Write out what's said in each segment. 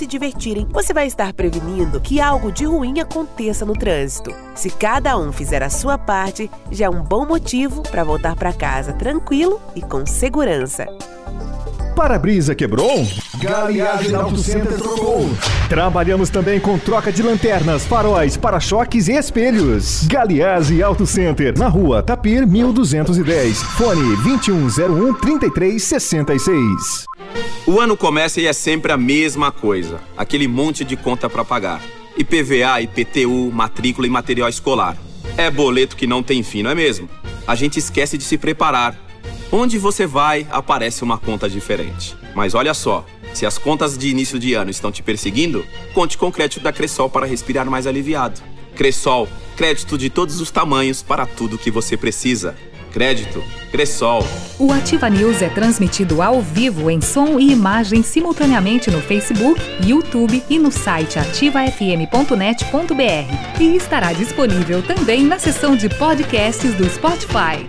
se divertirem, você vai estar prevenindo que algo de ruim aconteça no trânsito. Se cada um fizer a sua parte, já é um bom motivo para voltar para casa tranquilo e com segurança. Para-brisa quebrou? Galeagem Auto Center trocou. Trabalhamos também com troca de lanternas, faróis, para-choques e espelhos. Galeazzi Auto Center, na rua Tapir 1210. Fone 2101 3366. O ano começa e é sempre a mesma coisa. Aquele monte de conta para pagar. IPVA, IPTU, matrícula e material escolar. É boleto que não tem fim, não é mesmo? A gente esquece de se preparar Onde você vai, aparece uma conta diferente. Mas olha só, se as contas de início de ano estão te perseguindo, conte com o crédito da Cressol para respirar mais aliviado. Cressol, crédito de todos os tamanhos para tudo que você precisa. Crédito, Cressol. O Ativa News é transmitido ao vivo em som e imagem simultaneamente no Facebook, YouTube e no site ativafm.net.br. E estará disponível também na seção de podcasts do Spotify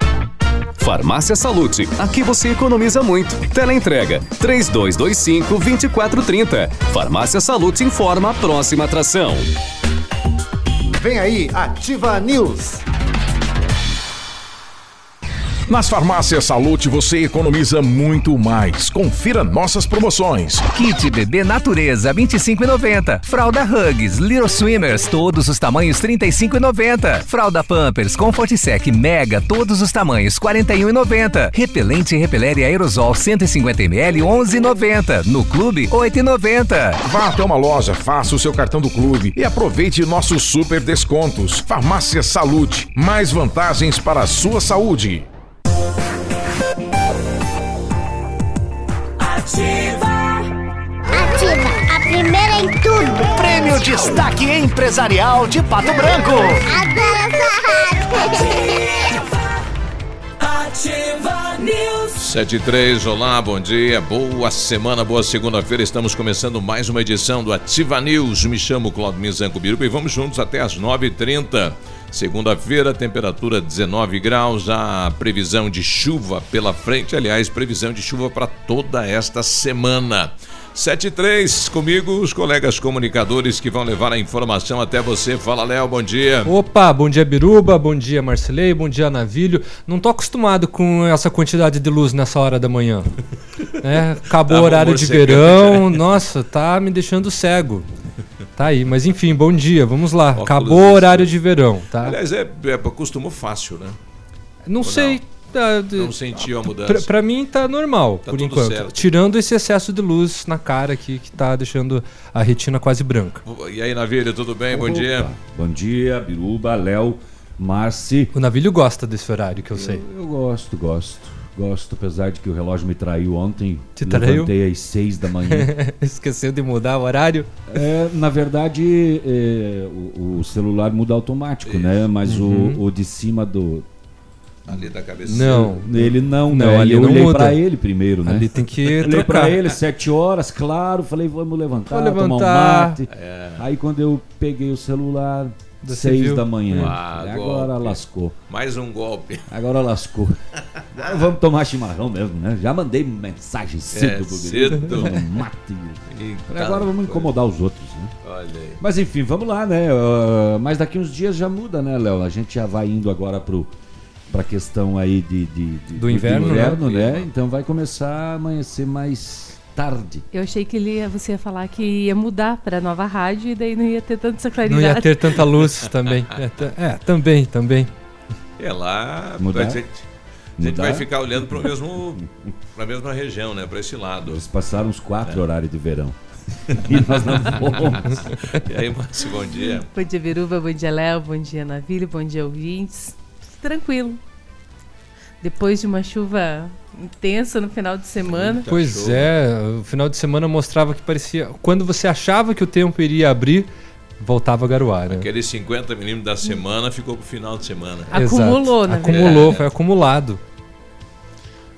Farmácia Salute, aqui você economiza muito. Teleentrega 3225 2430. Farmácia Salute informa a próxima atração. Vem aí, Ativa News. Nas farmácias Salute você economiza muito mais. Confira nossas promoções. Kit Bebê Natureza 25,90. Fralda Hugs, Little Swimmers, todos os tamanhos 35,90. Fralda Pampers Comfort Sec Mega, todos os tamanhos 41,90. Repelente Repeleri Aerosol 150 ml 11,90. No clube 8,90. Vá até uma loja, faça o seu cartão do clube e aproveite nossos super descontos. Farmácia Salute, mais vantagens para a sua saúde. Ativa! Ativa, a primeira em tudo. Prêmio Destaque Empresarial de Pato Branco. Adoro essa rádio. Ativa News. 73, olá, bom dia, boa semana, boa segunda-feira. Estamos começando mais uma edição do Ativa News. Me chamo Claudio Mizanco Biruba e vamos juntos até as 9h30. Segunda-feira, temperatura 19 graus, a previsão de chuva pela frente, aliás, previsão de chuva para toda esta semana. 73, comigo os colegas comunicadores que vão levar a informação até você. Fala, Léo, bom dia. Opa, bom dia, Biruba, bom dia, Marcelei, bom dia, Navilho. Não tô acostumado com essa quantidade de luz nessa hora da manhã. É, acabou o horário de verão, nossa, tá me deixando cego. Tá aí, mas enfim, bom dia, vamos lá. Óculos Acabou o horário de verão, tá? Aliás, é, é acostumou fácil, né? Não Ou sei. Não? Tá, não sentiu a mudança? Pra, pra mim tá normal, tá por enquanto. Certo. Tirando esse excesso de luz na cara aqui que tá deixando a retina quase branca. E aí, Navilho, tudo bem? Opa. Bom dia. Bom dia, Biruba, Léo, Marci. O Navilho gosta desse horário que eu, eu sei. Eu gosto, gosto. Gosto, apesar de que o relógio me traiu ontem. Te traiu? Levantei às seis da manhã. Esqueceu de mudar o horário? É, na verdade, é, o, o, celular muda automático, Isso. né? Mas uhum. o, o de cima do, Ali da cabeça. Não, ele não, não né? ali eu não olhei para ele primeiro, né? Ali tem que olhei para ele sete horas, claro, falei vamos levantar, Vou levantar. tomar um mate. É. Aí quando eu peguei o celular, da Seis civil. da manhã. Ah, Agora golpe. lascou. Mais um golpe. Agora lascou. Agora vamos tomar chimarrão mesmo, né? Já mandei mensagem cedo é, pro cedo. Mate. Agora vamos incomodar os outros, né? Olha aí. Mas enfim, vamos lá, né? Uh, mas daqui uns dias já muda, né, Léo? A gente já vai indo agora pro para a questão aí de, de, de do inverno, do inverno né? né? Então vai começar a amanhecer mais tarde. Eu achei que ele ia, você ia falar que ia mudar para a nova rádio e daí não ia ter tanta claridade. Não ia ter tanta luz também. É, é, também, também. É lá. Mudar? A gente, a gente vai ficar olhando para mesmo para a mesma região, né? Para esse lado. Eles passaram uns quatro é. horários de verão. e nós não fomos. e aí, Márcio, bom dia. Bom dia, Biruba, bom dia, Léo, bom dia, Navilho, bom dia, ouvintes. Tranquilo. Depois de uma chuva intensa no final de semana. Pois é, o final de semana mostrava que parecia. Quando você achava que o tempo iria abrir, voltava a garoar, né? Aqueles 50 milímetros da semana ficou pro final de semana. Acumulou, né? Acumulou, foi acumulado.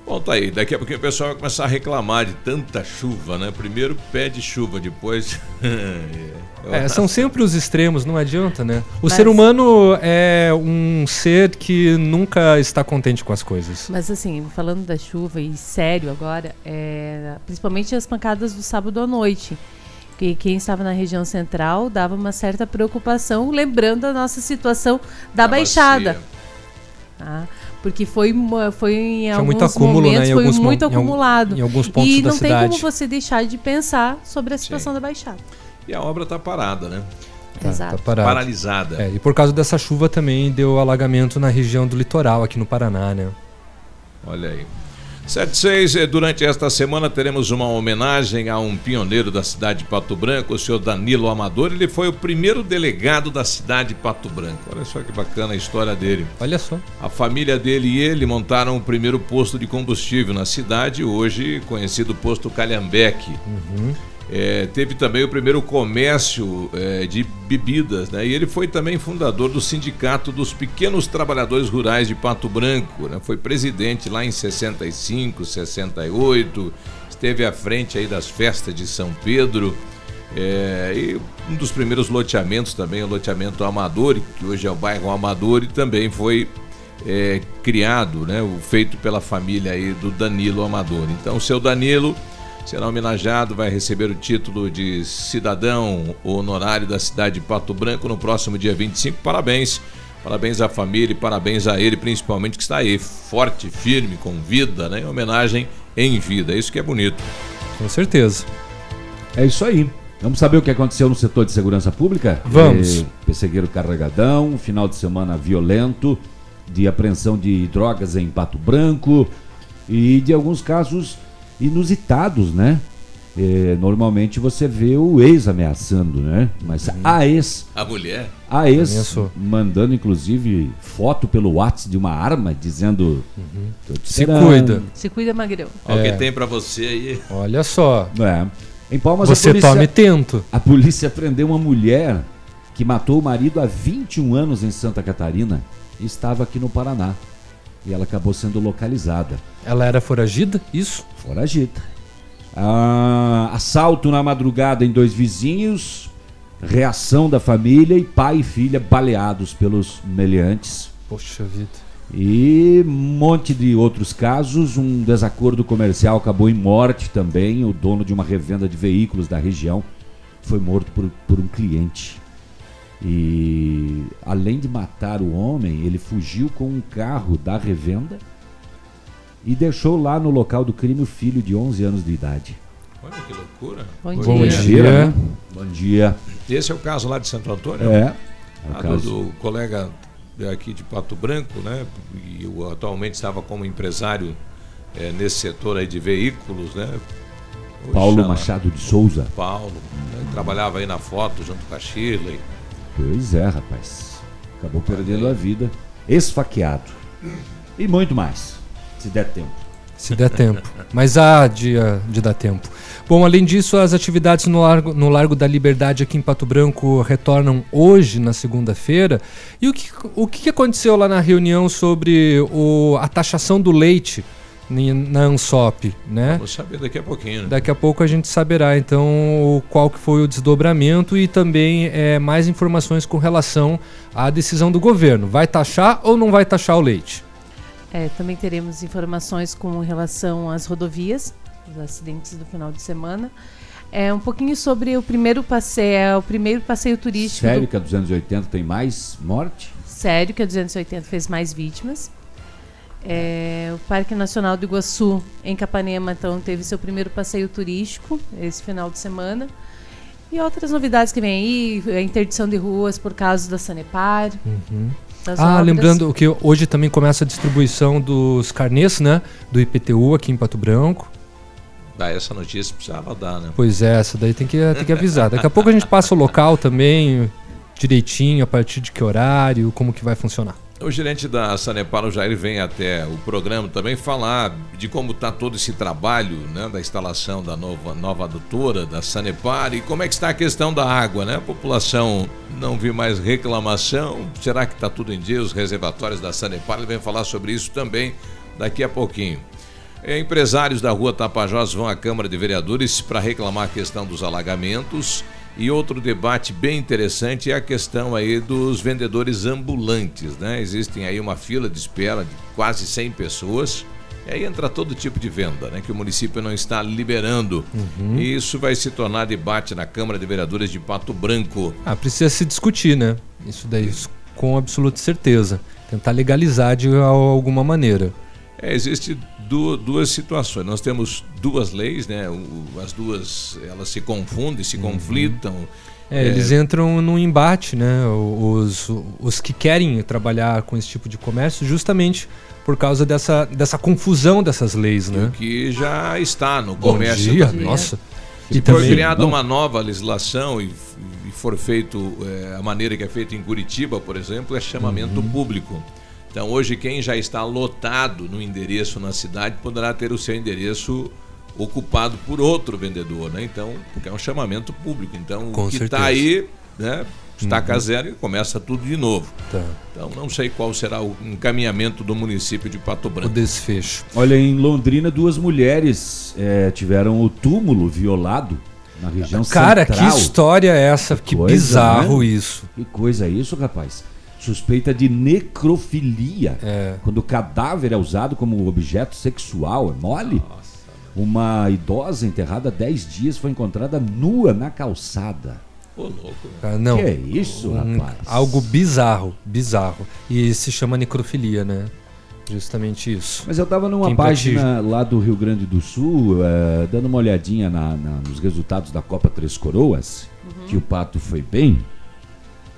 Bom, tá aí. Daqui a pouquinho o pessoal vai começar a reclamar de tanta chuva, né? Primeiro pede chuva, depois. É, são sempre os extremos, não adianta, né? O Mas... ser humano é um ser que nunca está contente com as coisas. Mas assim, falando da chuva e sério agora, é... principalmente as pancadas do sábado à noite. Que quem estava na região central dava uma certa preocupação, lembrando a nossa situação da, da Baixada. Ah, porque foi, foi em Tinha alguns acúmulo, momentos, né? foi muito acumulado. Em, alguns pontos e da não cidade. tem como você deixar de pensar sobre a situação Sim. da Baixada. E a obra está parada, né? Tá, Exato. Tá Paralisada. É, e por causa dessa chuva também deu alagamento na região do litoral aqui no Paraná, né? Olha aí. 76, eh, durante esta semana teremos uma homenagem a um pioneiro da cidade de Pato Branco, o senhor Danilo Amador. Ele foi o primeiro delegado da cidade de Pato Branco. Olha só que bacana a história dele. Olha só. A família dele e ele montaram o primeiro posto de combustível na cidade, hoje conhecido posto Calhambeque. Uhum. É, teve também o primeiro comércio é, de bebidas, né? E ele foi também fundador do Sindicato dos Pequenos Trabalhadores Rurais de Pato Branco, né? Foi presidente lá em 65, 68, esteve à frente aí das festas de São Pedro. É, e um dos primeiros loteamentos também, o loteamento Amador, que hoje é o bairro Amador, e também foi é, criado, né, feito pela família aí do Danilo Amador. Então, o seu Danilo será homenageado, vai receber o título de cidadão honorário da cidade de Pato Branco no próximo dia 25. Parabéns. Parabéns à família e parabéns a ele, principalmente, que está aí forte, firme, com vida, né? Em homenagem em vida. Isso que é bonito. Com certeza. É isso aí. Vamos saber o que aconteceu no setor de segurança pública? Vamos. É, perseguiram carregadão, final de semana violento, de apreensão de drogas em Pato Branco e de alguns casos inusitados, né? É, normalmente você vê o ex ameaçando, né? Mas uhum. a ex. A mulher? A ex mandando, inclusive, foto pelo WhatsApp de uma arma, dizendo. Uhum. Se cuida. Se cuida, Magrão. É. O que tem para você aí? Olha só. É. Em Palmas, você polícia, tome tento. A polícia prendeu uma mulher que matou o marido há 21 anos em Santa Catarina e estava aqui no Paraná. E ela acabou sendo localizada. Ela era foragida? Isso? Foragida. Ah, assalto na madrugada em dois vizinhos, reação da família e pai e filha baleados pelos meliantes. Poxa vida. E um monte de outros casos. Um desacordo comercial acabou em morte também. O dono de uma revenda de veículos da região foi morto por, por um cliente. E além de matar o homem, ele fugiu com um carro da revenda e deixou lá no local do crime o filho de 11 anos de idade. Olha que loucura. Bom, Bom dia. dia. Né? Bom dia. Esse é o caso lá de Santo Antônio? É. é o caso... do, do colega aqui de Pato Branco, né? E eu atualmente estava como empresário é, nesse setor aí de veículos, né? Paulo Machado de Souza. Paulo, né? trabalhava aí na foto junto com a Shirley. Pois é, rapaz. Acabou perdendo a vida, esfaqueado. E muito mais, se der tempo. Se der tempo. Mas há dia de dar tempo. Bom, além disso, as atividades no Largo, no Largo da Liberdade aqui em Pato Branco retornam hoje, na segunda-feira. E o que, o que aconteceu lá na reunião sobre o, a taxação do leite? Na ANSOP, né? Vamos saber daqui a pouquinho. Né? Daqui a pouco a gente saberá então qual que foi o desdobramento e também é, mais informações com relação à decisão do governo. Vai taxar ou não vai taxar o leite? É, também teremos informações com relação às rodovias, os acidentes do final de semana. É um pouquinho sobre o primeiro passeio, é, o primeiro passeio turístico. Sério do... que a 280 tem mais morte? Sério que a 280 fez mais vítimas. É, o Parque Nacional do Iguaçu, em Capanema, então, teve seu primeiro passeio turístico esse final de semana. E outras novidades que vem aí, a interdição de ruas por causa da Sanepar. Uhum. Ah, obras. lembrando que hoje também começa a distribuição dos carnês, né? Do IPTU aqui em Pato Branco. Ah, essa notícia precisava dar, né? Pois é, essa daí tem que, tem que avisar. Daqui a pouco a gente passa o local também, direitinho, a partir de que horário, como que vai funcionar. O gerente da Sanepar, o Jair, vem até o programa também falar de como está todo esse trabalho né, da instalação da nova, nova adutora da Sanepar e como é que está a questão da água, né? A população não viu mais reclamação. Será que está tudo em dia? Os reservatórios da Sanepar, ele vem falar sobre isso também daqui a pouquinho. Empresários da rua Tapajós vão à Câmara de Vereadores para reclamar a questão dos alagamentos. E outro debate bem interessante é a questão aí dos vendedores ambulantes, né? Existem aí uma fila de espera de quase 100 pessoas. E aí entra todo tipo de venda, né? Que o município não está liberando. Uhum. E isso vai se tornar debate na Câmara de Vereadores de Pato Branco. Ah, precisa se discutir, né? Isso daí com absoluta certeza. Tentar legalizar de alguma maneira. É, existe duas situações. Nós temos duas leis, né? As duas elas se confundem, se uhum. conflitam. É, é, eles entram num embate, né? Os, os que querem trabalhar com esse tipo de comércio, justamente por causa dessa, dessa confusão dessas leis, né? O que já está no comércio. Bom dia, nossa. Se e for também, criada uma nova legislação e, e for feito é, a maneira que é feita em Curitiba, por exemplo, é chamamento uhum. público. Então, hoje, quem já está lotado no endereço na cidade poderá ter o seu endereço ocupado por outro vendedor, né? Então, porque é um chamamento público. Então, Com o que está aí, né? Estaca uhum. zero e começa tudo de novo. Tá. Então, não sei qual será o encaminhamento do município de Pato Branco. O desfecho. Olha, em Londrina, duas mulheres é, tiveram o túmulo violado na região Cara, central. que história é essa? Que, que coisa, bizarro né? isso. Que coisa é isso, rapaz? Suspeita de necrofilia. É. Quando o cadáver é usado como objeto sexual, é mole? Nossa, Uma idosa enterrada há 10 dias foi encontrada nua na calçada. Ô, louco. Ah, não. Que é isso, um, rapaz? Algo bizarro, bizarro. E se chama necrofilia, né? Justamente isso. Mas eu estava numa Quem página lá do Rio Grande do Sul, uh, dando uma olhadinha na, na, nos resultados da Copa Três Coroas, uhum. que o Pato foi bem.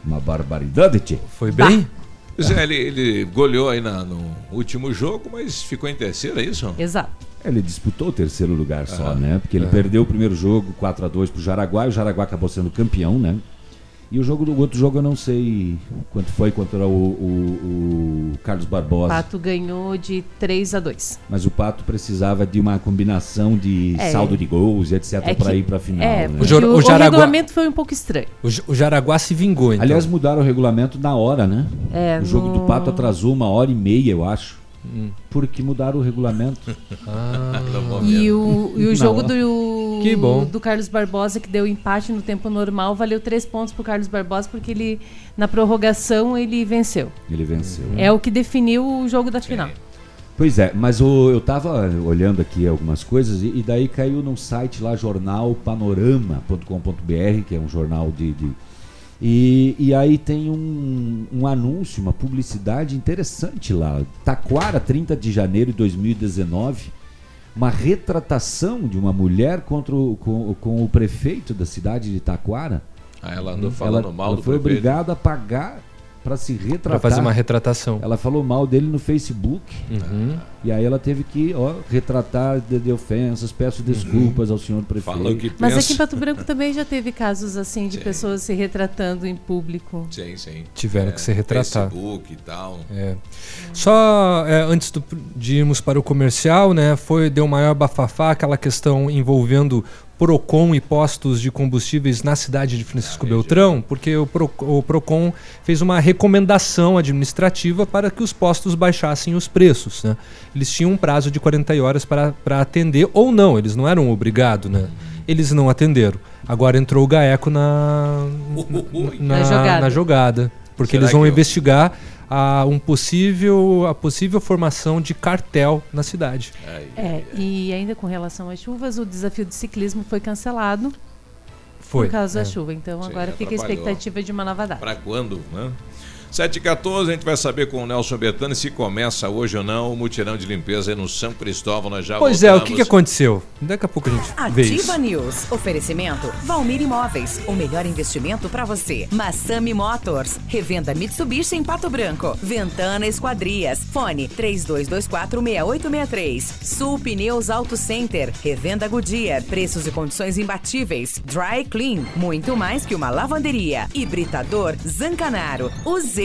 Uma barbaridade, tio. Foi bem? Pois é, ele, ele goleou aí na, no último jogo, mas ficou em terceiro, é isso? Exato. Ele disputou o terceiro lugar só, né? Porque ele perdeu o primeiro jogo 4 a 2 pro Jaraguá e o Jaraguá acabou sendo campeão, né? E o jogo do outro jogo eu não sei quanto foi contra o, o, o Carlos Barbosa. O Pato ganhou de 3 a 2. Mas o Pato precisava de uma combinação de é. saldo de gols e etc é para ir para a final. É, né? o, o, o, Jaraguá... regulamento foi um pouco estranho. O, o Jaraguá se vingou, então. Aliás, mudaram o regulamento na hora, né? É, o jogo no... do Pato atrasou uma hora e meia, eu acho. Hum. Porque mudaram o regulamento. Ah. e o, e o jogo do, que bom. do Carlos Barbosa, que deu empate no tempo normal, valeu três pontos para o Carlos Barbosa, porque ele, na prorrogação, ele venceu. Ele venceu. É o que definiu o jogo da final. Pois é, mas o, eu estava olhando aqui algumas coisas e, e, daí caiu num site lá, jornalpanorama.com.br, que é um jornal de, de e, e aí tem um, um anúncio, uma publicidade interessante lá. Taquara, 30 de janeiro de 2019. Uma retratação de uma mulher contra o, com, com o prefeito da cidade de Taquara. Ah, ela andou falando ela, mal ela do foi prefeito. obrigada a pagar para se retratar. Para fazer uma retratação. Ela falou mal dele no Facebook. Uhum. E aí ela teve que ó, retratar de, de ofensas, peço uhum. desculpas uhum. ao senhor prefeito. Falou que Mas aqui em Pato Branco também já teve casos assim de sim. pessoas se retratando em público. Sim, sim. Tiveram é, que se retratar. Facebook e tal. É. Só é, antes do, de irmos para o comercial, né, foi deu maior bafafá aquela questão envolvendo PROCON e postos de combustíveis na cidade de Francisco Beltrão, porque o, Pro, o PROCON fez uma recomendação administrativa para que os postos baixassem os preços. Né? Eles tinham um prazo de 40 horas para, para atender, ou não, eles não eram obrigados, né? Eles não atenderam. Agora entrou o GAECO na, na, na, jogada. na jogada. Porque Será eles vão investigar a um possível, a possível formação de cartel na cidade. É, e ainda com relação às chuvas, o desafio de ciclismo foi cancelado. Foi. Por causa é. da chuva. Então Sim, agora fica a expectativa de uma nova data. Para quando, né? 7h14, a gente vai saber com o Nelson Betani se começa hoje ou não o mutirão de limpeza aí no São Cristóvão. Nós já pois voltamos. é, o que, que aconteceu? Daqui a pouco a gente Ativa vê isso. News. Oferecimento Valmir Imóveis. O melhor investimento para você. Massami Motors. Revenda Mitsubishi em Pato Branco. Ventana Esquadrias. Fone 32246863. Sul Pneus Auto Center. Revenda Goodyear. Preços e condições imbatíveis. Dry Clean. Muito mais que uma lavanderia. Hibridador Zancanaro. Z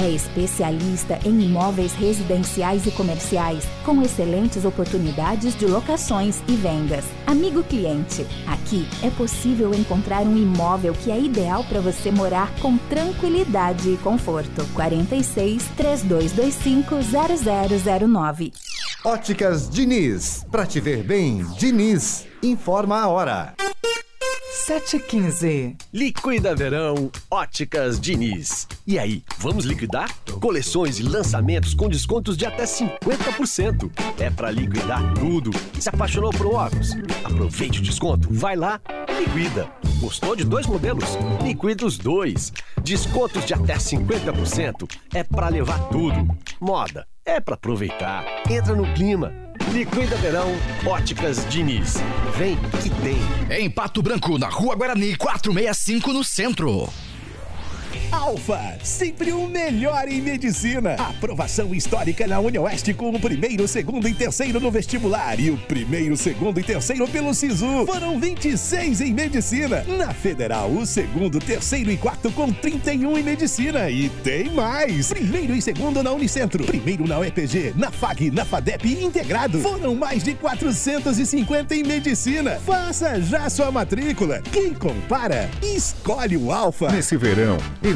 É especialista em imóveis residenciais e comerciais, com excelentes oportunidades de locações e vendas. Amigo cliente, aqui é possível encontrar um imóvel que é ideal para você morar com tranquilidade e conforto. 46 3225 0009. Óticas Diniz. Pra te ver bem, Diniz. Informa a hora. 715. Liquida Verão Óticas Diniz. E aí, vamos liquidar? Coleções e lançamentos com descontos de até 50%. É para liquidar tudo. Se apaixonou por óculos? Aproveite o desconto, vai lá liquida. Gostou de dois modelos? Liquida os dois. Descontos de até 50%. É para levar tudo. Moda é para aproveitar. Entra no clima. Liquida Verão Óticas Diniz. Vem que tem. Em Pato Branco, na Rua Guarani 465 no centro. Alfa, sempre o melhor em medicina. Aprovação histórica na UniOeste com o primeiro, segundo e terceiro no vestibular e o primeiro, segundo e terceiro pelo SISU. Foram 26 em medicina. Na Federal, o segundo, terceiro e quarto com 31 em medicina. E tem mais. Primeiro e segundo na Unicentro. Primeiro na UEPG, na FAG, na FADEP integrado. Foram mais de 450 em medicina. Faça já sua matrícula. Quem compara, escolhe o Alfa. Nesse verão,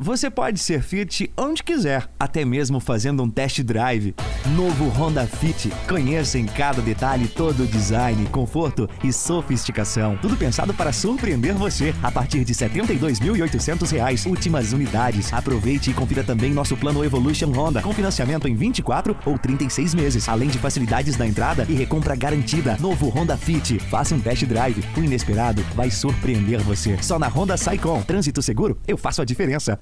Você pode ser Fit onde quiser, até mesmo fazendo um test drive. Novo Honda Fit. Conheça em cada detalhe todo o design, conforto e sofisticação. Tudo pensado para surpreender você. A partir de 72.800 reais, últimas unidades. Aproveite e confira também nosso plano Evolution Honda, com financiamento em 24 ou 36 meses, além de facilidades na entrada e recompra garantida. Novo Honda Fit. Faça um test drive. O inesperado vai surpreender você. Só na Honda Saicom. Trânsito seguro, eu faço a diferença.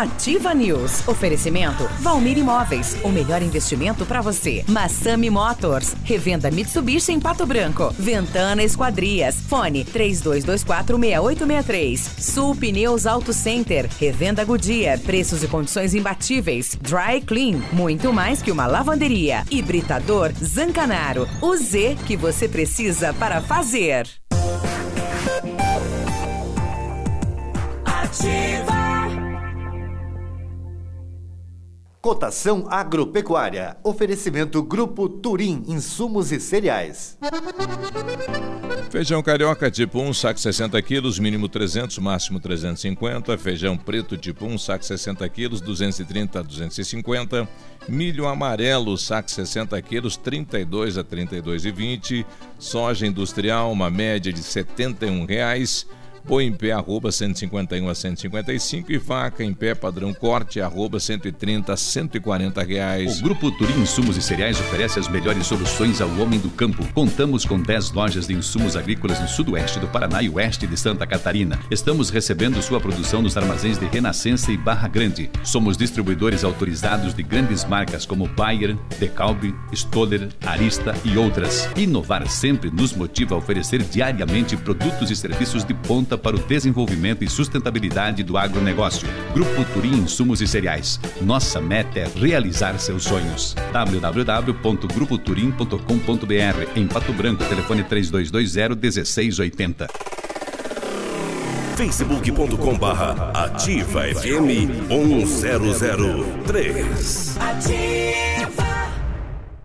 Ativa News. Oferecimento Valmir Imóveis. O melhor investimento para você. Massami Motors. Revenda Mitsubishi em Pato Branco. Ventana Esquadrias. Fone 32246863. Sul Pneus Auto Center. Revenda Goodyear. Preços e condições imbatíveis. Dry Clean. Muito mais que uma lavanderia. Hibridador Zancanaro. O Z que você precisa para fazer. Ativa. Cotação agropecuária. Oferecimento Grupo Turim, insumos e cereais. Feijão carioca tipo 1, saco 60 quilos, mínimo 300, máximo 350. Feijão preto tipo 1, saco 60 quilos, 230 a 250. Milho amarelo, saco 60 quilos, 32 a 32,20. Soja industrial, uma média de 71 reais. Boi em pé, arroba 151 a 155 e vaca em pé padrão corte, arroba 130 a 140 reais. O Grupo Turim Insumos e Cereais oferece as melhores soluções ao homem do campo. Contamos com 10 lojas de insumos agrícolas no sudoeste do Paraná e oeste de Santa Catarina. Estamos recebendo sua produção nos armazéns de Renascença e Barra Grande. Somos distribuidores autorizados de grandes marcas como Bayer, Decalbe, Stoller, Arista e outras. Inovar sempre nos motiva a oferecer diariamente produtos e serviços de ponta para o desenvolvimento e sustentabilidade do agronegócio. Grupo Turim Insumos e Cereais. Nossa meta é realizar seus sonhos. www.grupoturim.com.br Em Pato Branco, telefone 3220 1680. facebook.com barra ativa FM 1003 Ativa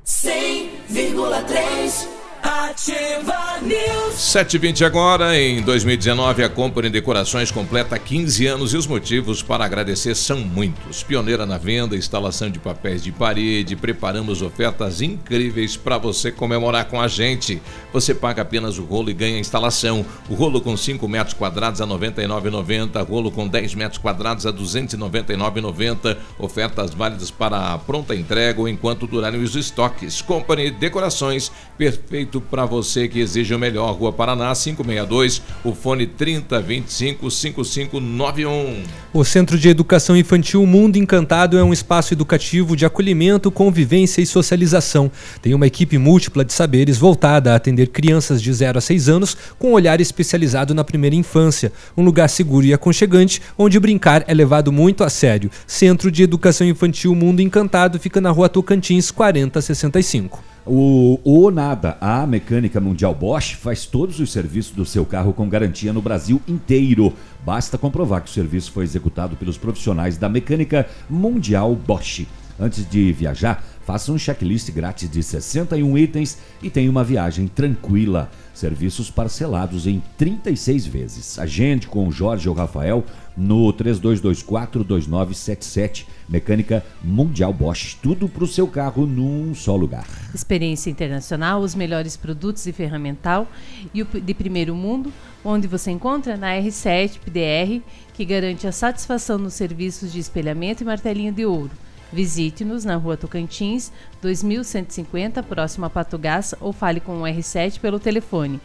100,3 100,3 Ativa News. 720 agora, em 2019, a Company Decorações completa 15 anos e os motivos para agradecer são muitos. Pioneira na venda, instalação de papéis de parede, preparamos ofertas incríveis para você comemorar com a gente. Você paga apenas o rolo e ganha a instalação. O rolo com 5 metros quadrados a R$ 99,90, rolo com 10 metros quadrados a R$ 299,90. Ofertas válidas para pronta entrega ou enquanto durarem os estoques. Company Decorações, perfeito para você que exige o melhor. Rua Paraná 562, o fone 3025 5591. O Centro de Educação Infantil Mundo Encantado é um espaço educativo de acolhimento, convivência e socialização. Tem uma equipe múltipla de saberes voltada a atender crianças de 0 a 6 anos com um olhar especializado na primeira infância. Um lugar seguro e aconchegante onde brincar é levado muito a sério. Centro de Educação Infantil Mundo Encantado fica na Rua Tocantins 4065. O, o Nada, a mecânica mundial Bosch, faz todos os serviços do seu carro com garantia no Brasil inteiro. Basta comprovar que o serviço foi executado pelos profissionais da mecânica mundial Bosch. Antes de viajar, faça um checklist grátis de 61 itens e tenha uma viagem tranquila. Serviços parcelados em 36 vezes. Agende com o Jorge ou Rafael no 32242977. Mecânica Mundial Bosch. Tudo para o seu carro num só lugar. Experiência internacional, os melhores produtos e ferramental e o de primeiro mundo, onde você encontra na R7 PDR, que garante a satisfação nos serviços de espelhamento e martelinho de ouro. Visite-nos na rua Tocantins, 2150, próximo a Pato Gás, ou fale com o R7 pelo telefone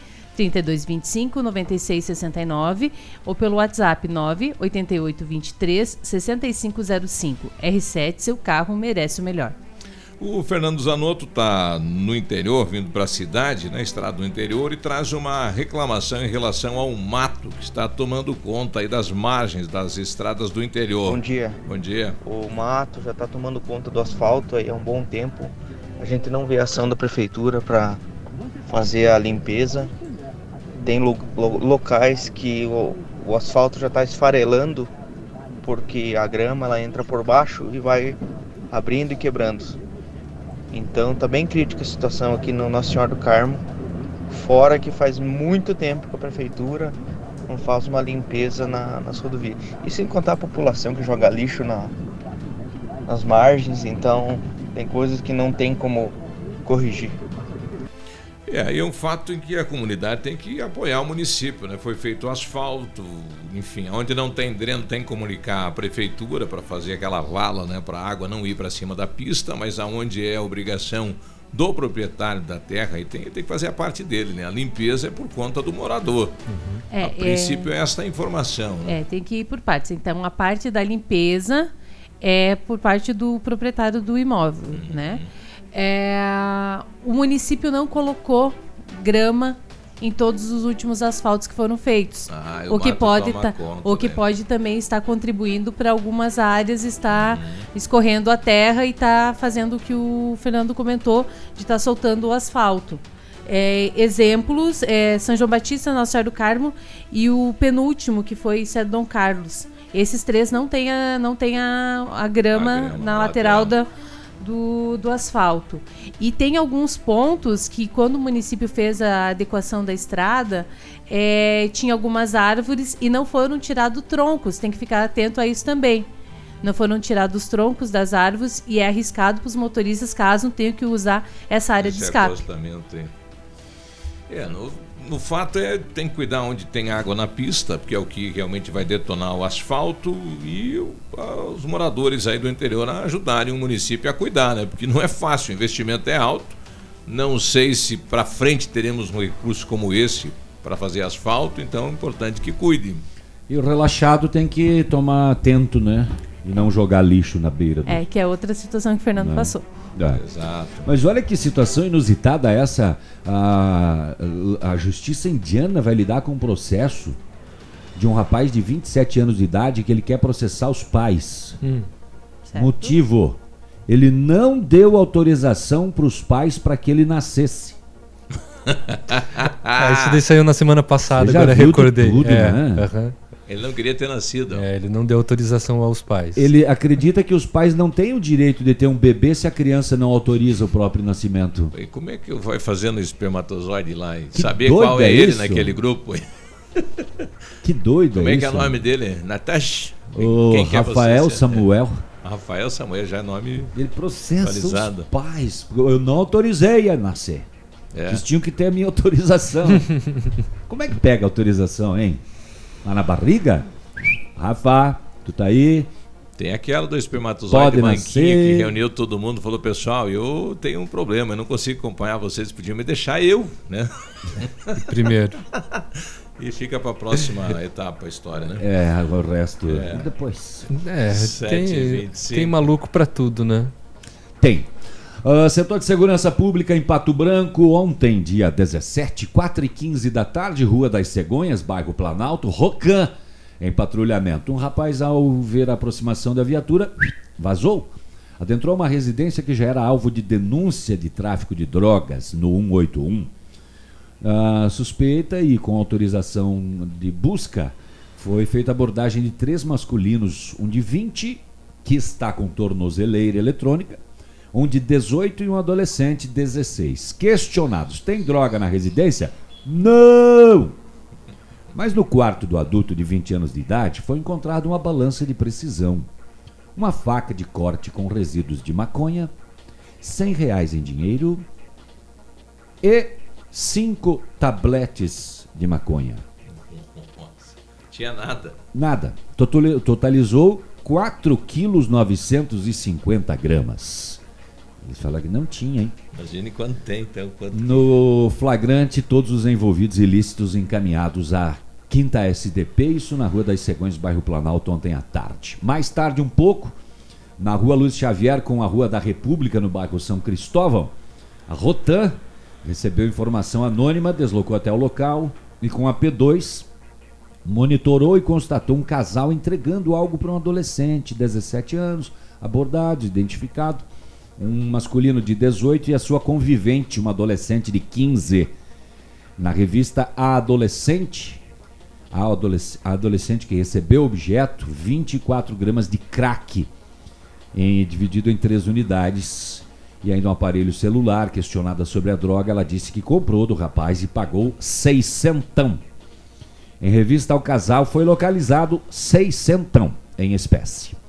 3225 9669 ou pelo WhatsApp 98823 6505. R7, seu carro merece o melhor. O Fernando Zanotto está no interior, vindo para a cidade, na estrada do interior, e traz uma reclamação em relação ao mato que está tomando conta aí das margens das estradas do interior. Bom dia. Bom dia. O mato já está tomando conta do asfalto aí há um bom tempo. A gente não vê ação da prefeitura para fazer a limpeza. Tem lo lo locais que o, o asfalto já está esfarelando porque a grama ela entra por baixo e vai abrindo e quebrando. Então tá bem crítica a situação aqui no Nossa Senhora do Carmo. Fora que faz muito tempo que a prefeitura não faz uma limpeza na, nas rodovias. E sem contar a população que joga lixo na, nas margens, então tem coisas que não tem como corrigir. É, aí é um fato em que a comunidade tem que apoiar o município, né? Foi feito asfalto, enfim, onde não tem dreno tem que comunicar a prefeitura para fazer aquela vala, né, para a água não ir para cima da pista, mas aonde é obrigação do proprietário da terra e tem, tem que fazer a parte dele, né? A limpeza é por conta do morador. Uhum. É, a princípio é, é essa informação. Né? É, tem que ir por partes. Então a parte da limpeza é por parte do proprietário do imóvel, uhum. né? É, o município não colocou grama em todos os últimos asfaltos que foram feitos. Ah, o que pode tá, o que né? pode também estar contribuindo para algumas áreas estar uhum. escorrendo a terra e está fazendo o que o Fernando comentou de estar tá soltando o asfalto. É, exemplos é São João Batista, Nossa Senhora do Carmo e o penúltimo que foi Cedo Dom Carlos. Esses três não tem a, não tem a, a, grama, a grama na lateral da do, do asfalto. E tem alguns pontos que, quando o município fez a adequação da estrada, é, tinha algumas árvores e não foram tirados troncos. Tem que ficar atento a isso também. Não foram tirados os troncos das árvores e é arriscado para os motoristas caso tenham que usar essa área Esse de escape. É, no, no fato é tem que cuidar onde tem água na pista, porque é o que realmente vai detonar o asfalto e os moradores aí do interior a ajudarem o município a cuidar, né? Porque não é fácil, o investimento é alto. Não sei se para frente teremos um recurso como esse para fazer asfalto, então é importante que cuidem. E o relaxado tem que tomar atento, né? E não jogar lixo na beira. Do... É, que é outra situação que o Fernando né? passou. É. Exato. Mas olha que situação inusitada essa. A, a justiça indiana vai lidar com um processo de um rapaz de 27 anos de idade que ele quer processar os pais. Hum. Motivo: ele não deu autorização para os pais para que ele nascesse. ah, isso daí saiu na semana passada, agora recordei. Tudo, é, né? uhum. Ele não queria ter nascido. É, ele não deu autorização aos pais. Ele acredita que os pais não têm o direito de ter um bebê se a criança não autoriza o próprio nascimento. E como é que vai fazendo o espermatozoide lá e Que saber qual é, é ele naquele grupo? Que doido Como é que é o nome dele? Natash? O Quem que é Rafael você? Samuel. Rafael Samuel já é nome Ele processa atualizado. os pais. Eu não autorizei a nascer. É. Eles tinham que ter a minha autorização. Como é que pega a autorização, hein? Lá na barriga? Rafa, tu tá aí? Tem aquela do espermatozoide Pode manquinha nascer. que reuniu todo mundo, falou, pessoal, eu tenho um problema, eu não consigo acompanhar vocês, podiam me deixar eu, né? Primeiro. e fica para a próxima etapa a história, né? É, o resto. É. E depois? É, tem, tem maluco pra tudo, né? Tem. Ah, setor de Segurança Pública em Pato Branco, ontem, dia 17, 4 e 15 da tarde, Rua das Cegonhas, bairro Planalto, Rocan, em patrulhamento. Um rapaz, ao ver a aproximação da viatura, vazou. Adentrou uma residência que já era alvo de denúncia de tráfico de drogas no 181. A suspeita e com autorização de busca, foi feita abordagem de três masculinos, um de 20, que está com tornozeleira eletrônica, um de 18 e um adolescente de 16. Questionados: tem droga na residência? Não! Mas no quarto do adulto de 20 anos de idade foi encontrada uma balança de precisão, uma faca de corte com resíduos de maconha, 100 reais em dinheiro e cinco tabletes de maconha. Tinha nada. Nada. Totali- Totalizou 4 quilos 950 gramas. Eles falaram que não tinha, hein? Imagine quanto tem, então. Quanto... No flagrante, todos os envolvidos ilícitos encaminhados à Quinta SDP, isso na Rua das Cegonhas, bairro Planalto, ontem à tarde. Mais tarde, um pouco, na Rua Luiz Xavier com a Rua da República, no bairro São Cristóvão, a Rotan recebeu informação anônima, deslocou até o local e com a P2 monitorou e constatou um casal entregando algo para um adolescente, 17 anos, abordado, identificado, um masculino de 18 e a sua convivente, uma adolescente de 15. Na revista A Adolescente, a, a adolescente que recebeu o objeto, 24 gramas de crack, em- dividido em três unidades, e ainda um aparelho celular. Questionada sobre a droga, ela disse que comprou do rapaz e pagou 600. Em revista ao casal foi localizado 600 em espécie.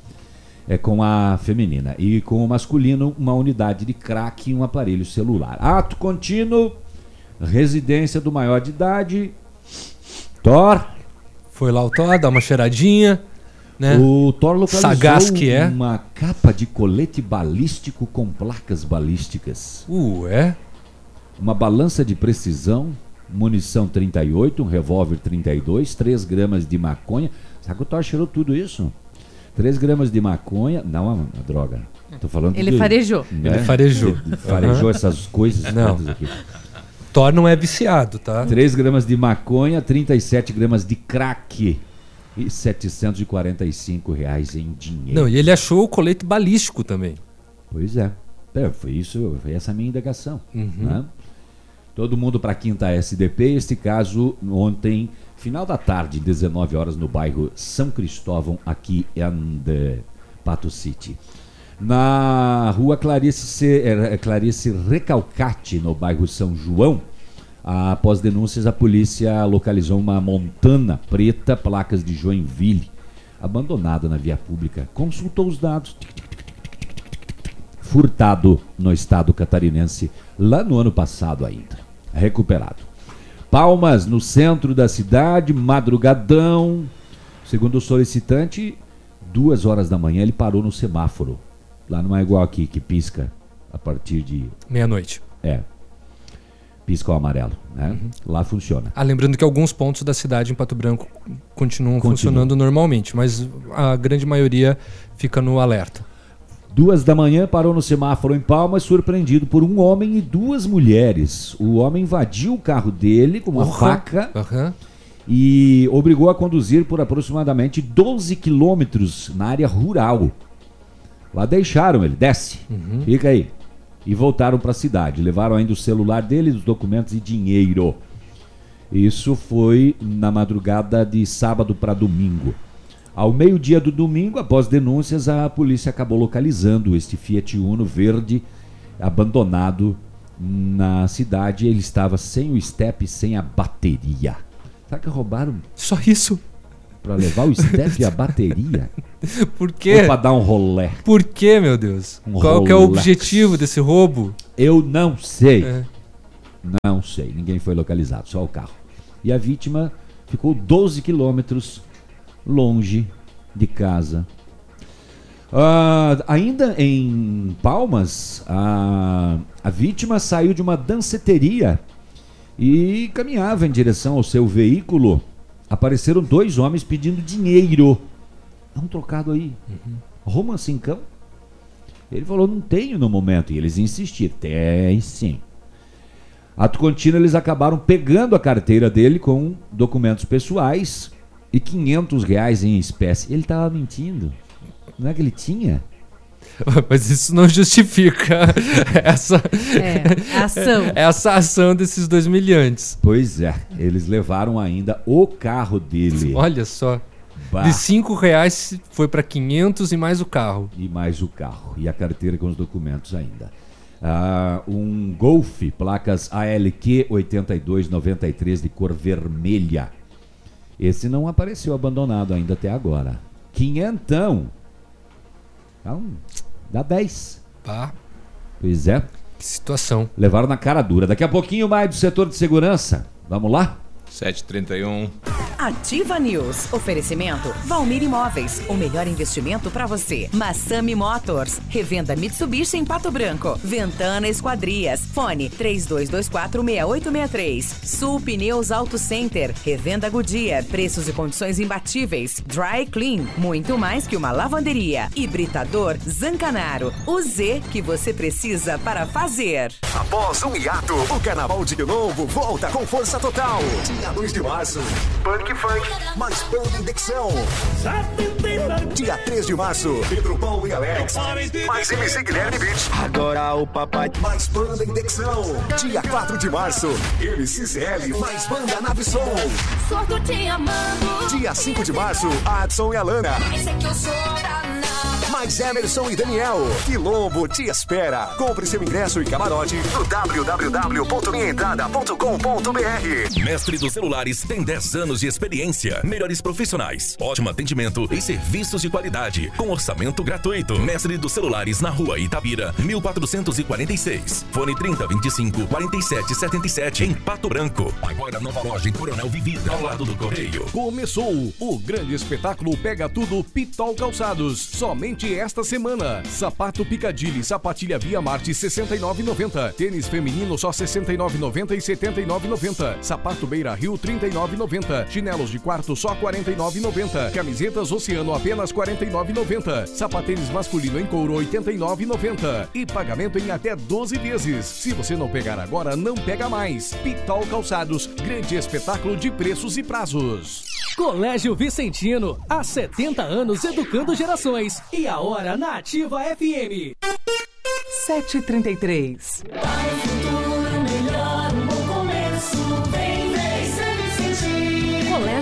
É com a feminina. E com o masculino, uma unidade de crack e um aparelho celular. Ato contínuo, residência do maior de idade. Thor. Foi lá o Thor, dá uma cheiradinha. Né? O Thor localizou Sagaz que é. uma capa de colete balístico com placas balísticas. Uh, é? Uma balança de precisão, munição 38, um revólver 32, 3 gramas de maconha. Sabe que o Thor cheirou tudo isso? 3 gramas de maconha, não a, a droga. Tô falando Ele de- farejou. né? Ele farejou. Ele farejou Aham. essas coisas Não. todas aqui. Thor não é viciado, tá? 3 gramas de maconha, 37 gramas de crack e 745 reais em dinheiro. Não, e ele achou o colete balístico também. Pois é. É, foi isso, foi essa a minha indagação. Uhum. né? Todo mundo para a quinta SDP, este caso ontem, final da tarde, 19 horas, no bairro São Cristóvão, aqui em eh, Pato City. Na rua Clarice, Ce- eh, Clarice Recalcate, no bairro São João, após denúncias, a polícia localizou uma montana preta, placas de Joinville, abandonada na via pública. Consultou os dados, furtado no estado catarinense lá no ano passado ainda. Recuperado. Palmas no centro da cidade, madrugadão. Segundo o solicitante, duas horas da manhã ele parou no semáforo. Lá não é igual aqui, que pisca a partir de. Meia-noite. É. Pisca o amarelo. Né? Lá funciona. Ah, lembrando que alguns pontos da cidade em Pato Branco continuam Continua. funcionando normalmente, mas a grande maioria fica no alerta. Duas da manhã parou no semáforo em Palmas, surpreendido por um homem e duas mulheres. O homem invadiu o carro dele com uma Porra. faca Aham. e obrigou a conduzir por aproximadamente 12 quilômetros na área rural. Lá deixaram ele, desce, Uhum. fica aí. E voltaram para a cidade. Levaram ainda o celular dele, os documentos e dinheiro. Isso foi na madrugada de sábado para domingo. Ao meio-dia do domingo, após denúncias, a polícia acabou localizando este Fiat Uno verde abandonado na cidade. Ele estava sem o step, sem a bateria. Será que roubaram? Só isso? Para levar o step e a bateria? Por quê? Ou para dar um rolé? Por quê, meu Deus? Um Qual que é o objetivo desse roubo? Eu não sei. É. Não sei. Ninguém foi localizado, só o carro. E a vítima ficou 12 quilômetros longe de casa. Ah, ainda em Palmas, a, a vítima saiu de uma danceteria e caminhava em direção ao seu veículo. Apareceram dois homens pedindo dinheiro. Dá um trocado aí. Roma cincão? Ele falou, não tenho no momento. E eles insistiram, tem sim. Ato contínuo, eles acabaram pegando a carteira dele com documentos pessoais e 500 reais em espécie. Ele estava mentindo. Não é que ele tinha? Mas isso não justifica essa, É, a ação. essa ação desses dois milhantes. Pois é, eles levaram ainda o carro dele. Olha só. Bah. De 5 reais foi para 500 e mais o carro. E mais o carro. E a carteira com os documentos ainda. Ah, um Golf, placas ALQ 8293 de cor vermelha. Esse não apareceu abandonado ainda até agora. Quinhentão. Então, dá 10. Pá. Pois é. Que situação. Levaram na cara dura. Daqui a pouquinho mais do setor de segurança. Vamos lá? 731. Ativa News. Oferecimento Valmir Imóveis. O melhor investimento para você. Massami Motors. Revenda Mitsubishi em Pato Branco. Ventana Esquadrias. Fone 32246863. Sul Pneus Auto Center. Revenda Goodyear. Preços e condições imbatíveis. Dry Clean. Muito mais que uma lavanderia. Hibridador Zancanaro. O Z que você precisa para fazer. Após um hiato, o Carnaval de Novo volta com força total. Dia 2 de março, Punk Funk, mais banda Indexão. Dia 3 de março, Pedro Paulo e Alex, mais MC Guilherme Beach. Agora o papai, mais banda Indexão. Dia 4 de março, MC CL, mais banda Nave Som. Tô te amando. Dia 5 de março, Adson e Alana. Esse aqui eu sou. Mais Emerson e Daniel. Quilombo te espera. Compre seu ingresso e camarote no www.minhaentrada.com.br. Mestre dos celulares tem 10 anos de experiência, melhores profissionais, ótimo atendimento e serviços de qualidade, com orçamento gratuito. Mestre dos celulares na rua Itabira, 1446. Fone 3025 4777 em Pato Branco. Agora nova loja em Coronel Vivida, ao lado do Correio. Começou o grande espetáculo Pega Tudo Pitol Calçados. Somente esta semana. Sapato Picadilly, sapatilha Via Marte 69,90. Tênis feminino só 69,90 e 79,90. Sapato Beira Rio 39,90. Chinelos de quarto só 49,90. Camisetas Oceano apenas 49,90. Sapatênis masculino em couro 89,90. E pagamento em até 12 vezes. Se você não pegar agora, não pega mais. Pitol Calçados, grande espetáculo de preços e prazos. Colégio Vicentino, há 70 anos educando gerações. E a hora na Ativa FM. 733.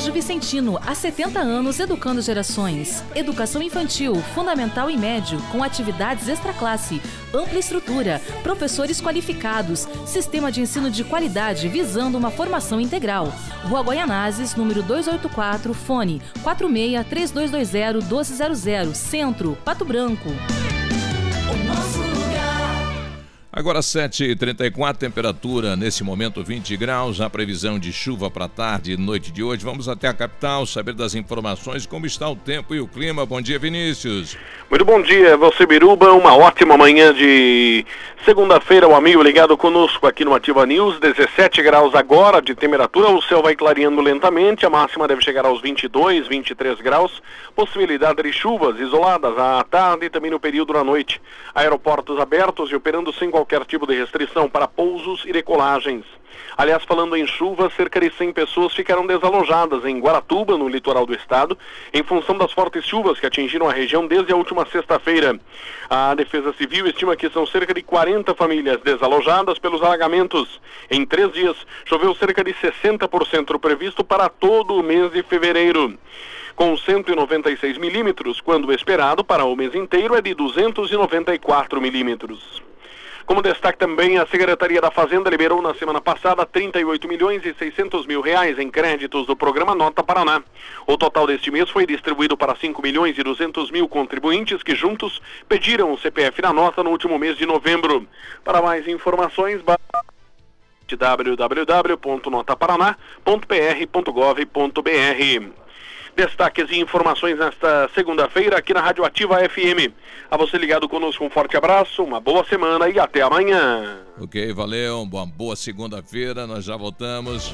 Colégio Vicentino, há 70 anos educando gerações. Educação infantil, fundamental e médio, com atividades extraclasse, ampla estrutura, professores qualificados, sistema de ensino de qualidade visando uma formação integral. Rua Goianazes, número 284, fone 46 3220 1200, Centro, Pato Branco. Agora 7h34, temperatura nesse momento 20 graus, a previsão de chuva para tarde e noite de hoje. Vamos até a capital saber das informações, como está o tempo e o clima. Bom dia, Vinícius. Muito bom dia, você Biruba, uma ótima manhã de segunda-feira, o amigo ligado conosco aqui no Ativa News, 17 graus agora de temperatura, o céu vai clareando lentamente, a máxima deve chegar aos 22, 23 graus, possibilidade de chuvas isoladas à tarde e também no período da noite. Aeroportos abertos e operando sem qualquer qualquer tipo de restrição para pousos e decolagens. Aliás, falando em chuva, cerca de 100 pessoas ficaram desalojadas em Guaratuba, no litoral do estado, em função das fortes chuvas que atingiram a região desde a última sexta-feira. A Defesa Civil estima que são cerca de 40 famílias desalojadas pelos alagamentos. Em três dias, choveu cerca de 60% do previsto para todo o mês de fevereiro com 196 milímetros, quando o esperado para o mês inteiro é de 294 milímetros. Como destaque também, a Secretaria da Fazenda liberou na semana passada 38 milhões e 600 mil reais em créditos do programa Nota Paraná. O total deste mês foi distribuído para 5 milhões e 200 mil contribuintes que juntos pediram o CPF na nota no último mês de novembro. Para mais informações, www.notaparaná.pr.gov.br. Destaques e informações nesta segunda-feira aqui na Rádio Ativa FM. A você ligado conosco, um forte abraço, uma boa semana e até amanhã. Ok, valeu, uma boa segunda-feira, nós já voltamos.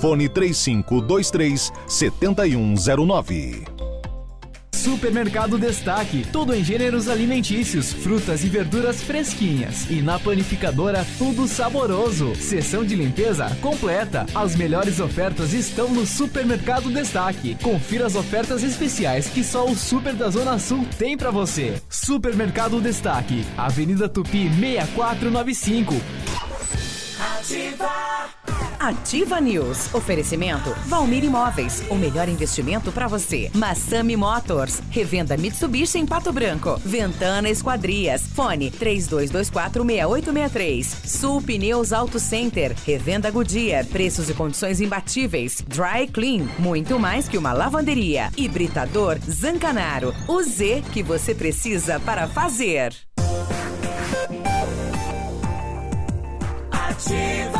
Fone 3523 7109. Supermercado Destaque, tudo em gêneros alimentícios, frutas e verduras fresquinhas. E na panificadora, tudo saboroso. Seção de limpeza completa. As melhores ofertas estão no Supermercado Destaque. Confira as ofertas especiais que só o Super da Zona Sul tem para você. Supermercado Destaque, Avenida Tupi 6495. Ativa. Ativa News. Oferecimento Valmir Imóveis. O melhor investimento para você. Massami Motors. Revenda Mitsubishi em Pato Branco. Ventana Esquadrias. Fone 32246863. Sul Pneus Auto Center. Revenda Goodyear. Preços e condições imbatíveis. Dry Clean. Muito mais que uma lavanderia. Hibridador Zancanaro. O Z que você precisa para fazer. Ativa.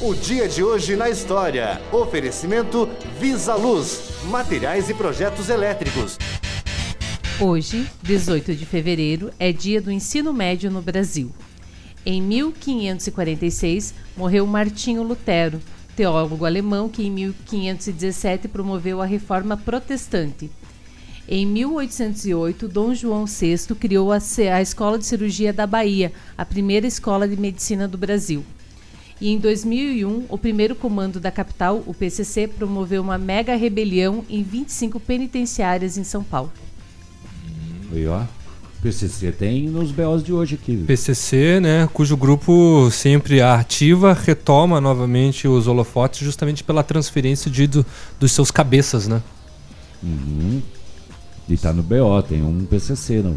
O dia de hoje na história. Oferecimento Visa Luz, materiais e projetos elétricos. Hoje, 18 de fevereiro, é dia do ensino médio no Brasil. Em 1546, morreu Martinho Lutero, teólogo alemão que em 1517 promoveu a reforma protestante. Em 1808, Dom João VI criou a, a Escola de Cirurgia da Bahia, a primeira escola de medicina do Brasil. E em 2001, o primeiro comando da capital, o PCC, promoveu uma mega rebelião em 25 penitenciárias em São Paulo. Aí, ó. PCC tem nos BOs de hoje aqui. PCC, né, cujo grupo sempre ativa, retoma novamente os holofotes justamente pela transferência de, do, dos seus cabeças, né? Uhum. E tá no BO, tem um PCC não,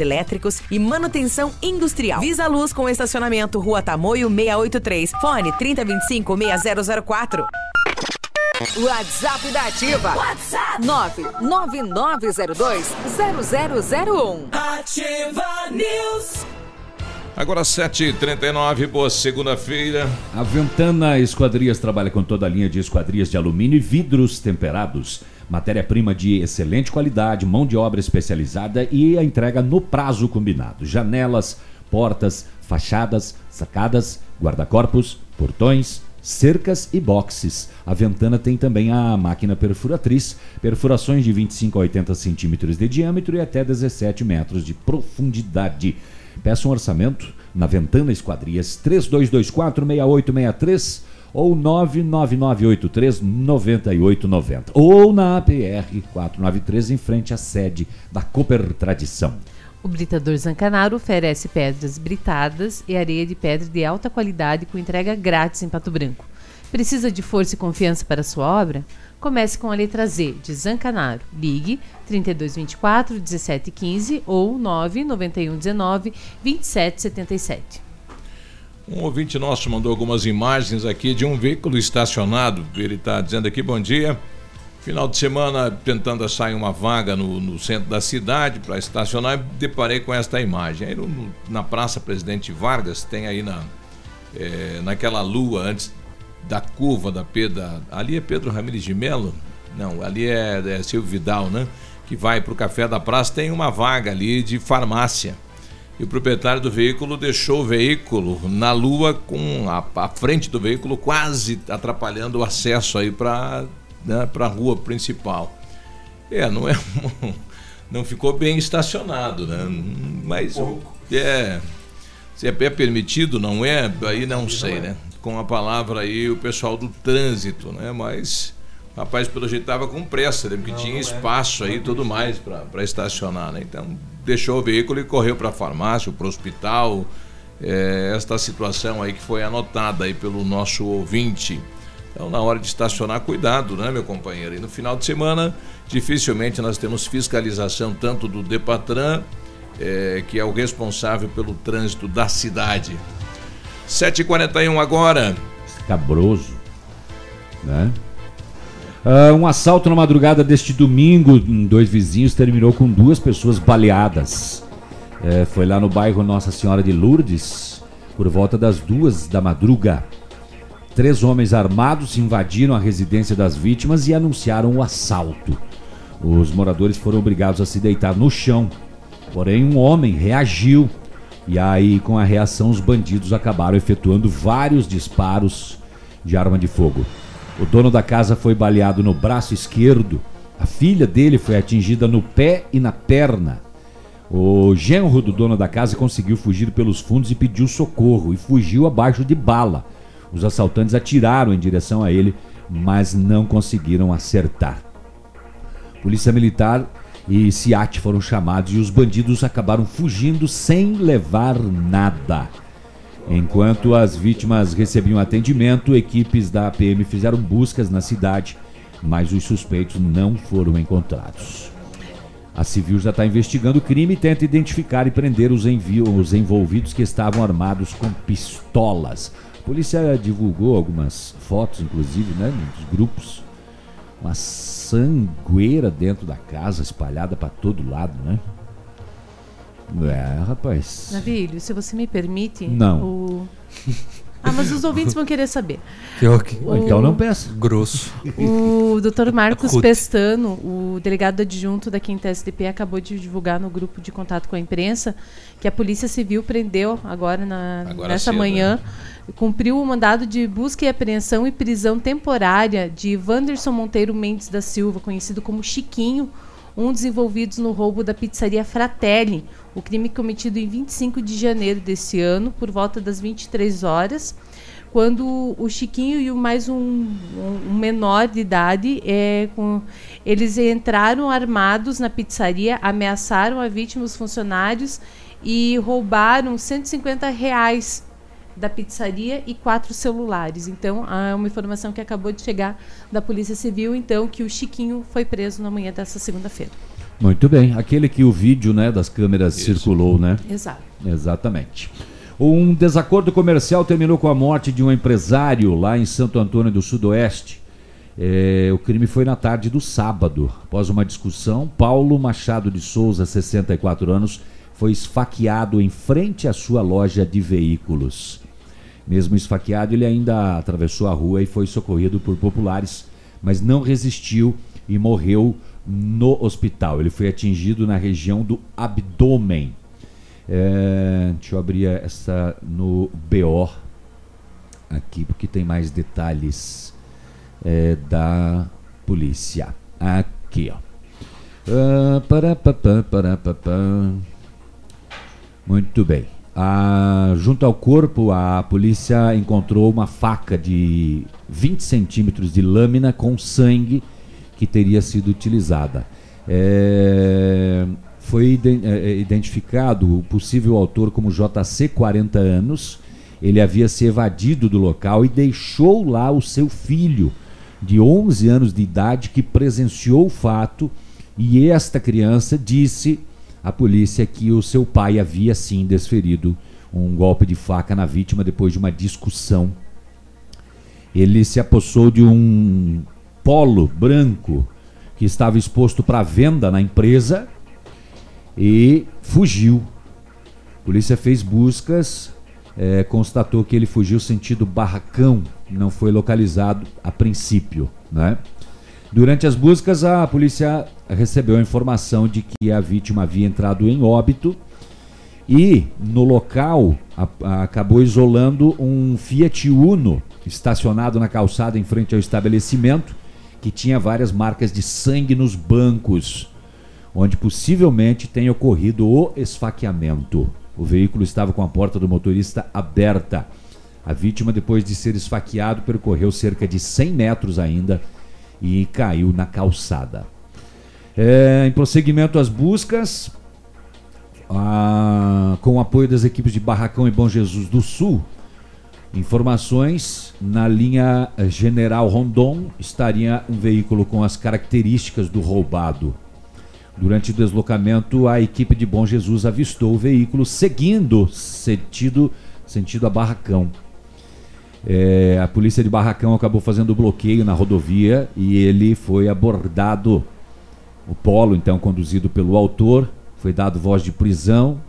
elétricos e manutenção industrial. Visa Luz com estacionamento Rua Tamoio 683. Fone 3025 6004. WhatsApp da Ativa. WhatsApp 999020001. Ativa News. Agora 7h39, boa segunda-feira. A Ventana Esquadrias trabalha com toda a linha de esquadrias de alumínio e vidros temperados. Matéria-prima de excelente qualidade, mão de obra especializada e a entrega no prazo combinado. Janelas, portas, fachadas, sacadas, guarda-corpos, portões, cercas e boxes. A Ventana tem também a máquina perfuratriz, perfurações de 25 a 80 centímetros de diâmetro e até 17 metros de profundidade. Peça um orçamento na Ventana Esquadrias 32246863 ou 999839890 ou na APR 493 em frente à sede da Cooper Tradição. O Britador Zancanaro oferece pedras britadas e areia de pedra de alta qualidade com entrega grátis em Pato Branco. Precisa de força e confiança para sua obra? Comece com a letra Z de Zancanaro. Ligue 3224 1715 ou 99119 2777. Um ouvinte nosso mandou algumas imagens aqui de um veículo estacionado. Ele está dizendo aqui: bom dia. Final de semana, tentando sair uma vaga no, no centro da cidade para estacionar, deparei com esta imagem. Aí no, na Praça Presidente Vargas, tem aí na, é, naquela lua antes da curva da Pedro. Ali é Pedro Ramires de Melo? Não, ali é, é Silvio Vidal, né? Que vai para o Café da Praça, tem uma vaga ali de farmácia e o proprietário do veículo deixou o veículo na lua com a, a frente do veículo quase atrapalhando o acesso aí para né, a rua principal. É, não é não ficou bem estacionado, né? Mas é se é permitido, não é, aí não sei, né? Com a palavra aí o pessoal do trânsito, né? Mas rapaz, pelo jeito estava com pressa, né? porque tinha é. espaço aí e tudo mais para estacionar, né? Então deixou o veículo e correu para a farmácia, para o hospital. É, esta situação aí que foi anotada aí pelo nosso ouvinte. Então, na hora de estacionar, cuidado, né, meu companheiro? E no final de semana, dificilmente nós temos fiscalização tanto do Depatran, é, que é o responsável pelo trânsito da cidade. 7h41 agora. Escabroso, né? Uh, um assalto na madrugada deste domingo em dois vizinhos terminou com duas pessoas baleadas. É, foi lá no bairro Nossa Senhora de Lourdes, por volta das duas da madruga. Três homens armados invadiram a residência das vítimas e anunciaram o assalto. Os moradores foram obrigados a se deitar no chão. Porém, um homem reagiu e aí, com a reação, os bandidos acabaram efetuando vários disparos de arma de fogo. O dono da casa foi baleado no braço esquerdo. A filha dele foi atingida no pé e na perna. O genro do dono da casa conseguiu fugir pelos fundos e pediu socorro e fugiu abaixo de bala. Os assaltantes atiraram em direção a ele, mas não conseguiram acertar. Polícia Militar e SIAT foram chamados e os bandidos acabaram fugindo sem levar nada. Enquanto as vítimas recebiam atendimento, equipes da PM fizeram buscas na cidade, mas os suspeitos não foram encontrados. A civil já está investigando o crime e tenta identificar e prender os, os envolvidos que estavam armados com pistolas. A polícia divulgou algumas fotos, inclusive, né, nos grupos. Uma sangueira dentro da casa, espalhada para todo lado, né? É, rapaz. Navilho, se você me permite. Não. O... Ah, mas os ouvintes vão querer saber. O... Então não peça. Grosso. O doutor Marcos Pestano, o delegado adjunto da Quinta SDP, acabou de divulgar no grupo de contato com a imprensa que a Polícia Civil prendeu agora, na, agora nessa cedo, manhã, né? cumpriu o mandado de busca e apreensão e prisão temporária de Wanderson Monteiro Mendes da Silva, conhecido como Chiquinho, um dos envolvidos no roubo da pizzaria Fratelli, o crime cometido em 25 de janeiro desse ano, por volta das 23 horas, quando o Chiquinho e o mais um, um menor de idade, é, com, eles entraram armados na pizzaria, ameaçaram a vítima, os funcionários, e roubaram 150 reais da pizzaria e quatro celulares. Então, é uma informação que acabou de chegar da Polícia Civil, então, que o Chiquinho foi preso na manhã dessa segunda-feira. Muito bem. Aquele que o vídeo né, das câmeras Isso. circulou, né? Exato. Exatamente. Um desacordo comercial terminou com a morte de um empresário lá em Santo Antônio do Sudoeste. É, o crime foi na tarde do sábado. Após uma discussão, Paulo Machado de Souza, 64 anos, foi esfaqueado em frente à sua loja de veículos. Mesmo esfaqueado, ele ainda atravessou a rua e foi socorrido por populares, mas não resistiu e morreu no hospital. Ele foi atingido na região do abdômen. É, deixa eu abrir essa no BO aqui, porque tem mais detalhes é, da polícia. Aqui, ó. Para, Muito bem. a, junto ao corpo, a polícia encontrou uma faca de 20 centímetros de lâmina com sangue que teria sido utilizada. É, foi é, identificado o possível autor como JC, 40 anos. Ele havia se evadido do local e deixou lá o seu filho, de 11 anos de idade, que presenciou o fato. E esta criança disse à polícia que o seu pai havia sim desferido um golpe de faca na vítima depois de uma discussão. Ele se apossou de um polo branco que estava exposto para venda na empresa e fugiu. A polícia fez buscas, é, constatou que ele fugiu sentido barracão, não foi localizado a princípio. Né? Durante as buscas, a polícia recebeu a informação de que a vítima havia entrado em óbito e no local a, a, acabou isolando um Fiat Uno estacionado na calçada em frente ao estabelecimento que tinha várias marcas de sangue nos bancos, onde possivelmente tenha ocorrido o esfaqueamento. O veículo estava com a porta do motorista aberta. A vítima, depois de ser esfaqueado, percorreu cerca de 100 metros ainda e caiu na calçada. É, em prosseguimento às buscas, a, com o apoio das equipes de Barracão e Bom Jesus do Sul, informações na linha General Rondon estaria um veículo com as características do roubado. Durante o deslocamento, a equipe de Bom Jesus avistou o veículo seguindo sentido, sentido a Barracão. É, a polícia de Barracão acabou fazendo bloqueio na rodovia e ele foi abordado. O polo, então, conduzido pelo autor, foi dado voz de prisão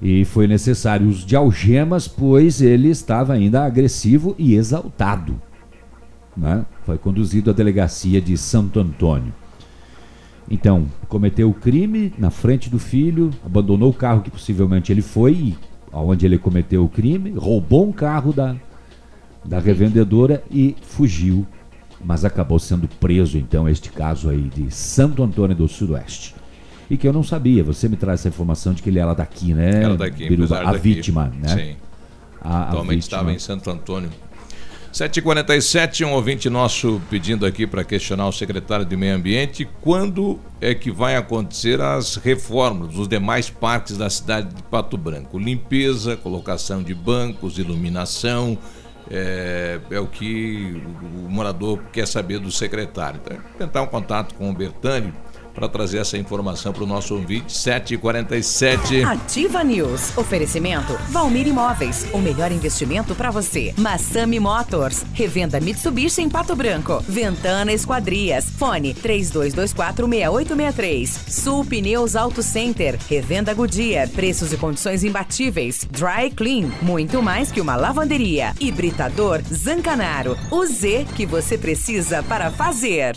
e foi necessário uso de algemas, pois ele estava ainda agressivo e exaltado. Né? Foi conduzido à delegacia de Santo Antônio. Então, cometeu o crime na frente do filho, abandonou o carro que possivelmente ele foi, aonde ele cometeu o crime, roubou um carro da, da revendedora e fugiu. Mas acabou sendo preso, então, este caso aí de Santo Antônio do Sudoeste e que eu não sabia. Você me traz essa informação de que ele era daqui, né? Era daqui, Biruba, a daqui. vítima, né? Sim. A, Atualmente estava em Santo Antônio. 7h47, um ouvinte nosso pedindo aqui para questionar o secretário de Meio Ambiente quando é que vai acontecer as reformas dos demais parques da cidade de Pato Branco. Limpeza, colocação de bancos, iluminação, é, é, o que o morador quer saber do secretário. Então, tentar um contato com o Bertani para trazer essa informação para o nosso ouvinte, 7h47. Ativa News. Oferecimento Valmir Imóveis. O melhor investimento para você. Massami Motors. Revenda Mitsubishi em Pato Branco. Ventana Esquadrias. Fone 32246863. Sul Pneus Auto Center. Revenda Goodyear. Preços e condições imbatíveis. Dry Clean. Muito mais que uma lavanderia. Hibridador Zancanaro. O Z que você precisa para fazer.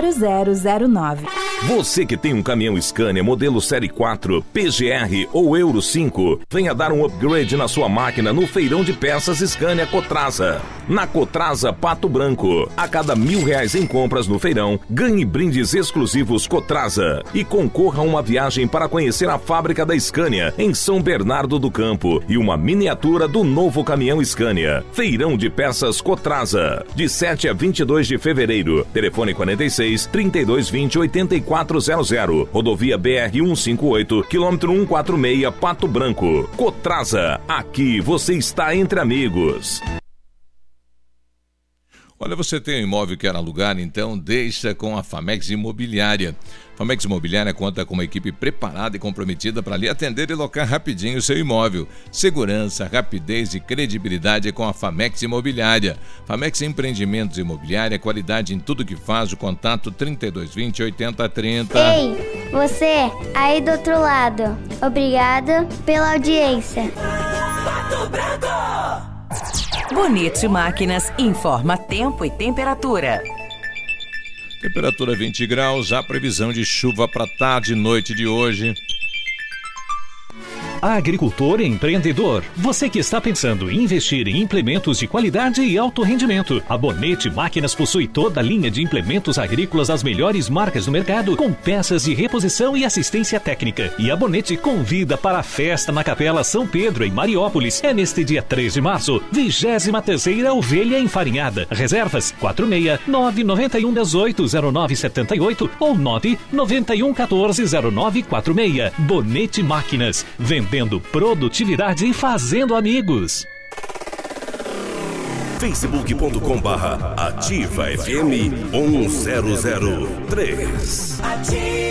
0009. Você que tem um caminhão Scania modelo Série 4, PGR ou Euro 5, venha dar um upgrade na sua máquina no feirão de peças Scania Cotraza. Na Cotraza Pato Branco, a cada mil reais em compras no feirão, ganhe brindes exclusivos Cotraza e concorra a uma viagem para conhecer a fábrica da Scania em São Bernardo do Campo e uma miniatura do novo caminhão Scania. Feirão de peças Cotraza, de 7 a 22 de fevereiro. Telefone 46 3220 8400. Rodovia BR 158, quilômetro 146, Pato Branco. Cotraza, aqui você está entre amigos. Olha, você tem um imóvel que quer alugar, então deixa com a Famex Imobiliária. Famex Imobiliária conta com uma equipe preparada e comprometida para lhe atender e locar rapidinho o seu imóvel. Segurança, rapidez e credibilidade com a Famex Imobiliária. Famex Empreendimentos Imobiliária, qualidade em tudo que faz. O contato 3220 8030. Ei, você aí do outro lado. Obrigada pela audiência. Pato Branco. Bonito Máquinas informa tempo e temperatura. Temperatura 20 graus, a previsão de chuva para tarde e noite de hoje. Agricultor e empreendedor, você que está pensando em investir em implementos de qualidade e alto rendimento, a Bonete Máquinas possui toda a linha de implementos agrícolas das melhores marcas do mercado, com peças de reposição e assistência técnica. E a Bonete convida para a festa na Capela São Pedro, em Mariópolis. É neste dia 3 de março, 23 Ovelha Enfarinhada. Reservas 46 991 18 0978 ou 991 14 0946. Bonete Máquinas. Vendendo produtividade e fazendo amigos. facebook.com barra ativa FM 1003. Ativa.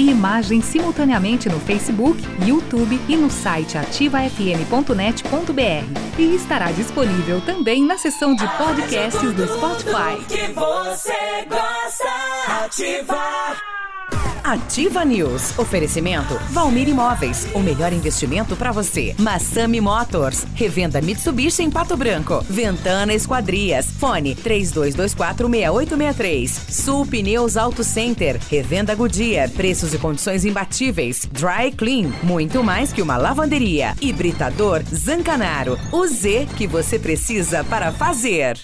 e imagem simultaneamente no Facebook, YouTube e no site ativafm.net.br. E estará disponível também na seção de podcasts do Spotify. Que você gosta. Ativa. Ativa News. Oferecimento Valmir Imóveis. O melhor investimento para você. Massami Motors. Revenda Mitsubishi em Pato Branco. Ventana Esquadrias. Fone 32246863. Sul Pneus Auto Center. Revenda Goodyear. Preços e condições imbatíveis. Dry Clean. Muito mais que uma lavanderia. Hibridador Zancanaro. O Z que você precisa para fazer.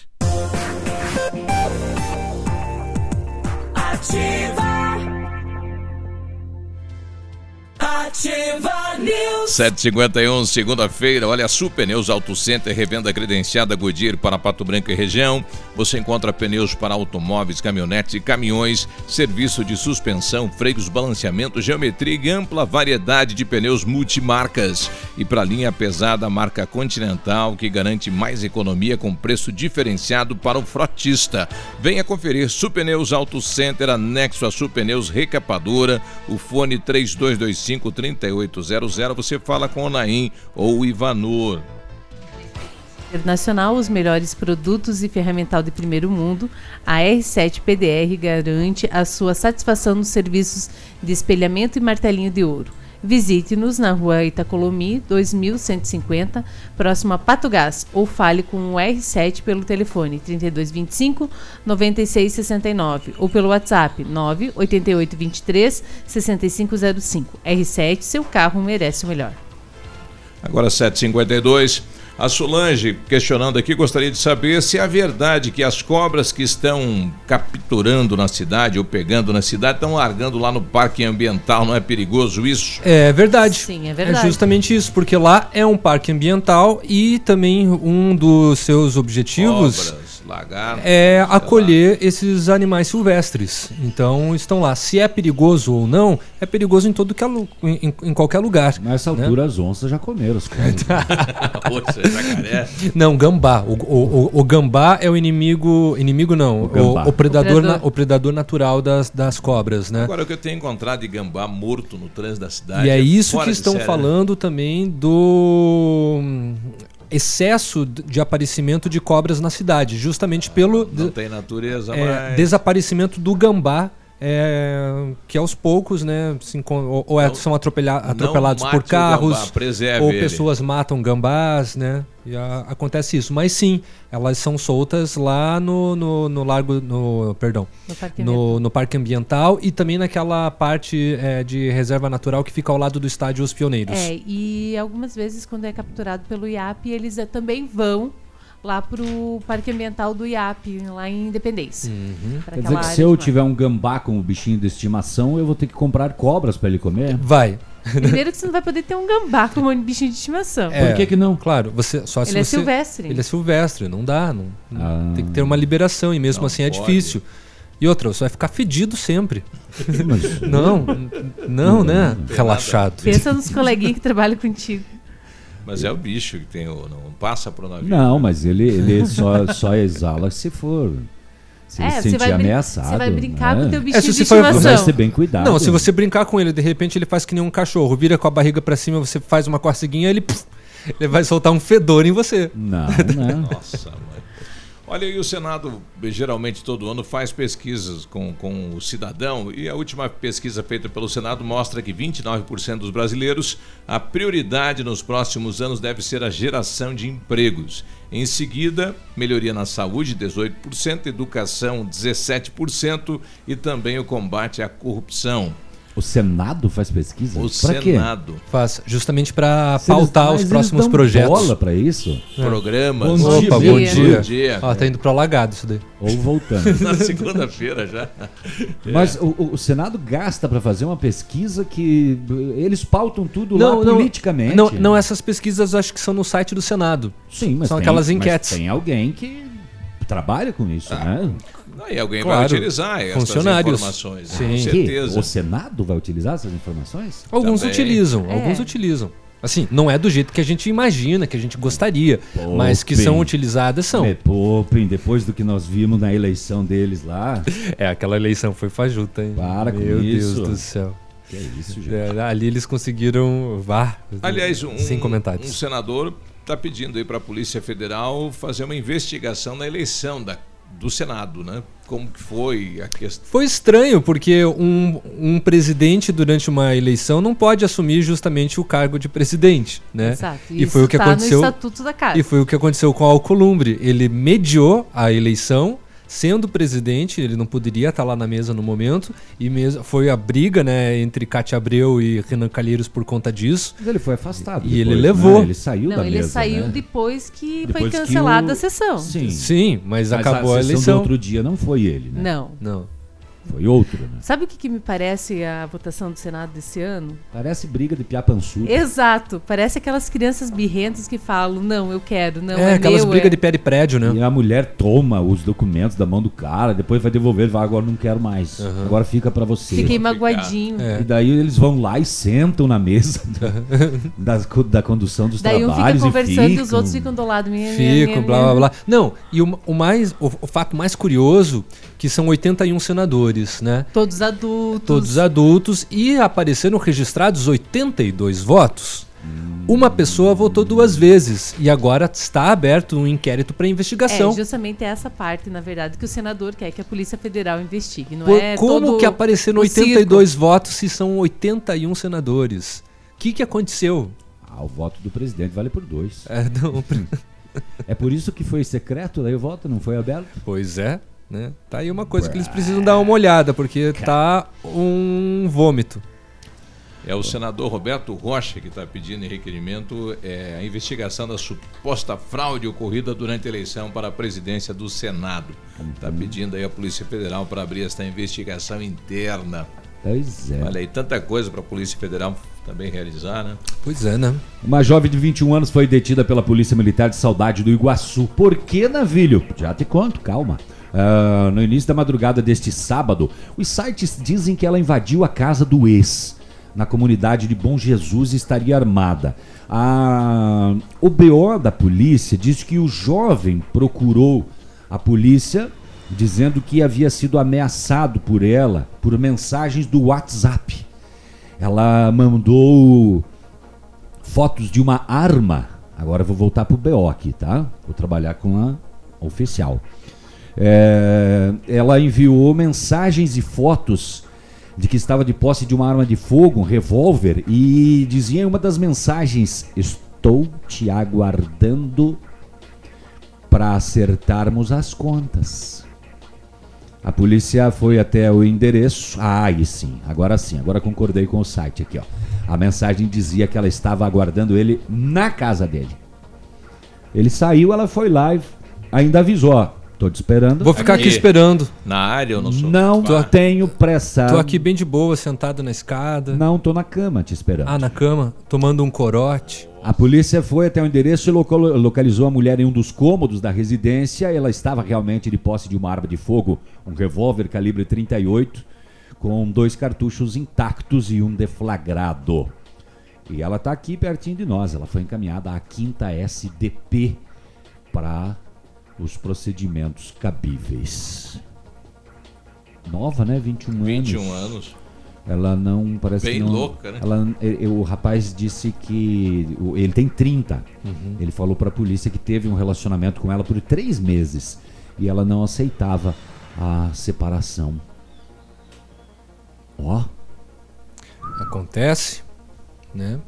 Ativa. Ativa News. 751, segunda-feira. Olha, Super Pneus Auto Center, revenda credenciada Goodyear para Pato Branco e região. Você encontra pneus para automóveis, caminhonetes e caminhões, serviço de suspensão, freios, balanceamento, geometria e ampla variedade de pneus multimarcas. E para linha pesada, marca Continental, que garante mais economia com preço diferenciado para o frotista. Venha conferir Super Pneus Auto Center, anexo a Super Pneus Recapadora, o fone 3225-3800. Você fala com o Naim ou o Ivanur. Internacional, os melhores produtos e ferramental de primeiro mundo, a R7 PDR garante a sua satisfação nos serviços de espelhamento e martelinho de ouro. Visite-nos na rua Itacolomi, 2150, próximo a Pato Gás, ou fale com o R7 pelo telefone 3225 9669 ou pelo WhatsApp 98823 6505. R7, seu carro merece o melhor. Agora 7h52. A Solange, questionando aqui, gostaria de saber se é verdade que as cobras que estão capturando na cidade ou pegando na cidade estão largando lá no parque ambiental. Não é perigoso isso? É verdade. Sim, é verdade. justamente isso, porque lá é um parque ambiental e também um dos seus objetivos Cobras, lagartos. é acolher esses animais silvestres. Então estão lá. Se é perigoso ou não, é perigoso em todo que é em, em qualquer lugar. Nessa né? altura as onças já comeram os. Poxa, jacaré. Não, gambá. O, o, o, o gambá é o inimigo. Inimigo não. O, gambá. o predador, O na- predador. o predador natural das, das cobras, né? Agora, o que eu tenho encontrado de gambá morto no trânsito da cidade. E é isso fora que estão né? falando também do excesso de aparecimento de cobras na cidade, justamente pelo Não tem natureza, é, mas. desaparecimento do gambá. É, que aos poucos, né, se ou, ou é- Não- são atropelados por carros, gambá, ou ele. pessoas matam gambás, né, e a- acontece isso. Mas sim, elas são soltas lá no, no, no largo, no, perdão, No Parque no, no parque ambiental e também naquela parte é, de reserva natural que fica ao lado do estádio Os Pioneiros. É, e algumas vezes, quando é capturado pelo IAP, eles eh, também vão lá pro Parque Ambiental do IAP, lá em Independência. Uhum. Quer dizer que se eu tiver um gambá como bichinho de estimação, eu vou ter que comprar cobras para ele comer? Vai. Primeiro que você não vai poder ter um gambá como um bichinho de estimação. É, que que não? Claro, você só se Ele é você- silvestre. Ele é silvestre, não dá, não, Ah. tem que ter uma liberação e mesmo Não assim é pode. difícil. E outra, você vai ficar fedido sempre. não, não, né? Relaxado. Pensa nos coleguinhas que trabalham contigo. Mas é o bicho que tem o. Não passa pro navio. Não, mas ele, ele só, só exala se for. Se É, ele se sentir ameaçado. você vai brincar com o teu né? bichinho se de você for- estimação. Vai bem cuidado. Não, se você brincar com ele, de repente ele faz que nem um cachorro, vira com a barriga pra cima, você faz uma corceguinha, ele, puf, ele vai soltar um fedor em você. Não, não. Nossa, mãe. Olha, e o Senado geralmente todo ano faz pesquisas com, com o cidadão e a última pesquisa feita pelo Senado mostra que 29% dos brasileiros a prioridade nos próximos anos deve ser a geração de empregos. Em seguida, melhoria na saúde, 18%, educação, 17% e também o combate à corrupção. O Senado faz pesquisa? O pra quê? Senado. Faz, justamente eles- pautar mas os eles próximos dão projetos. bola pra isso? Programas. Bom dia, Opa, bom bom dia. Bom dia. Ó, tá indo pro alagado isso daí. Ou voltando. Na segunda-feira já. Mas o, o- o Senado gasta pra fazer uma pesquisa que eles pautam tudo lá politicamente. Não, não, essas pesquisas acho que são no site do Senado. Sim, mas são tem- aquelas mas enquetes. tem alguém que trabalha com isso, Ah. né? Aí alguém Claro. vai utilizar essas Funcionários. informações, Sim. com Que? certeza. O Senado vai utilizar essas informações? Alguns Também. utilizam, É. alguns utilizam. Assim, não é do jeito que a gente imagina, que a gente gostaria, mas que são utilizadas são. Me poupem, depois do que nós vimos na eleição deles lá. É, aquela eleição foi fajuta, hein? Para com Meu isso. Deus do céu. Que isso, gente. É, ali eles conseguiram. Vá, Aliás, um, sem um comentários. senador está pedindo aí para a Polícia Federal fazer uma investigação na eleição da, do Senado, né? Como que foi a questão. Foi estranho, porque um, um presidente durante uma eleição não pode assumir justamente o cargo de presidente, né? Exato. E foi o que tá aconteceu. no Estatuto da Casa. E foi o que aconteceu com Alcolumbre. Ele mediou a eleição, sendo presidente, ele não poderia estar lá na mesa no momento, e mesmo foi a briga, né, entre Cátia Abreu e Renan Calheiros por conta disso. Mas ele foi afastado. E ele depois, levou. né? Ele saiu Não, da ele mesa. saiu né? depois que Depois foi que cancelada o- a sessão. Sim. Sim, mas, Mas acabou a, a sessão eleição. do outro dia não foi ele, né? Não. Não. Foi outro, né? Sabe o que, que me parece a votação do Senado desse ano? Parece briga de piapançudo. Exato. Parece aquelas crianças birrentas que falam, não, eu quero, não, é, é, aquelas meu, brigas é... de pé de prédio, né? E a mulher toma os documentos da mão do cara, depois vai devolver e vai, agora não quero mais. Agora fica pra você. Fiquei magoadinho. É. E daí eles vão lá e sentam na mesa da, da, condução dos Daí um fica trabalhos conversando e e os outros ficam do lado. Minha, minha, Fico, minha, blá blá blá. Não, e o, o mais, o, o fato mais curioso que são 81 senadores, né? Todos adultos. Todos adultos e apareceram registrados 82 votos. Uma pessoa votou duas vezes e agora está aberto um inquérito para investigação. É, justamente essa parte, na verdade, que o senador quer que a Polícia Federal investigue. Não Por é como todo que apareceram o 82 votos se são 81 senadores? O que, que aconteceu? Ah, o voto do presidente vale por dois. É, não. É por isso que foi secreto, daí o voto não foi aberto. Pois é, né? Tá aí uma coisa que eles precisam dar uma olhada, porque tá um vômito. É o senador Roberto Rocha que está pedindo em requerimento é, a investigação da suposta fraude ocorrida durante a eleição para a presidência do Senado. Está pedindo aí a Polícia Federal para abrir esta investigação interna. Pois é. Olha aí, tanta coisa para a Polícia Federal também realizar, né? Pois é, né? Uma jovem de 21 anos foi detida pela Polícia Militar de Saudade do Iguaçu. Por que, navilho? Já te conto, calma. Ah, no início da madrugada deste sábado, os sites dizem que ela invadiu a casa do ex. Na comunidade de Bom Jesus estaria armada. A... O BO da polícia diz que o jovem procurou a polícia dizendo que havia sido ameaçado por ela por mensagens do WhatsApp. Ela mandou fotos de uma arma. Agora vou voltar pro BO aqui, tá? Vou trabalhar com a oficial. É, ela enviou mensagens e fotos de que estava de posse de uma arma de fogo, um revólver, e dizia em uma das mensagens: Estou te aguardando para acertarmos as contas. A polícia foi até o endereço. Ah, aí sim, agora sim, agora concordei com o site aqui, ó. A mensagem dizia que ela estava aguardando ele na casa dele. Ele saiu, ela foi lá e ainda avisou, ó. Tô te esperando. Vou ficar aqui, esperando. Na área ou no sofá? Não tenho pressa. Tô aqui bem de boa, sentado na escada. Não, tô na cama te esperando. Ah, na cama, tomando um corote. A polícia foi até o endereço e local- localizou a mulher em um dos cômodos da residência. Ela estava realmente de posse de uma arma de fogo, um revólver calibre 38, com dois cartuchos intactos e um deflagrado. E ela está aqui pertinho de nós. Ela foi encaminhada à quinta SDP para os procedimentos cabíveis. Nova, né? 21 anos. 21 anos. Ela não parece Bem que não, louca, né? Ela, o rapaz disse que ele tem 30. Uhum. Ele falou para a polícia que teve um relacionamento com ela por três meses e ela não aceitava a separação. Ó, Acontece, né?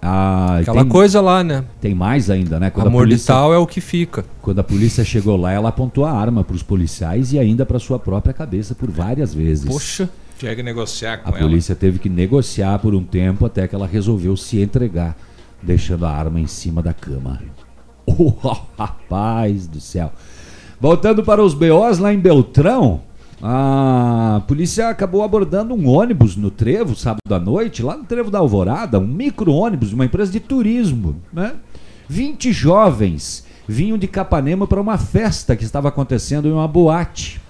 Ah, Aquela tem- coisa lá, né? Tem mais ainda, né? Quando Amor a polícia, de tal é o que fica. Quando a polícia chegou lá, ela apontou a arma para os policiais e ainda para sua própria cabeça por várias vezes. Poxa. Tinha que negociar com A ela. polícia teve que negociar por um tempo até que ela resolveu se entregar, deixando a arma em cima da cama. Oh, rapaz do céu. Voltando para os BOs lá em Beltrão, a polícia acabou abordando um ônibus no trevo, sábado à noite, lá no trevo da Alvorada, um micro-ônibus de uma empresa de turismo. Né? 20 jovens vinham de Capanema para uma festa que estava acontecendo em uma boate.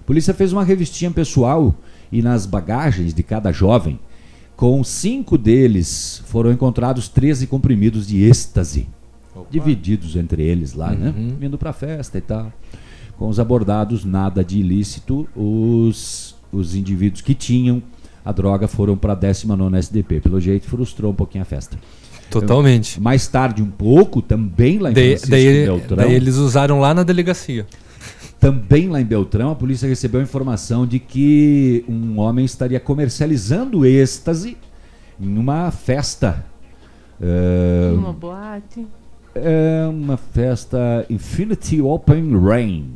A polícia fez uma revistinha pessoal e nas bagagens de cada jovem, com cinco deles foram encontrados 13 comprimidos de êxtase, divididos entre eles lá, né? Uhum. Vindo pra festa e tal. Com os abordados, nada de ilícito, os, os indivíduos que tinham a droga foram para a 19 SDP. Pelo jeito, frustrou um pouquinho a festa. Totalmente. Mais tarde, um pouco, também lá em Daí, Francisco daí- Beltrão. daí eles usaram lá na delegacia. Também lá em Beltrão, a polícia recebeu a informação de que um homem estaria comercializando êxtase em uma festa. É, Uma boate. é uma festa Infinity Open Rain,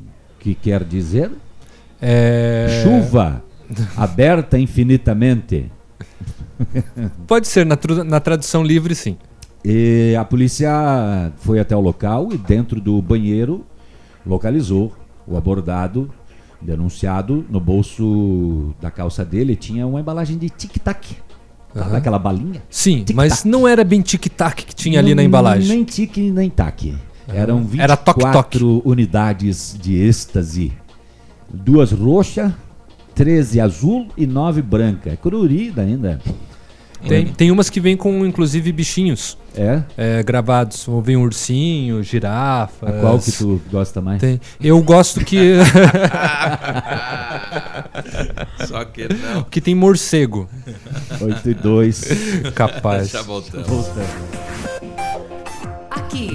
que quer dizer É... chuva aberta infinitamente. Pode ser, na, na tradução livre, sim. E a polícia foi até o local e dentro do banheiro localizou o abordado, denunciado. No bolso da calça dele tinha uma embalagem de tic-tac. Sabe Aham. aquela balinha? Sim, mas não era bem tic-tac que tinha ali na Não- embalagem. Nem tic, nem tac. Eram 24 Era toque-toque. unidades de êxtase. Duas roxas, 13 azul e 9 branca. É colorida ainda. Tem, tem umas que vêm com, inclusive, bichinhos. É? gravados. Ou vem um ursinho, girafa. A qual que tu gosta mais? Tem. Eu gosto que. Só que não. que tem morcego. 8 e 2. Capaz. Já voltamos. Aqui,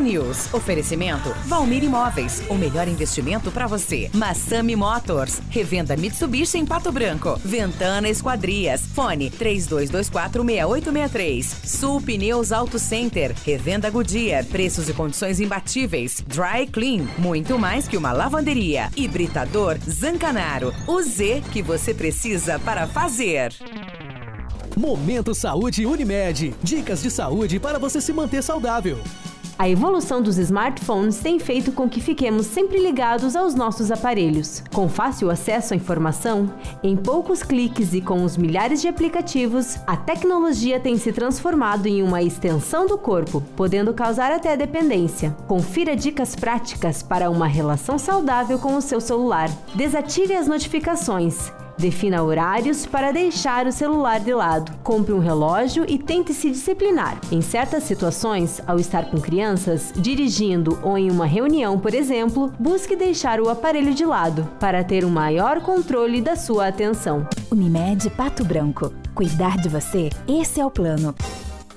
News. Oferecimento Valmir Imóveis. O melhor investimento para você. Massami Motors. Revenda Mitsubishi em Pato Branco. Ventana Esquadrias. Fone 32246863. Sul Pneus Auto Center. Revenda Goodyear. Preços e condições imbatíveis. Dry Clean. Muito mais que uma lavanderia. Hibridador Zancanaro. O Z que você precisa para fazer. Momento Saúde Unimed. Dicas de saúde para você se manter saudável. A evolução dos smartphones tem feito com que fiquemos sempre ligados aos nossos aparelhos. Com fácil acesso à informação, em poucos cliques e com os milhares de aplicativos, a tecnologia tem se transformado em uma extensão do corpo, podendo causar até dependência. Confira dicas práticas para uma relação saudável com o seu celular. Desative as notificações. Defina horários para deixar o celular de lado. Compre um relógio e tente se disciplinar. Em certas situações, ao estar com crianças, dirigindo ou em uma reunião, por exemplo, busque deixar o aparelho de lado para ter um maior controle da sua atenção. Unimed Pato Branco. Cuidar de você, esse é o plano.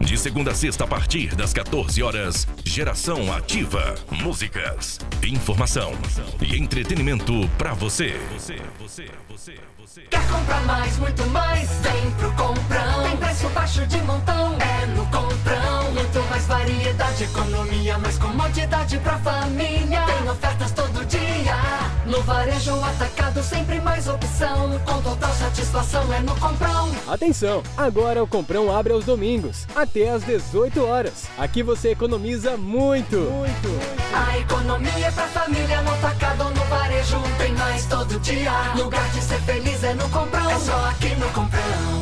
De segunda a sexta, a partir das 14 horas, Geração Ativa. Músicas, informação e entretenimento pra você. Quer comprar mais, muito mais? Vem pro Comprão. Tem preço baixo de montão. É no Comprão. Muito mais variedade, economia, mais comodidade pra família. Tem ofertas dia. No varejo atacado, sempre mais opção. Com total satisfação é no Comprão. Atenção! Agora o Comprão abre aos domingos, até às 18 horas. Aqui você economiza muito. Muito. A economia é pra família no atacado, no varejo. Tem mais todo dia. Lugar de ser feliz é no Comprão. É só aqui no Comprão.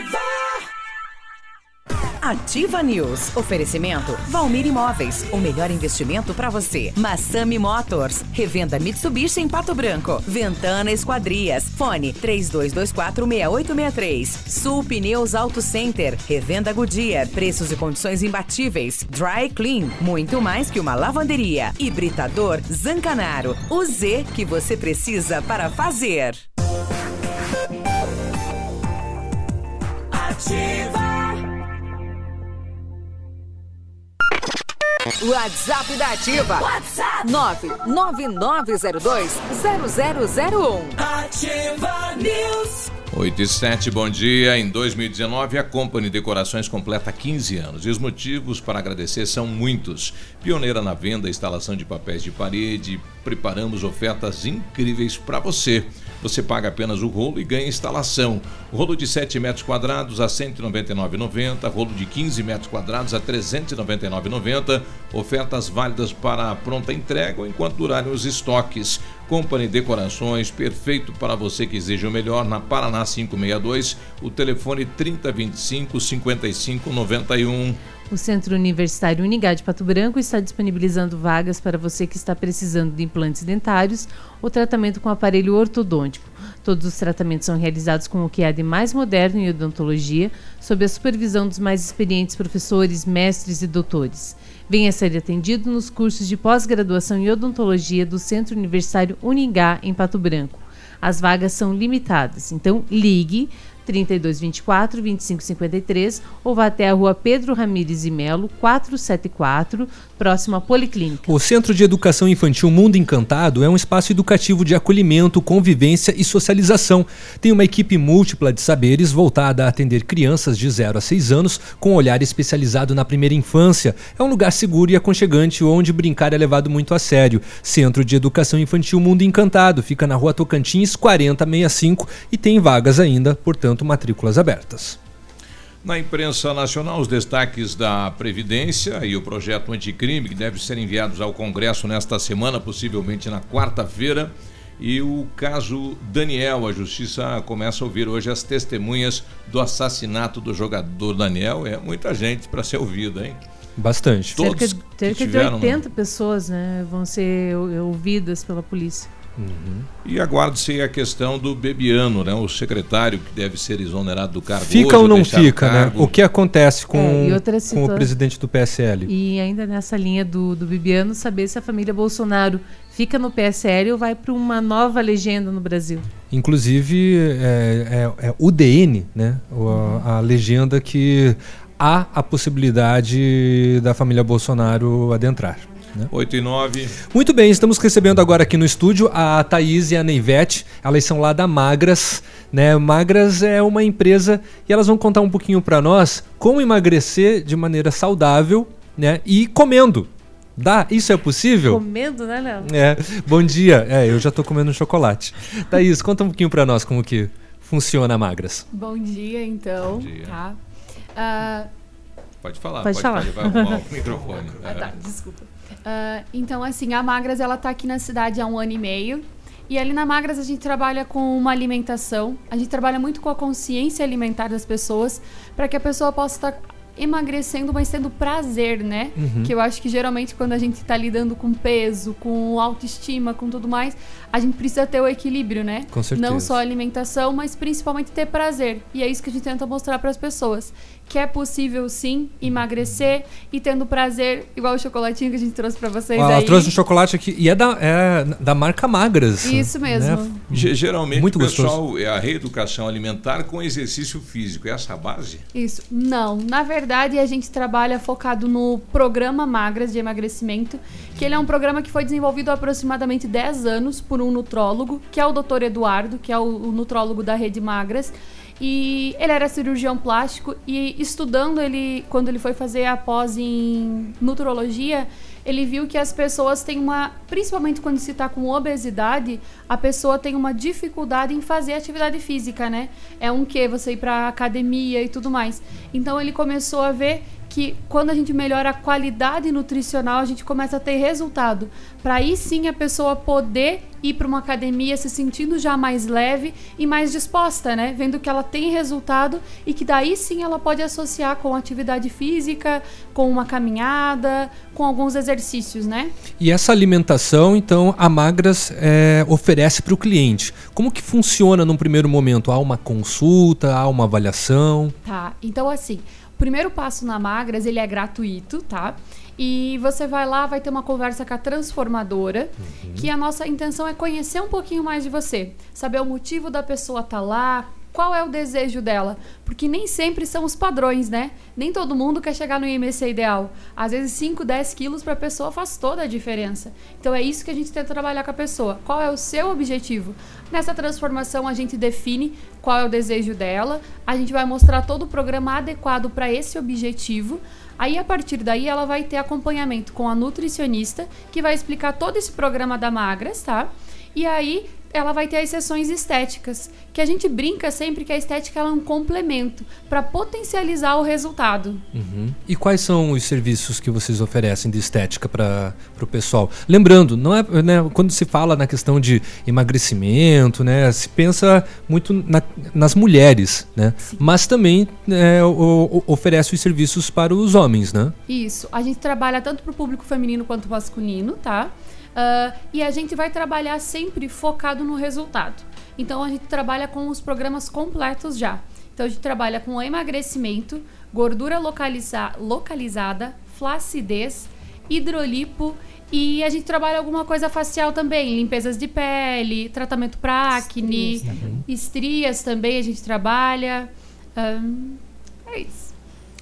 Ativa News. Oferecimento Valmir Imóveis. O melhor investimento para você. Massami Motors. Revenda Mitsubishi em Pato Branco. Ventana Esquadrias. Fone 32246863. Sul Pneus Auto Center. Revenda Goodyear. Preços e condições imbatíveis. Dry Clean. Muito mais que uma lavanderia. Hibridador Zancanaro. O Z que você precisa para fazer. Ativa. WhatsApp da Ativa. WhatsApp 999020001. Ativa News. 8 e 7, bom dia. Em 2019, a Company Decorações completa 15 anos e os motivos para agradecer são muitos. Pioneira na venda e instalação de papéis de parede, preparamos ofertas incríveis para você. Você paga apenas o rolo e ganha instalação. Rolo de 7 metros quadrados a R$ 199,90, rolo de 15 metros quadrados a R$ 399,90. Ofertas válidas para pronta entrega enquanto durarem os estoques. Company Decorações, perfeito para você que exige o melhor, na Paraná 562, o telefone 3025 5591. O Centro Universitário Unigá de Pato Branco está disponibilizando vagas para você que está precisando de implantes dentários ou tratamento com aparelho ortodôntico. Todos os tratamentos são realizados com o que há de mais moderno em odontologia, sob a supervisão dos mais experientes professores, mestres e doutores. Venha ser atendido nos cursos de pós-graduação em odontologia do Centro Universitário Unigá, em Pato Branco. As vagas são limitadas, então ligue 3224 2553 ou vá até a rua Pedro Ramires e Melo, 474, próximo à Policlínica. O Centro de Educação Infantil Mundo Encantado é um espaço educativo de acolhimento, convivência e socialização. Tem uma equipe múltipla de saberes voltada a atender crianças de 0 a 6 anos com olhar especializado na primeira infância. É um lugar seguro e aconchegante onde brincar é levado muito a sério. Centro de Educação Infantil Mundo Encantado fica na rua Tocantins 4065 e tem vagas ainda, portanto, matrículas abertas. Na imprensa nacional, os destaques da Previdência e o projeto anticrime, que deve ser enviados ao Congresso nesta semana, possivelmente na quarta-feira. E o caso Daniel, a justiça começa a ouvir hoje as testemunhas do assassinato do jogador Daniel. É muita gente para ser ouvida, hein? Bastante. Todos cerca, cerca de 80 pessoas né, vão ser ouvidas pela polícia. Uhum. E aguarde-se a questão do Bebiano, né? o secretário que deve ser exonerado do cargo. Fica hoje, ou não fica, né? O que acontece com, é, com o presidente do PSL? E ainda nessa linha do, do Bebiano, saber se a família Bolsonaro fica no PSL ou vai para uma nova legenda no Brasil. Inclusive, é, é, é UDN, né? Uhum. A, a legenda que há a possibilidade da família Bolsonaro adentrar. Né? 8 e 9. Muito bem, estamos recebendo agora aqui no estúdio a Thaís e a Neivete. Elas são lá da Magras. Né? Magras é uma empresa e elas vão contar um pouquinho para nós como emagrecer de maneira saudável né? e comendo. Dá? Isso é possível? Comendo, né, Léo? É. Bom dia. É, eu já estou comendo chocolate. Thaís, conta um pouquinho para nós como que funciona a Magras. Bom dia, então. Bom dia. Tá. Uh, pode falar, pode, pode falar. Vai arrumar o microfone. Ah, tá, desculpa. Uh, então, assim, a Magras ela tá aqui na cidade há um ano e meio. E ali na Magras a gente trabalha com uma alimentação. A gente trabalha muito com a consciência alimentar das pessoas para que a pessoa possa estar emagrecendo, mas tendo prazer, né? Uhum. Que eu acho que geralmente quando a gente tá lidando com peso, com autoestima, com tudo mais, a gente precisa ter o equilíbrio, né? Com certeza. Não só a alimentação, mas principalmente ter prazer. E é isso que a gente tenta mostrar para as pessoas que é possível sim emagrecer e tendo prazer, igual o chocolatinho que a gente trouxe para vocês Ela aí. trouxe um chocolate aqui e é da, é da marca Magras. Isso mesmo. Né? Geralmente Muito o pessoal gostoso. é a reeducação alimentar com exercício físico, é essa a base? Isso. Não, na verdade a gente trabalha focado no programa Magras de emagrecimento, que ele é um programa que foi desenvolvido há aproximadamente 10 anos por um nutrólogo, que é o Dr. Eduardo, que é o, o nutrólogo da Rede Magras. E ele era cirurgião plástico e estudando ele, quando ele foi fazer a pós em nutrologia, ele viu que as pessoas têm uma, principalmente quando se está com obesidade, a pessoa tem uma dificuldade em fazer atividade física, né? É um que você ir para academia e tudo mais. Então ele começou a ver que quando a gente melhora a qualidade nutricional, a gente começa a ter resultado. Para aí sim a pessoa poder ir para uma academia se sentindo já mais leve e mais disposta, né? Vendo que ela tem resultado e que daí sim ela pode associar com atividade física, com uma caminhada, com alguns exercícios, né? E essa alimentação, então, a Magras é, oferece para o cliente. Como que funciona num primeiro momento? Há uma consulta, há uma avaliação? Tá, então assim, primeiro passo na Magras, ele é gratuito, tá? E você vai lá, vai ter uma conversa com a transformadora, uhum. que a nossa intenção é conhecer um pouquinho mais de você, saber o motivo da pessoa estar tá lá, qual é o desejo dela? Porque nem sempre são os padrões, né? Nem todo mundo quer chegar no IMC ideal. Às vezes 5, 10 quilos para a pessoa faz toda a diferença. Então é isso que a gente tenta trabalhar com a pessoa. Qual é o seu objetivo? Nessa transformação a gente define qual é o desejo dela, a gente vai mostrar todo o programa adequado para esse objetivo. Aí a partir daí ela vai ter acompanhamento com a nutricionista, que vai explicar todo esse programa da Magras, tá? E aí ela vai ter as sessões estéticas, que a gente brinca sempre que a estética é um complemento para potencializar o resultado. Uhum. E quais são os serviços que vocês oferecem de estética para o pessoal? Lembrando, não é né, quando se fala na questão de emagrecimento, né, se pensa muito na, nas mulheres, né, mas também é, o, o, oferece os serviços para os homens, né? Isso. A gente trabalha tanto para o público feminino quanto masculino, tá? Uh, e a gente vai trabalhar sempre focado no resultado. Então a gente trabalha com os programas completos já. Então a gente trabalha com emagrecimento, gordura localiza localizada, flacidez, hidrolipo e a gente trabalha alguma coisa facial também, limpezas de pele, tratamento para acne, estrias também. estrias também a gente trabalha. Um, é isso.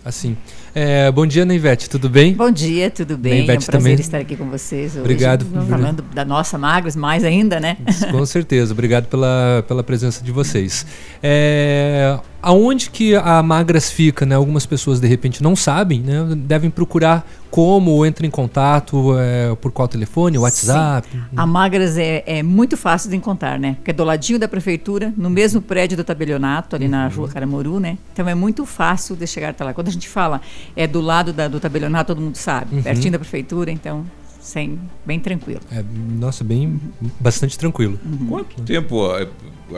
Assim. É, bom dia, Neivete, tudo bem? Bom dia, tudo bem. Neivete é um prazer também. estar aqui com vocês hoje. Obrigado. Falando da nossa Magros, mais ainda, né? Com certeza. Obrigado pela, pela presença de vocês. É, aonde que a Magras fica, né? Algumas pessoas de repente não sabem, né? Devem procurar como entra em contato é, por qual telefone, WhatsApp. Sim. A Magras é, é, muito fácil de encontrar, né? Porque é do ladinho da prefeitura, no mesmo prédio do tabelionato, ali uhum. na rua Caramoru, né? Então é muito fácil de chegar até lá. Quando a gente fala é do lado da, do tabelionato, todo mundo sabe, uhum. pertinho da prefeitura, então sem bem tranquilo. É, nossa, bem bastante tranquilo. Uhum. Quanto tempo a,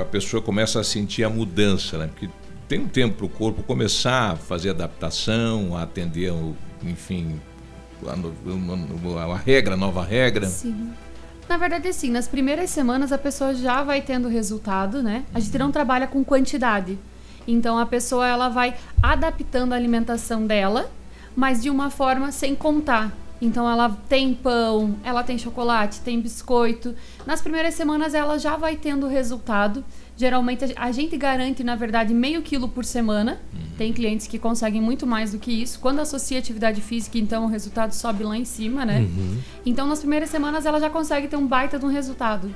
a, pessoa começa a sentir a mudança, né? Porque tem um tempo para o corpo começar a fazer adaptação, a atender, enfim, a, a, a regra, nova regra. Sim. Na verdade, sim, nas primeiras semanas a pessoa já vai tendo resultado, né? A gente não trabalha com quantidade. Então a pessoa ela vai adaptando a alimentação dela, mas de uma forma sem contar. Então ela tem pão, ela tem chocolate, tem biscoito. Nas primeiras semanas ela já vai tendo resultado. Geralmente a gente garante, na verdade, meio quilo por semana. Uhum. Tem clientes que conseguem muito mais do que isso. Quando associa atividade física, então o resultado sobe lá em cima, né? Uhum. Então nas primeiras semanas ela já consegue ter um baita de um resultado.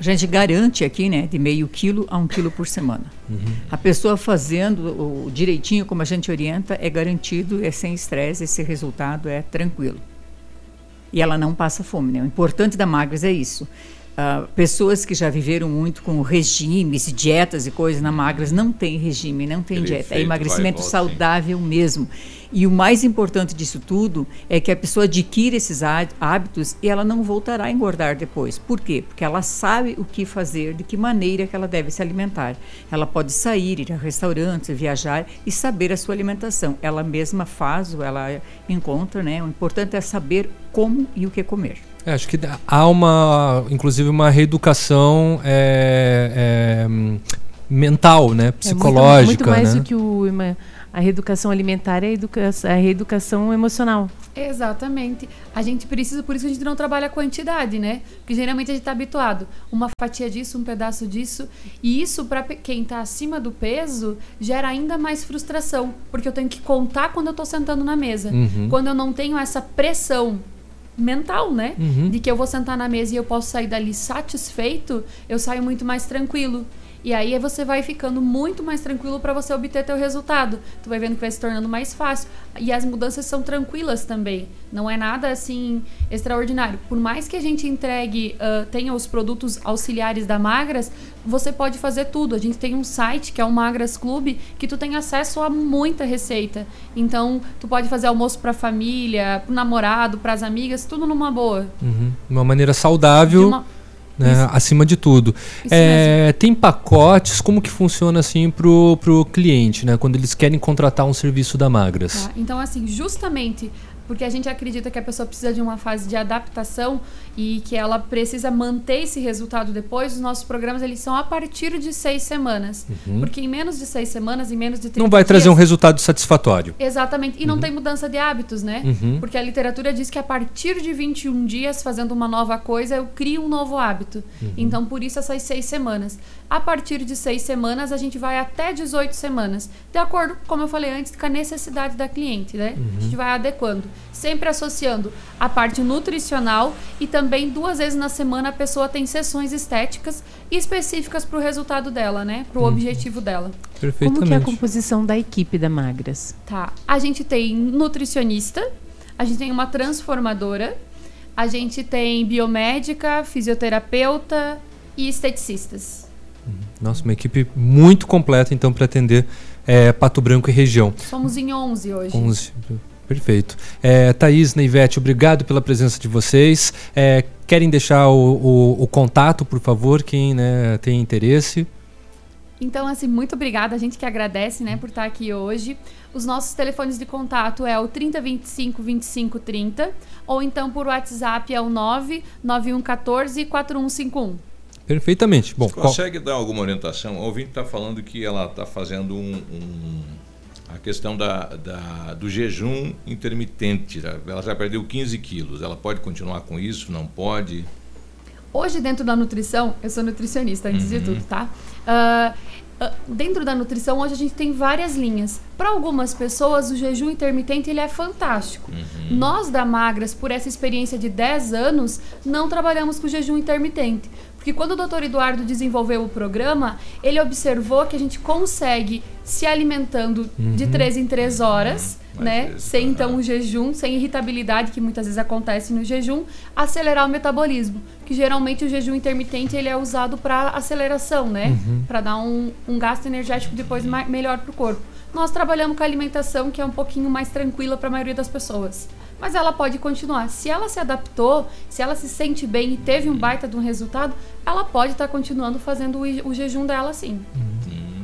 A gente garante aqui, né, de meio quilo a um quilo por semana. Uhum. A pessoa fazendo o direitinho como a gente orienta é garantido, é sem estresse, esse resultado é tranquilo. E ela não passa fome, né? O importante da Magras é isso. Uh, pessoas que já viveram muito com regimes, dietas e coisas na magras não tem regime, não tem dieta. É emagrecimento volta, saudável sim. mesmo. E o mais importante disso tudo é que a pessoa adquire esses hábitos e ela não voltará a engordar depois. Por quê? Porque ela sabe o que fazer, de que maneira que ela deve se alimentar. Ela pode sair, ir a restaurantes, viajar e saber a sua alimentação. Ela mesma faz ou ela encontra, né? O importante é saber como e o que comer. É, acho que há uma, inclusive, uma reeducação é, é, mental, né, psicológica. É muito, muito mais né? do que o, a reeducação alimentar é a, educação, a reeducação emocional. Exatamente. A gente precisa, por isso que a gente não trabalha a quantidade, né? Porque geralmente a gente está habituado. Uma fatia disso, um pedaço disso. E isso, para quem está acima do peso, gera ainda mais frustração. Porque eu tenho que contar quando eu estou sentando na mesa. Uhum. Quando eu não tenho essa pressão mental, né? Uhum. De que eu vou sentar na mesa e eu posso sair dali satisfeito, eu saio muito mais tranquilo. E aí você vai ficando muito mais tranquilo para você obter teu resultado. Tu vai vendo que vai se tornando mais fácil. E as mudanças são tranquilas também. Não é nada assim extraordinário. Por mais que a gente entregue, uh, tenha os produtos auxiliares da Magras, você pode fazer tudo. A gente tem um site que é o Magras Clube que tu tem acesso a muita receita. Então, tu pode fazer almoço para família, pro namorado, para as amigas, tudo numa boa. Uhum. Uma maneira saudável. De uma né, acima de tudo. É, tem pacotes, como que funciona assim pro, pro cliente, né? Quando eles querem contratar um serviço da Magras. Tá, então, assim, justamente porque a gente acredita que a pessoa precisa de uma fase de adaptação e que ela precisa manter esse resultado depois. Os nossos programas eles são a partir de seis semanas, uhum. porque em menos de seis semanas, em menos de 30 não vai dias, trazer um resultado satisfatório. Exatamente, e uhum. não tem mudança de hábitos, né? Uhum. Porque a literatura diz que a partir de 21 dias fazendo uma nova coisa eu crio um novo hábito. Uhum. Então por isso essas seis semanas. A partir de seis semanas a gente vai até 18 semanas, de acordo, como eu falei antes, com a necessidade da cliente, né? A gente uhum. vai adequando sempre associando a parte nutricional e também duas vezes na semana a pessoa tem sessões estéticas específicas para o resultado dela, né? Para o hum. objetivo dela. Como que é a composição da equipe da Magras? Tá. A gente tem nutricionista, a gente tem uma transformadora, a gente tem biomédica, fisioterapeuta e esteticistas. Nossa, uma equipe muito completa então para atender é, Pato Branco e região. Somos em 11 hoje. 11. Perfeito. É, Thaís, Neivete, obrigado pela presença de vocês. É, querem deixar o, o, o, contato, por favor, quem né, tem interesse? Então, assim, muito obrigada. A gente que agradece né, por estar aqui hoje. Os nossos telefones de contato é o 3025 2530 ou então por WhatsApp é o 99114 4151. Perfeitamente. Bom, Você consegue qual... dar alguma orientação? O ouvinte está falando que ela está fazendo um, um a questão da, da, do jejum intermitente. Ela já perdeu 15 quilos. Ela pode continuar com isso? Não pode? Hoje, dentro da nutrição, eu sou nutricionista antes uhum. de tudo, tá? Uh, uh, dentro da nutrição, hoje a gente tem várias linhas. Para algumas pessoas, o jejum intermitente ele é fantástico. Uhum. Nós da Magras, por essa experiência de 10 anos, não trabalhamos com jejum intermitente. Porque quando o doutor Eduardo desenvolveu o programa, ele observou que a gente consegue se alimentando uhum. de três em três horas, uhum. né? sem então o jejum, sem irritabilidade, que muitas vezes acontece no jejum, acelerar o metabolismo. Que geralmente o jejum intermitente ele é usado para aceleração, né? Uhum. Para dar um, um gasto energético depois melhor para o corpo. Nós trabalhamos com a alimentação que é um pouquinho mais tranquila para a maioria das pessoas mas ela pode continuar. Se ela se adaptou, se ela se sente bem e teve um baita de um resultado, ela pode estar tá continuando fazendo o, o, jejum dela sim.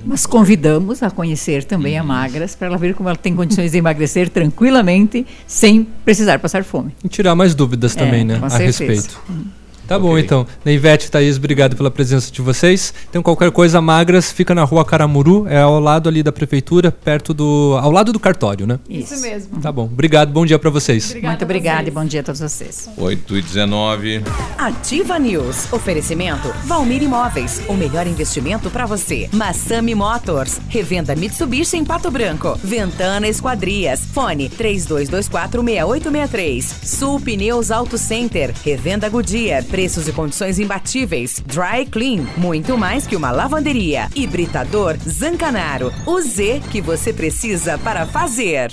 Mas convidamos a conhecer também a Magras para ela ver como ela tem condições de emagrecer tranquilamente, sem precisar passar fome. E tirar mais dúvidas também, é, né? A certeza. respeito. Hum. Tá okay. bom, então. Neivete, Thaís, obrigado pela presença de vocês. Então, qualquer coisa, Magras fica na rua Caramuru, é ao lado ali da prefeitura, perto do. ao lado do cartório, né? Isso, mesmo. Tá bom. Obrigado, bom dia para vocês. Obrigada Muito obrigada e bom dia a todos vocês. 8 e 19. Ativa News. Oferecimento Valmir Imóveis. O melhor investimento para você. Massami Motors. Revenda Mitsubishi em Pato Branco. Ventana Esquadrias. Fone 3224 6863. Sul Pneus Auto Center. Revenda Goodyear preços e condições imbatíveis. Dry Clean, muito mais que uma lavanderia. Hibridador Zancanaro, o Z que você precisa para fazer.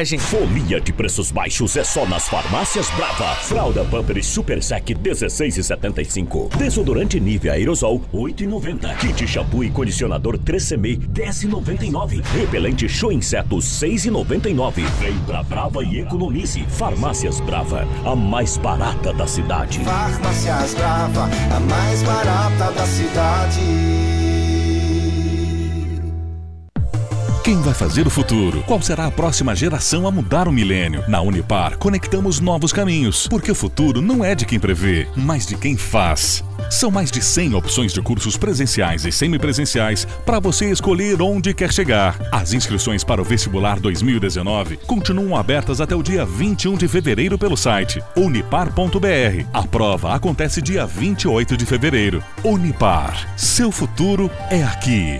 Folia de preços baixos é só nas farmácias Brava. Fralda Pampers Super Sec 16,75. Desodorante Nivea Aerosol 8,90. Kit shampoo e condicionador 3CM 10,99. Repelente Show Insetos 6,99. Vem pra Brava e economize. Farmácias Brava, a mais barata da cidade. Farmácias Brava, a mais barata da cidade. Quem vai fazer o futuro? Qual será a próxima geração a mudar o milênio? Na Unipar, conectamos novos caminhos, porque o futuro não é de quem prevê, mas de quem faz. São mais de 100 opções de cursos presenciais e semipresenciais para você escolher onde quer chegar. As inscrições para o vestibular 2019 continuam abertas até o dia 21 de fevereiro pelo site unipar.br. A prova acontece dia 28 de fevereiro. Unipar, seu futuro é aqui.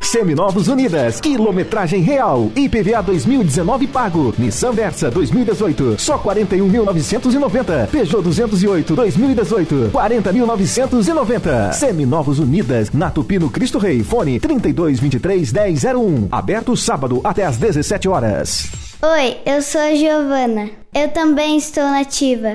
Seminovos Unidas, quilometragem real, IPVA 2019 pago, Nissan Versa 2018, só 41.990, Peugeot 208 2018, 40.990. Seminovos Unidas, na Tupino Cristo Rei, fone 3223 1001, aberto sábado até às 17 horas. Oi, eu sou a Giovana. Eu também estou nativa.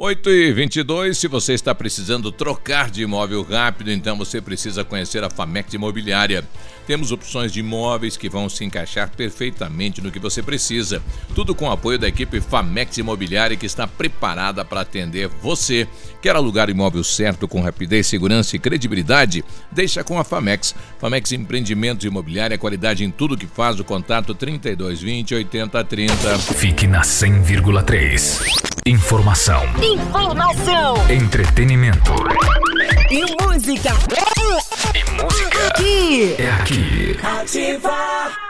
8 e 22 se você está precisando trocar de imóvel rápido, então você precisa conhecer a Famex Imobiliária. Temos opções de imóveis que vão se encaixar perfeitamente no que você precisa. Tudo com o apoio da equipe Famex Imobiliária que está preparada para atender você. Quer alugar imóvel certo com rapidez, segurança e credibilidade? Deixa com a Famex. Famex Empreendimentos Imobiliária, qualidade em tudo que faz. O contato 3220 8030. Fique na 100,3. Informação. Informação. Entretenimento. E música. E música. Aqui. É aqui. Ativa.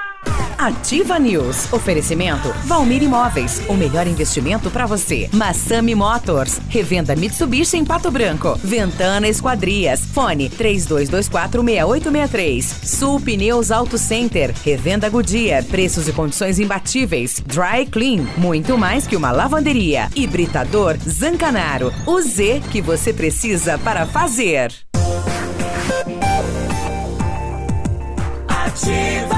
Ativa News. Oferecimento Valmir Imóveis. O melhor investimento para você. Massami Motors. Revenda Mitsubishi em Pato Branco. Ventana Esquadrias. Fone 32246863. Sul Pneus Auto Center. Revenda Goodyear. Preços e condições imbatíveis. Dry Clean. Muito mais que uma lavanderia. Hibridador Zancanaro. O Z que você precisa para fazer. Ativa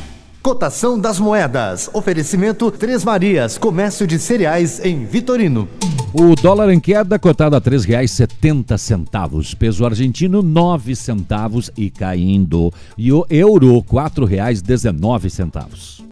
Cotação das moedas. Oferecimento Três Marias, comércio de cereais em Vitorino. O dólar em queda, cotado a R$ 3,70. Peso argentino, 9 centavos e caindo. E o euro, R$ 4,19.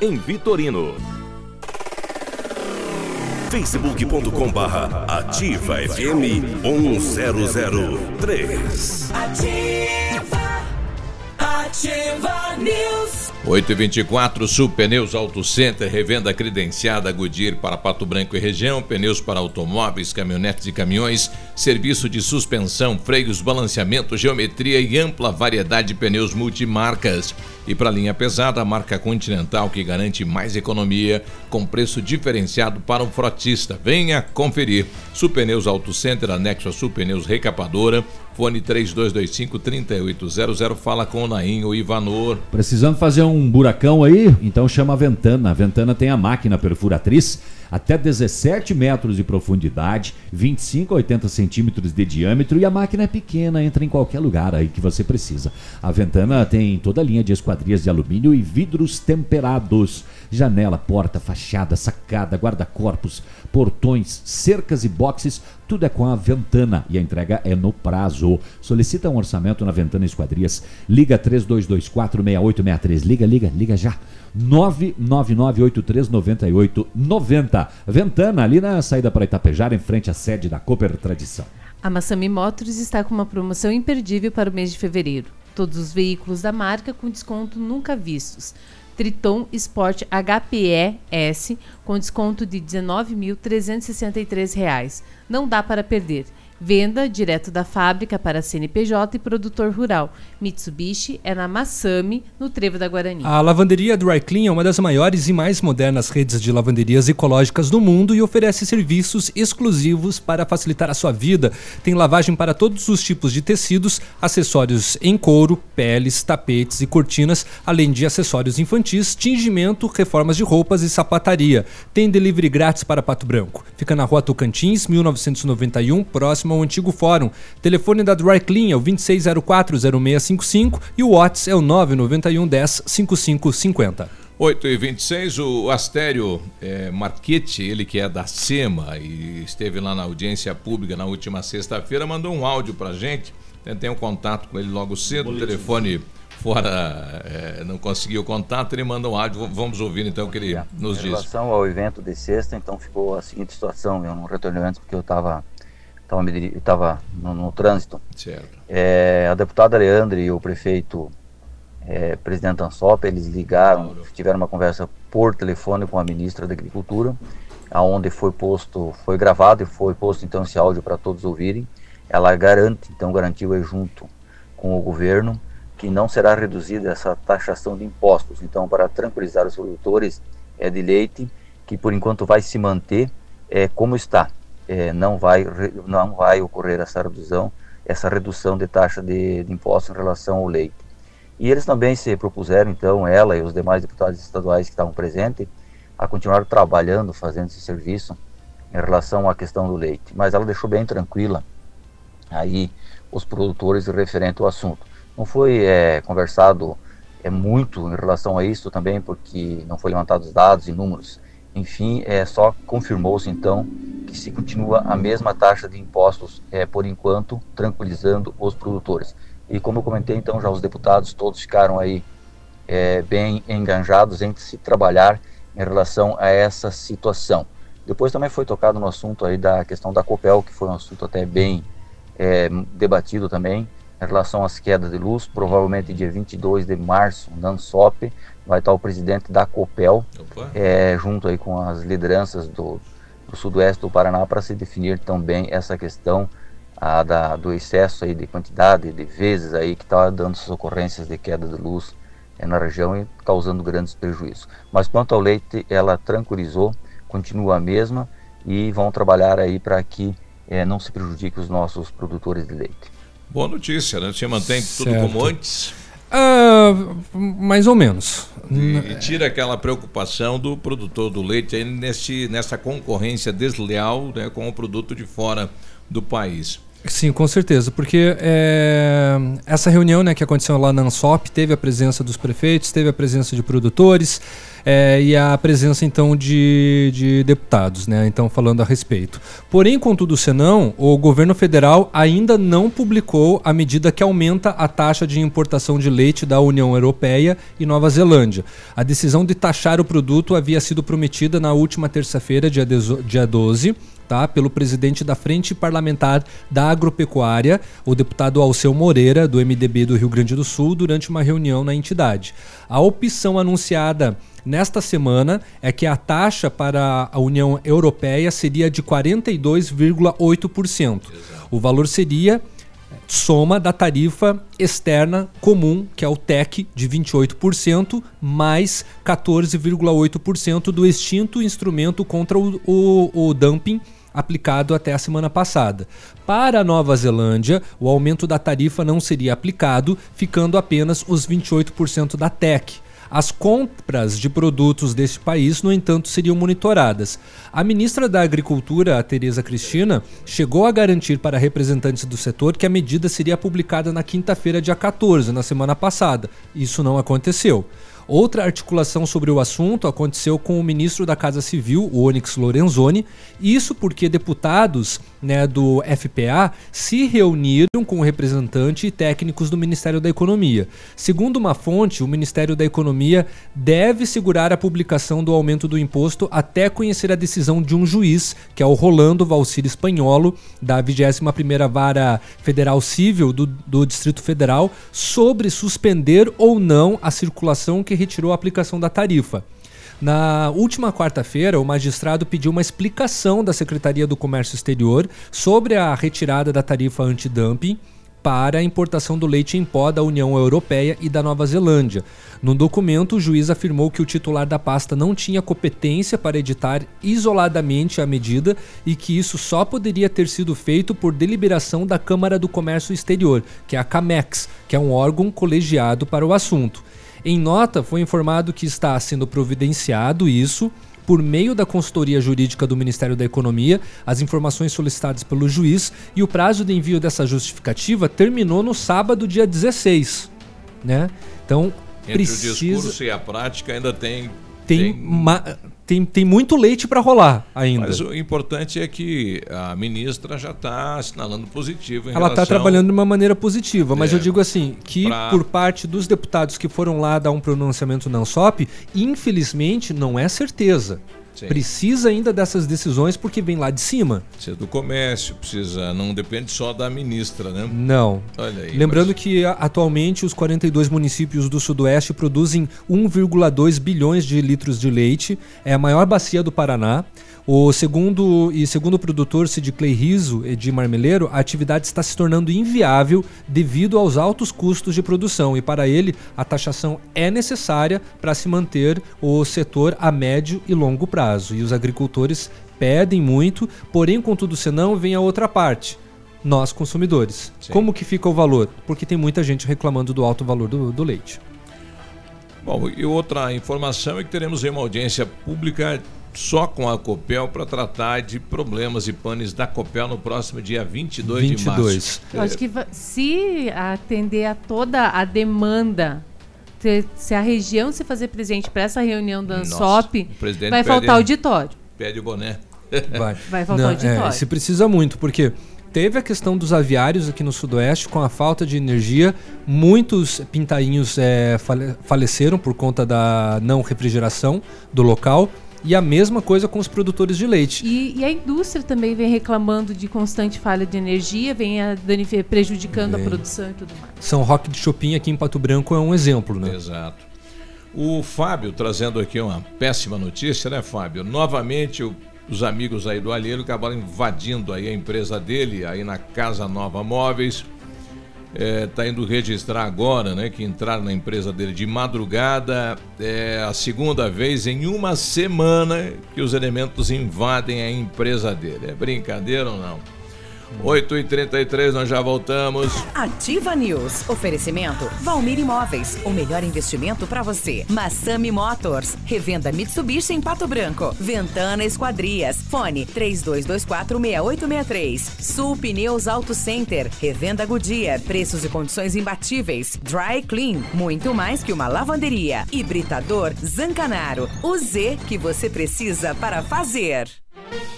em Vitorino. facebook.com barra ativa FM 1003 Ativa, ativa News. 8 e 24 Sul Pneus Auto Center, revenda credenciada Goodyear para Pato Branco e região, pneus para automóveis, caminhonetes e caminhões, serviço de suspensão, freios, balanceamento, geometria e ampla variedade de pneus multimarcas. E para a linha pesada, a marca Continental que garante mais economia com preço diferenciado para o frotista. Venha conferir. Sul Pneus Auto Center, anexo a Sul Pneus Recapadora, fone 3225-3800, fala com o Naim ou Ivanor. Precisando fazer um buracão aí? Então chama a Ventana. A Ventana tem a máquina perfuratriz até 17 metros de profundidade, 25 a 80 centímetros de diâmetro e a máquina é pequena, entra em qualquer lugar aí que você precisa. A Ventana tem toda a linha de esquadrias de alumínio e vidros temperados. Janela, porta, fachada, sacada, guarda-corpos, portões, cercas e boxes, tudo é com a Ventana e a entrega é no prazo. Solicita um orçamento na Ventana Esquadrias. Liga 32246863. Liga, liga, liga já. 999839890. Ventana, ali na saída para Itapejara, em frente à sede da Cooper Tradição. A Massami Motors está com uma promoção imperdível para o mês de fevereiro. Todos os veículos da marca com desconto nunca vistos. Triton Sport HPE-S com desconto de R$ 19.363. Não dá para perder. Venda direto da fábrica para CNPJ e produtor rural. Mitsubishi é na Massami, no Trevo da Guarani. A lavanderia Dry Clean é uma das maiores e mais modernas redes de lavanderias ecológicas do mundo e oferece serviços exclusivos para facilitar a sua vida. Tem lavagem para todos os tipos de tecidos, acessórios em couro, peles, tapetes e cortinas, além de acessórios infantis, tingimento, reformas de roupas e sapataria. Tem delivery grátis para Pato Branco. Fica na rua Tocantins, 1991, próximo ao antigo fórum. Telefone da Dry Clean é o 26040655 e o WhatsApp é o 991 10 5550. 8 e 26 o Astério é, Marchetti, ele que é da SEMA e esteve lá na audiência pública na última sexta-feira, mandou um áudio pra gente. Tentei um contato com ele logo cedo, o telefone fora é, não conseguiu contato, ele manda um áudio. Vamos ouvir então o que ele nos diz. Em relação ao evento de sexta, então ficou a seguinte situação: eu não retornei antes porque eu estava tava, tava no, no, trânsito. Certo. É, a deputada Leandre e o prefeito é, presidente Ansop, eles ligaram, tiveram uma conversa por telefone com a ministra da Agricultura, aonde foi posto, foi gravado e foi posto então esse áudio para todos ouvirem. Ela garante, então garantiu aí junto com o governo que não será reduzida essa taxação de impostos. Então, para tranquilizar os produtores é de leite, que por enquanto vai se manter é, como está é, não, vai, não vai ocorrer essa redução, essa redução de taxa de, de imposto em relação ao leite. E eles também se propuseram, então, ela e os demais deputados estaduais que estavam presentes, a continuar trabalhando, fazendo esse serviço em relação à questão do leite. Mas ela deixou bem tranquila aí os produtores referente ao assunto. Não foi é, conversado é, muito em relação a isso também, porque não foi levantados dados e números enfim, é, só confirmou-se então que se continua a mesma taxa de impostos é, por enquanto, tranquilizando os produtores. E como eu comentei, então já os deputados todos ficaram aí é, bem enganjados em se trabalhar em relação a essa situação. Depois também foi tocado no assunto aí da questão da Copel, que foi um assunto até bem é, debatido também, em relação às quedas de luz, provavelmente dia 22 de março, na ANSOP, vai estar o presidente da COPEL, é, junto aí com as lideranças do, do sudoeste do Paraná, para se definir também essa questão a, da, do excesso aí de quantidade de vezes aí que está dando essas ocorrências de queda de luz é, na região e causando grandes prejuízos. Mas quanto ao leite, ela tranquilizou, continua a mesma e vão trabalhar aí para que é, não se prejudique os nossos produtores de leite. Boa notícia, né? Você mantém certo. tudo como antes? Uh, mais ou menos. E, e, tira aquela preocupação do produtor do leite aí nesse, nessa concorrência desleal né, com o produto de fora do país. Sim, com certeza, porque é, essa reunião né, que aconteceu lá na ANSOP teve a presença dos prefeitos, teve a presença de produtores é, e a presença então de, de deputados, né, então falando a respeito. Porém, contudo, senão, o governo federal ainda não publicou a medida que aumenta a taxa de importação de leite da União Europeia e Nova Zelândia. A decisão de taxar o produto havia sido prometida na última terça-feira, dia, dia 12 tá, pelo presidente da Frente Parlamentar da Agropecuária, o deputado Alceu Moreira, do MDB do Rio Grande do Sul, durante uma reunião na entidade. A opção anunciada nesta semana é que a taxa para a União Europeia seria de 42,8%. O valor seria soma da tarifa externa comum, que é o TEC, de 28%, mais 14,8% do extinto instrumento contra o, o, o dumping aplicado até a semana passada. Para a Nova Zelândia, o aumento da tarifa não seria aplicado, ficando apenas os 28% da TEC. As compras de produtos deste país, no entanto, seriam monitoradas. A ministra da Agricultura, a Tereza Cristina, chegou a garantir para representantes do setor que a medida seria publicada na quinta-feira, dia 14, na semana passada. Isso não aconteceu. Outra articulação sobre o assunto aconteceu com o ministro da Casa Civil, o Onyx Lorenzoni, isso porque deputados né, do FPA se reuniram com o representante e técnicos do Ministério da Economia. Segundo uma fonte, o Ministério da Economia deve segurar a publicação do aumento do imposto até conhecer a decisão de um juiz, que é o Rolando Valcir Espanholo, da 21ª Vara Federal Civil do, do Distrito Federal, sobre suspender ou não a circulação que retirou a aplicação da tarifa. Na última quarta-feira, o magistrado pediu uma explicação da Secretaria do Comércio Exterior sobre a retirada da tarifa antidumping para a importação do leite em pó da União Europeia e da Nova Zelândia. No documento, o juiz afirmou que o titular da pasta não tinha competência para editar isoladamente a medida e que isso só poderia ter sido feito por deliberação da Câmara do Comércio Exterior, que é a CAMEX, que é um órgão colegiado para o assunto. Em nota, foi informado que está sendo providenciado isso por meio da consultoria jurídica do Ministério da Economia, as informações solicitadas pelo juiz e o prazo de envio dessa justificativa terminou no sábado, dia 16. Né? Então, Entre precisa... o discurso e a prática ainda tem tem, tem... tem, tem muito leite para rolar ainda. Mas o importante é que a ministra já está assinalando positivo. Ela está trabalhando de uma maneira positiva, mas é, eu digo assim que pra... por parte dos deputados que foram lá dar um pronunciamento na ANSOP, infelizmente não é certeza. Sim. Precisa ainda dessas decisões porque vem lá de cima. Precisa do comércio, precisa. Não depende só da ministra, né? Não. Aí, Lembrando mas... que atualmente os 42 municípios do Sudoeste produzem 1,2 bilhões de litros de leite. É a maior bacia do Paraná. O segundo e segundo o produtor Sid Clay Riso de Marmeleiro, a atividade está se tornando inviável devido aos altos custos de produção e para ele a taxação é necessária para se manter o setor a médio e longo prazo. E os agricultores pedem muito, porém contudo senão vem a outra parte nós consumidores. Sim. Como que fica o valor? Porque tem muita gente reclamando do alto valor do, do leite. Bom, e outra informação é que teremos uma audiência pública só com a Copel para tratar de problemas e panes da Copel no próximo dia 22, 22. de março. Eu acho que se atender a toda a demanda se a região se fazer presente para essa reunião da ANSOP, vai faltar auditório. Pede o boné. Vai, vai faltar Não, auditório. É, se precisa muito, porque teve a questão dos aviários aqui no Sudoeste, com a falta de energia, muitos pintainhos é, faleceram por conta da não refrigeração do local. E a mesma coisa com os produtores de leite. E, e a indústria também vem reclamando de constante falha de energia, vem a prejudicando a produção e tudo mais. São Roque de Chopin aqui em Pato Branco é um exemplo, né? Exato. O Fábio trazendo aqui uma péssima notícia, né, Fábio? Novamente o, os amigos aí do Alheiro acabaram invadindo aí a empresa dele, aí na Casa Nova Móveis. Está é, indo registrar agora, né, que entraram na empresa dele de madrugada, é a segunda vez em uma semana que os elementos invadem a empresa dele. É brincadeira ou não? 8h33, nós já voltamos. Ativa News. Oferecimento Valmir Imóveis. O melhor investimento para você. Massami Motors. Revenda Mitsubishi em Pato Branco. Ventana Esquadrias. Fone 32246863. Sul Pneus Auto Center. Revenda Goodyear. Preços e condições imbatíveis. Dry Clean. Muito mais que uma lavanderia. Hibridador Zancanaro. O Z que você precisa para fazer.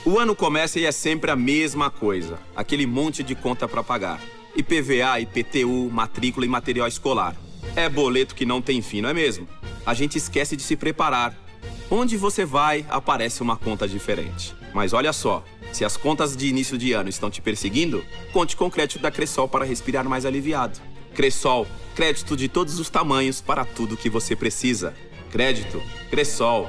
O ano começa e é sempre a mesma coisa. Aquele monte de conta para pagar. IPVA, IPTU, matrícula e material escolar. É boleto que não tem fim, não é mesmo? A gente esquece de se preparar. Onde você vai, aparece uma conta diferente. Mas olha só, se as contas de início de ano estão te perseguindo, conte com o crédito da Cressol para respirar mais aliviado. Cressol, crédito de todos os tamanhos para tudo que você precisa. Crédito, Cressol.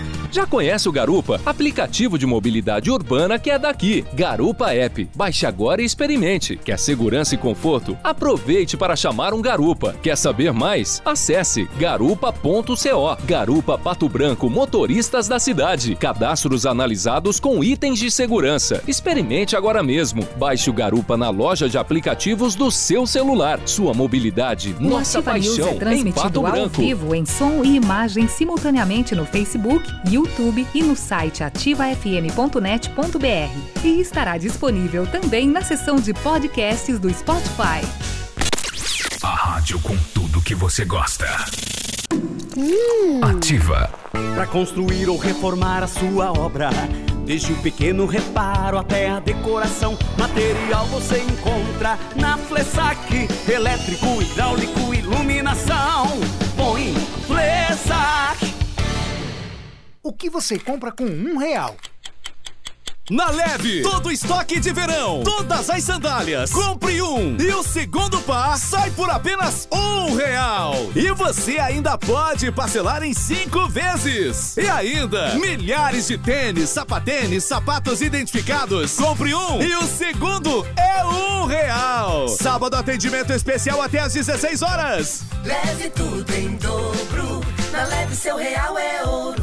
Já conhece o Garupa? Aplicativo de mobilidade urbana que é daqui. Garupa App. Baixe agora e experimente. Quer segurança e conforto? Aproveite para chamar um Garupa. Quer saber mais? Acesse garupa.co. Garupa Pato Branco, motoristas da cidade. Cadastros analisados com itens de segurança. Experimente agora mesmo. Baixe o Garupa na loja de aplicativos do seu celular. Sua mobilidade, o nossa Ativa paixão News é em transmitido Pato ao Branco. vivo em som e imagem simultaneamente no Facebook, YouTube e no site ativafm.net.br. E estará disponível também na seção de podcasts do Spotify. A rádio com tudo que você gosta. Ativa. Para construir ou reformar a sua obra. Desde o pequeno reparo até a decoração, material você encontra na Flessac. Elétrico, hidráulico, iluminação. Põe Flessac. O que você compra com um real? Na Leve, todo estoque de verão, todas as sandálias. Compre um e o segundo par sai por apenas um real. E você ainda pode parcelar em cinco vezes. E ainda, milhares de tênis, sapatênis, sapatos identificados. Compre um e o segundo é um real. Sábado atendimento especial até às 16 horas. Leve tudo em dobro. Na leve seu real é ouro.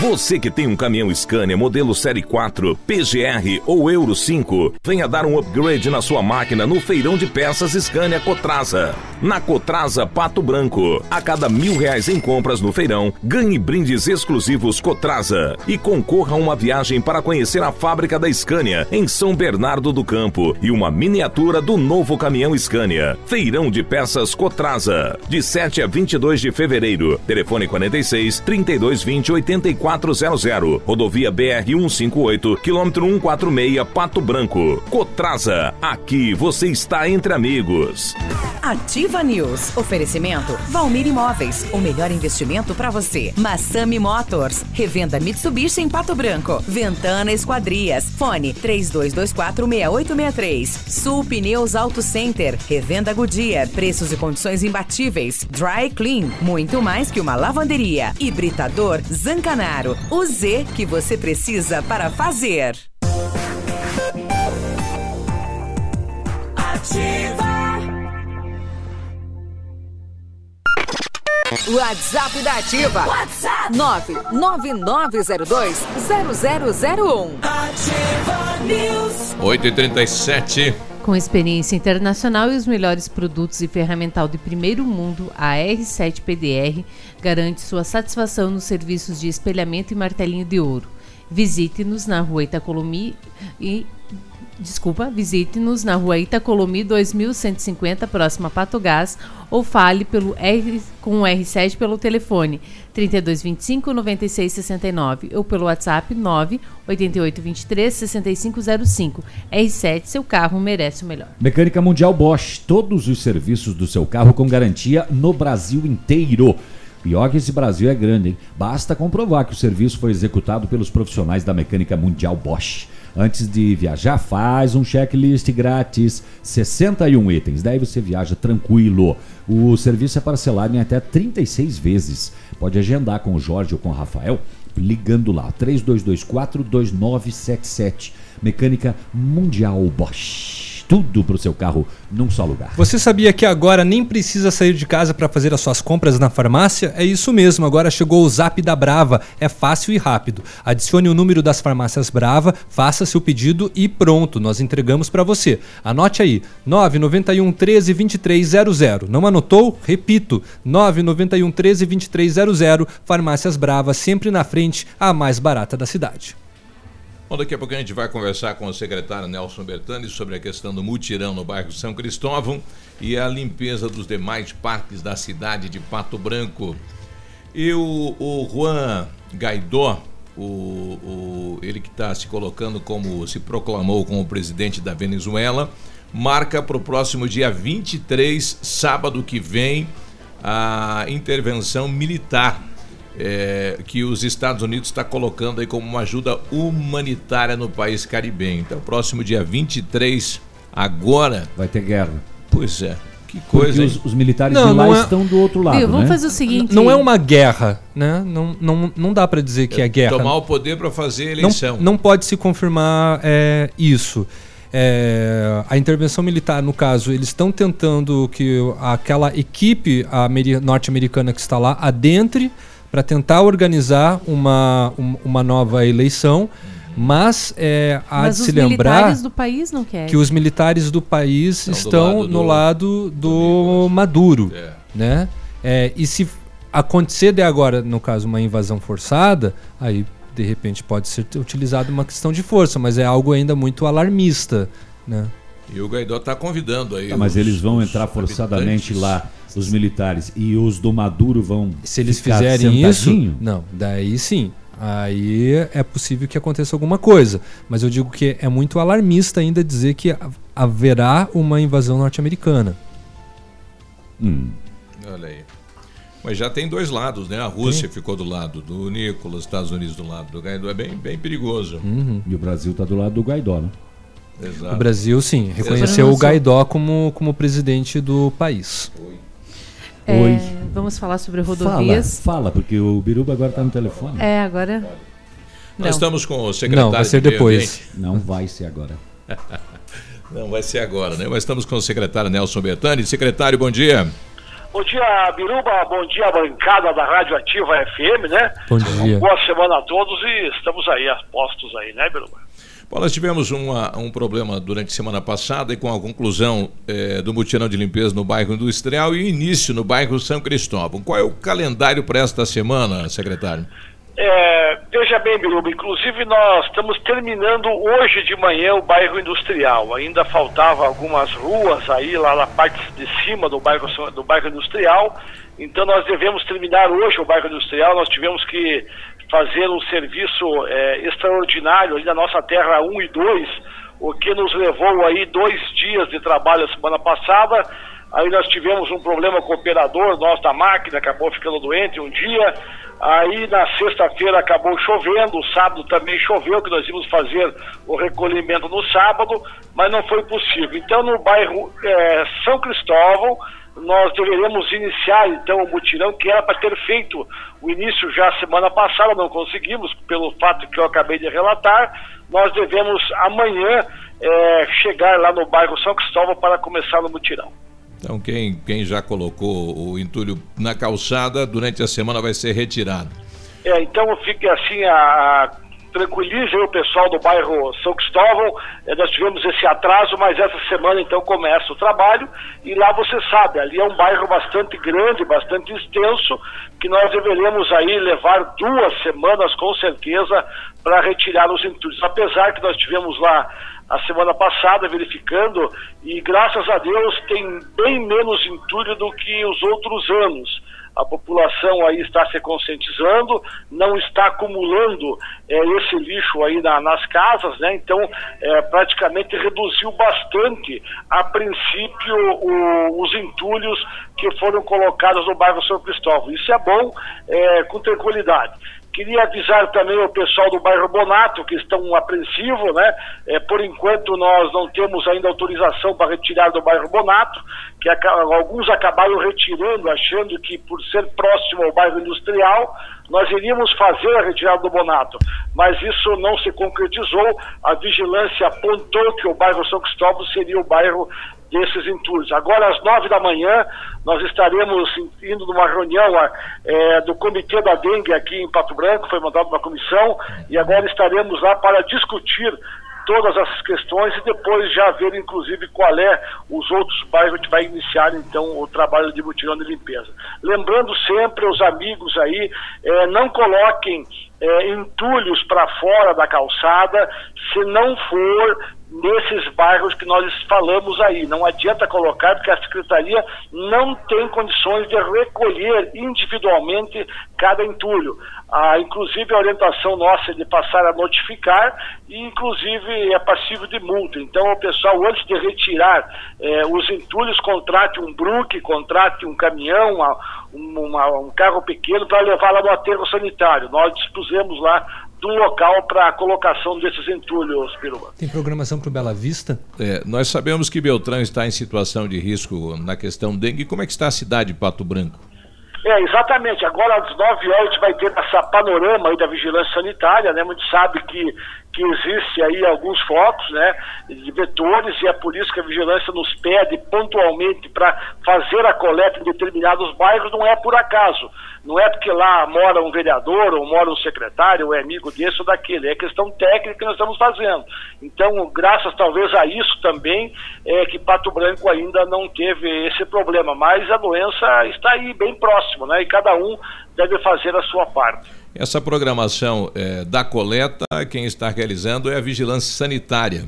Você que tem um caminhão Scania modelo Série 4, PGR ou Euro 5, venha dar um upgrade na sua máquina no feirão de peças Scania Cotrasa. Na Cotrasa Pato Branco, a cada mil reais em compras no feirão, ganhe brindes exclusivos Cotrasa e concorra a uma viagem para conhecer a fábrica da Scania em São Bernardo do Campo e uma miniatura do novo caminhão Scania. Feirão de peças Cotrasa, de 7 a 22 de fevereiro. Telefone 46 3220 8400. Rodovia BR 158, quilômetro 146, Pato Branco. Cotrasa, aqui você está entre amigos. Ativa News. Oferecimento Valmir Imóveis. O melhor investimento para você. Massami Motors. Revenda Mitsubishi em Pato Branco. Ventana Esquadrias. Fone 32246863. Sul Pneus Auto Center. Revenda Goodyear. Preços e condições imbatíveis. Dry Clean. Muito mais que uma lavanderia. Hibridador Zancanaro. O Z que você precisa para fazer. Ativa. WhatsApp da Ativa. WhatsApp. 999020001. Ativa News. 8h37. Com experiência internacional e os melhores produtos e ferramental de primeiro mundo, a R7 PDR garante sua satisfação nos serviços de espelhamento e martelinho de ouro. Visite-nos na rua Itacolomi e Desculpa, visite-nos na rua Itacolomi 2150, próxima a Pato Gás, ou fale pelo R, com o R7 pelo telefone 3225 9669 ou pelo WhatsApp 98823 6505. R7, seu carro merece o melhor. Mecânica Mundial Bosch, todos os serviços do seu carro com garantia no Brasil inteiro. Pior que esse Brasil é grande, hein? Basta comprovar que o serviço foi executado pelos profissionais da mecânica mundial Bosch. Antes de viajar, faz um checklist grátis, 61 itens. Daí você viaja tranquilo. O serviço é parcelado em até 36 vezes. Pode agendar com o Jorge ou com o Rafael ligando lá, 3224 2977. Mecânica Mundial Bosch tudo para o seu carro num só lugar. Você sabia que agora nem precisa sair de casa para fazer as suas compras na farmácia? É isso mesmo, agora chegou o Zap da Brava. É fácil e rápido. Adicione o número das farmácias Brava, faça seu pedido e pronto, nós entregamos para você. Anote aí: 991 13 2300. Não anotou? Repito: 991 13 2300. Farmácias Brava, sempre na frente, a mais barata da cidade. Bom, daqui a pouco a gente vai conversar com o secretário Nelson Bertani sobre a questão do mutirão no bairro São Cristóvão e a limpeza dos demais parques da cidade de Pato Branco. E o, o Juan Gaidó, o, o, ele que está se colocando como, se proclamou como presidente da Venezuela, marca para o próximo dia 23, sábado que vem, a intervenção militar é, que os Estados Unidos está colocando aí como uma ajuda humanitária no país caribenho. Então, próximo dia 23, agora. Vai ter guerra. Pois é. Que coisa. Os, os, militares não, de lá é... estão do outro lado. Viu, vamos né? fazer o seguinte. Não é uma guerra, né? Não, não, não dá para dizer que é, é guerra. Tomar o poder para fazer eleição. Não, não pode se confirmar é, isso. É, a intervenção militar, no caso, eles estão tentando que aquela equipe norte-americana que está lá adentre para tentar organizar uma, uma nova eleição. Mas é, há mas de se lembrar. Os militares do país não querem. Que os militares do país estão do lado no do, lado do, do Maduro. É. Né? É, e se acontecer de agora, no caso, uma invasão forçada, aí de repente pode ser utilizada uma questão de força, mas é algo ainda muito alarmista. Né? E o Guaidó está convidando aí. Tá, mas eles vão entrar forçadamente lá os militares e os do Maduro vão se eles fizerem isso não daí sim aí é possível que aconteça alguma coisa mas eu digo que é muito alarmista ainda dizer que haverá uma invasão norte-americana hum. olha aí mas já tem dois lados, né? A Rússia ficou do lado do Nicolas, Estados Unidos do lado do Guaidó. É bem, bem perigoso. Uhum. E o Brasil está do lado do Guaidó, né? Exato. O Brasil, sim, reconheceu o Guaidó como, como presidente do país. Oi. É, Oi. Vamos falar sobre rodovias. Fala, fala, porque o Biruba agora está no telefone. É, agora. Nós Não. estamos com o secretário. Não, vai ser de depois. Não vai ser agora. Não vai ser agora, né? Mas estamos com o secretário Nelson Bertani. Secretário, bom dia. Bom dia, Biruba. Bom dia, bancada da Rádio Ativa FM, né? Bom dia. Boa semana a todos e estamos aí, postos aí, né, Biruba? Bom, nós tivemos uma, um problema durante a semana passada e com a conclusão é, do mutirão de limpeza no bairro Industrial e início no bairro São Cristóvão. Qual é o calendário para esta semana, secretário? É, veja bem, Biruba, inclusive nós estamos terminando hoje de manhã o bairro industrial. Ainda faltava algumas ruas aí lá na parte de cima do bairro, do bairro industrial. Então nós devemos terminar hoje o bairro industrial. Nós tivemos que fazer um serviço é, extraordinário ali na nossa terra 1 e 2, o que nos levou aí dois dias de trabalho a semana passada. Aí nós tivemos um problema com o operador nosso da máquina, acabou ficando doente um dia. Aí na sexta-feira acabou chovendo, sábado também choveu, que nós íamos fazer o recolhimento no sábado, mas não foi possível. Então no bairro é, São Cristóvão, nós deveremos iniciar então o mutirão que era para ter feito o início já semana passada, não conseguimos, pelo fato que eu acabei de relatar. Nós devemos amanhã é, chegar lá no bairro São Cristóvão para começar o mutirão. Então, quem, quem já colocou o entulho na calçada, durante a semana vai ser retirado. É, então fique assim a tranquilize o pessoal do bairro São Cristóvão. É, nós tivemos esse atraso, mas essa semana então começa o trabalho. E lá você sabe, ali é um bairro bastante grande, bastante extenso, que nós deveremos aí levar duas semanas com certeza para retirar os entulhos. Apesar que nós tivemos lá a semana passada verificando e graças a Deus tem bem menos entulho do que os outros anos. A população aí está se conscientizando, não está acumulando é, esse lixo aí na, nas casas, né? Então, é, praticamente reduziu bastante, a princípio, o, os entulhos que foram colocados no bairro São Cristóvão. Isso é bom, é, com tranquilidade. Queria avisar também o pessoal do bairro Bonato, que estão apreensivos, né? É, por enquanto nós não temos ainda autorização para retirar do bairro Bonato, que alguns acabaram retirando, achando que por ser próximo ao bairro industrial, nós iríamos fazer a retirada do Bonato, mas isso não se concretizou. A vigilância apontou que o bairro São Cristóvão seria o bairro desses entulhos. Agora, às nove da manhã, nós estaremos indo numa reunião é, do Comitê da Dengue aqui em Pato Branco, foi montada uma comissão, e agora estaremos lá para discutir todas essas questões e depois já ver, inclusive, qual é os outros bairros que vai iniciar, então, o trabalho de mutirão de limpeza. Lembrando sempre os amigos aí, é, não coloquem é, entulhos para fora da calçada se não for nesses bairros que nós falamos aí. Não adianta colocar, porque a Secretaria não tem condições de recolher individualmente cada entulho. Ah, inclusive, a orientação nossa é de passar a notificar e, inclusive, é passivo de multa. Então, o pessoal, antes de retirar eh, os entulhos, contrate um bruque, contrate um caminhão, uma, uma, um carro pequeno para levar lá no aterro sanitário. Nós dispusemos lá do local para a colocação desses entulhos, Piruba. Tem programação para o Bela Vista? É, nós sabemos que Beltrão está em situação de risco na questão dengue. Como é que está a cidade de Pato Branco? É, exatamente. Agora, às 9 horas, a gente vai ter essa panorama aí da vigilância sanitária, né? A gente sabe que, que existe aí alguns focos, né? De vetores, e é por isso que a vigilância nos pede pontualmente para fazer a coleta em determinados bairros, não é por acaso. Não é porque lá mora um vereador, ou mora um secretário, ou é amigo desse ou daquele. É questão técnica que nós estamos fazendo. Então, graças talvez a isso também, é que Pato Branco ainda não teve esse problema. Mas a doença está aí bem próximo, né? E cada um deve fazer a sua parte. Essa programação é, da coleta, quem está realizando é a vigilância sanitária.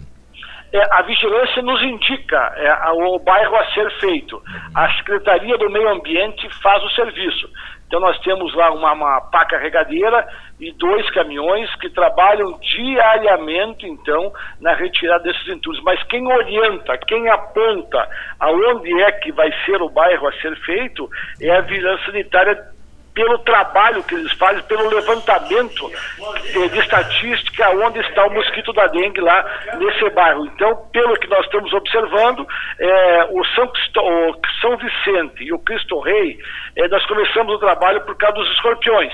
É, a vigilância nos indica é, o bairro a ser feito. A Secretaria do Meio Ambiente faz o serviço. Então nós temos lá uma, uma pá carregadeira e dois caminhões que trabalham diariamente, então, na retirada desses entulhos. Mas quem orienta, quem aponta aonde é que vai ser o bairro a ser feito é a vigilância sanitária pelo trabalho que eles fazem, pelo levantamento de, de, estatística onde está o mosquito da dengue lá nesse bairro. Então, pelo que nós estamos observando, é, o, São o São Vicente e o Cristo Rei, é, nós começamos o trabalho por causa dos escorpiões.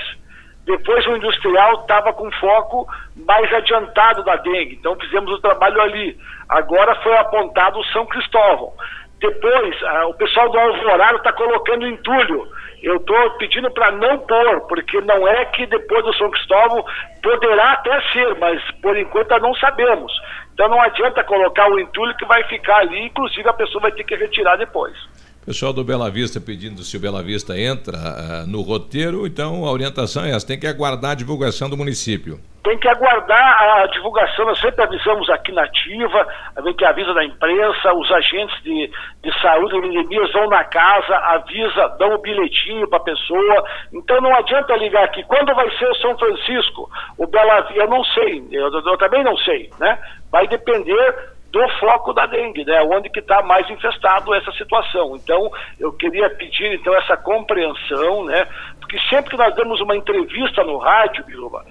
Depois o industrial estava com foco mais adiantado da dengue, então fizemos o trabalho ali. Agora foi apontado o São Cristóvão. Depois, o pessoal do Alvorado está colocando entulho eu estou pedindo para não pôr, porque não é que depois do São Cristóvão poderá até ser, mas por enquanto não sabemos. Então não adianta colocar o entulho que vai ficar ali, inclusive a pessoa vai ter que retirar depois. Pessoal do Bela Vista pedindo se o Bela Vista entra uh, no roteiro, então a orientação é essa, tem que aguardar a divulgação do município. Tem que aguardar a divulgação, nós sempre avisamos aqui na ativa, a gente avisa da imprensa, os agentes de, de saúde endemias vão na casa, avisa, dão o um bilhetinho para a pessoa. Então não adianta ligar aqui. Quando vai ser o São Francisco? O Bela Vista, eu não sei, eu, eu também não sei, né? Vai depender do foco da dengue, né? Onde que está mais infestado essa situação. Então, eu queria pedir então essa compreensão, né? Porque sempre que nós damos uma entrevista no rádio, Biruba,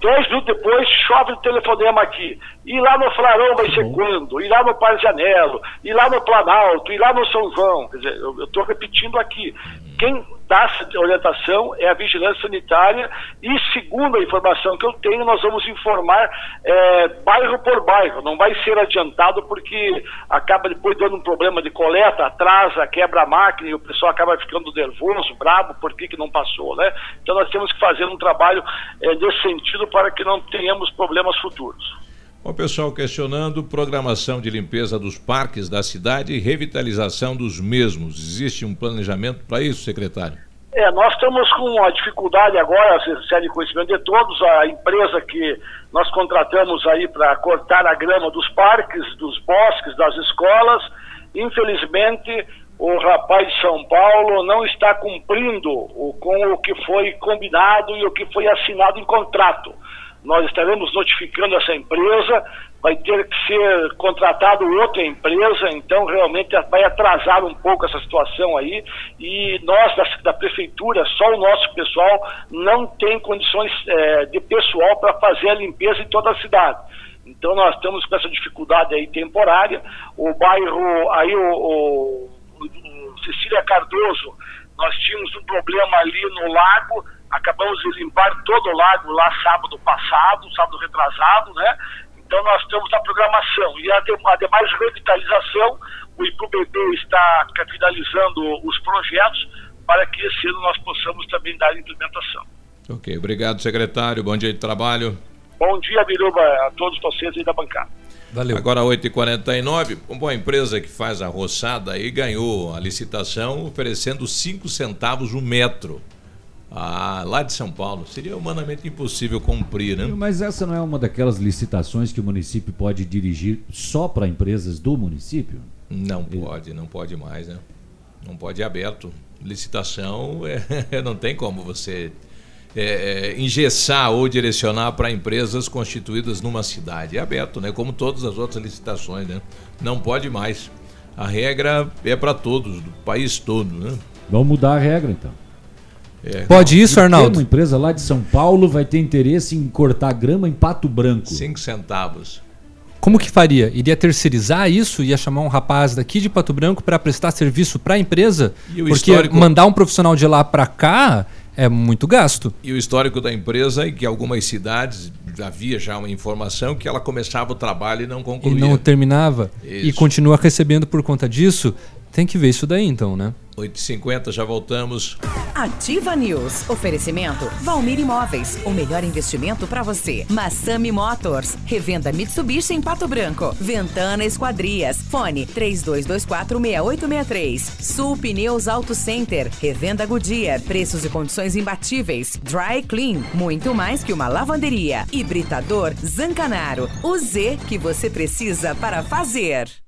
Dez minutos depois, chove o telefonema aqui. E lá no Flarão vai ser quando? E lá no Janelo? E lá no Planalto? E lá no São João? Quer dizer, eu estou repetindo aqui. Quem essa orientação é a vigilância sanitária e, segundo a informação que eu tenho, nós vamos informar é, bairro por bairro. Não vai ser adiantado porque acaba depois dando um problema de coleta, atrasa, quebra a máquina e o pessoal acaba ficando nervoso, bravo, por que, que não passou, né? Então nós temos que fazer um trabalho é, nesse sentido para que não tenhamos problemas futuros. O pessoal questionando programação de limpeza dos parques da cidade e revitalização dos mesmos. Existe um planejamento para isso, secretário? É, nós estamos com uma dificuldade agora, de conhecimento de todos, a empresa que nós contratamos aí para cortar a grama dos parques, dos bosques, das escolas, infelizmente o rapaz de São Paulo não está cumprindo o, com o que foi combinado e o que foi assinado em contrato. Nós estaremos notificando essa empresa, vai ter que ser contratado outra empresa, então realmente vai atrasar um pouco essa situação aí. E nós, da, da prefeitura, só o nosso pessoal, não tem condições é, de pessoal para fazer a limpeza em toda a cidade. Então nós estamos com essa dificuldade aí temporária. O bairro, aí o, o, o Cecília Cardoso, nós tínhamos um problema ali no lago, acabamos de limpar todo o lago lá sábado passado, sábado retrasado, né? Então nós estamos na programação. E a, a demais revitalização, o IPUBB está finalizando os projetos para que esse ano nós possamos também dar implementação. Ok, obrigado secretário, bom dia de trabalho. Bom dia, Biruba, a todos vocês aí da bancada. Valeu. Agora 8h49, uma boa empresa que faz a roçada aí ganhou a licitação oferecendo 5 centavos o metro. Ah, lá de São Paulo. Seria humanamente impossível cumprir, né? Mas essa não é uma daquelas licitações que o município pode dirigir só para empresas do município? Não pode, não pode mais, né? Não pode ir aberto. Licitação é, não tem como você é, é, engessar ou direcionar para empresas constituídas numa cidade. É aberto, né? Como todas as outras licitações, né? Não pode mais. A regra é para todos, do país todo, né? Vamos mudar a regra, então. É, pode isso, Arnaldo? Uma empresa lá de São Paulo vai ter interesse em cortar grama em Pato Branco. Cinco centavos. Como que faria? Iria terceirizar isso? Ia chamar um rapaz daqui de Pato Branco para prestar serviço para a empresa? Porque histórico... mandar um profissional de lá para cá é muito gasto. E o histórico da empresa é que algumas cidades havia já uma informação que ela começava o trabalho e não concluía. E não terminava. Isso. E continua recebendo por conta disso. Tem que ver isso daí então, né? 8h50, já voltamos. Ativa News. Oferecimento Valmir Imóveis. O melhor investimento para você. Massami Motors. Revenda Mitsubishi em Pato Branco. Ventana Esquadrias. Fone 32246863. Sul Pneus Auto Center. Revenda Goodyear. Preços e condições imbatíveis. Dry Clean. Muito mais que uma lavanderia. Hibridador Zancanaro. O Z que você precisa para fazer.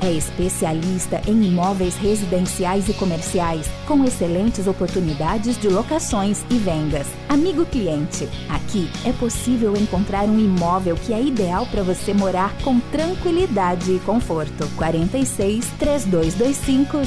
É especialista em imóveis residenciais e comerciais, com excelentes oportunidades de locações e vendas. Amigo cliente, aqui é possível encontrar um imóvel que é ideal para você morar com tranquilidade e conforto. 46 3225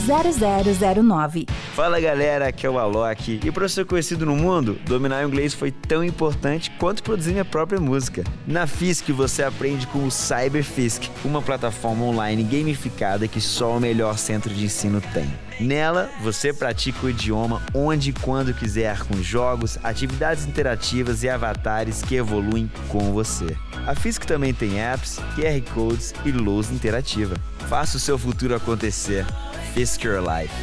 0009 Fala galera, aqui é o Alok. E para ser conhecido no mundo, dominar o inglês foi tão importante quanto produzir minha própria música. Na FISC você aprende com o CyberFisk, uma plataforma online gamificada que só o melhor centro de ensino tem. Nela, você pratica o idioma onde e quando quiser, com jogos, atividades interativas e avatares que evoluem com você. A Fisk também tem apps, QR Codes e lousa interativa. Faça o seu futuro acontecer. Fisk Your Life.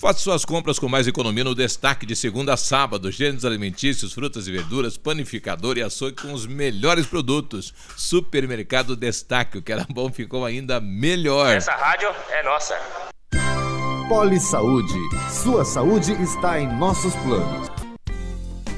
Faça suas compras com mais economia no destaque de segunda a sábado. Gêneros alimentícios, frutas e verduras, panificador e açougue com os melhores produtos. Supermercado Destaque. O que era bom ficou ainda melhor. Essa rádio é nossa. Poli Saúde. Sua saúde está em nossos planos.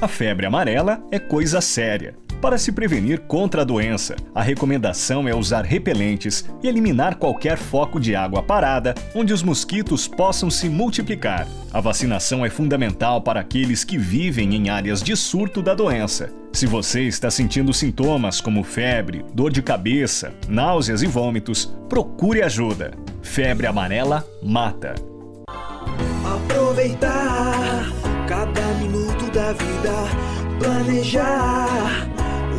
A febre amarela é coisa séria. Para se prevenir contra a doença, a recomendação é usar repelentes e eliminar qualquer foco de água parada onde os mosquitos possam se multiplicar. A vacinação é fundamental para aqueles que vivem em áreas de surto da doença. Se você está sentindo sintomas como febre, dor de cabeça, náuseas e vômitos, procure ajuda. Febre amarela mata. Aproveitar cada minuto da vida, planejar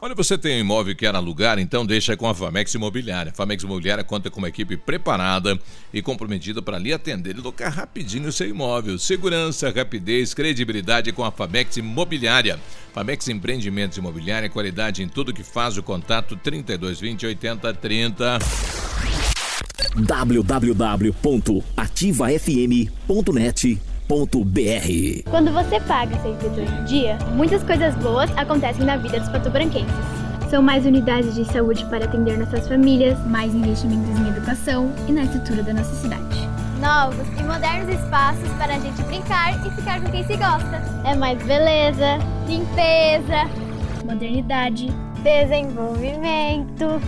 Olha, você tem um imóvel que quer alugar, então deixa com a Famex Imobiliária. A Famex Imobiliária conta com uma equipe preparada e comprometida para lhe atender e locar rapidinho o seu imóvel. Segurança, rapidez, credibilidade com a Famex Imobiliária. Famex Empreendimentos Imobiliária, qualidade em tudo que faz o contato 3220 8030 www.ativafm.net quando você paga seu IPTU em dia, muitas coisas boas acontecem na vida dos patobranquenses. São mais unidades de saúde para atender nossas famílias, mais investimentos em educação e na estrutura da nossa cidade. Novos e modernos espaços para a gente brincar e ficar com quem se gosta. É mais beleza, limpeza, modernidade, desenvolvimento.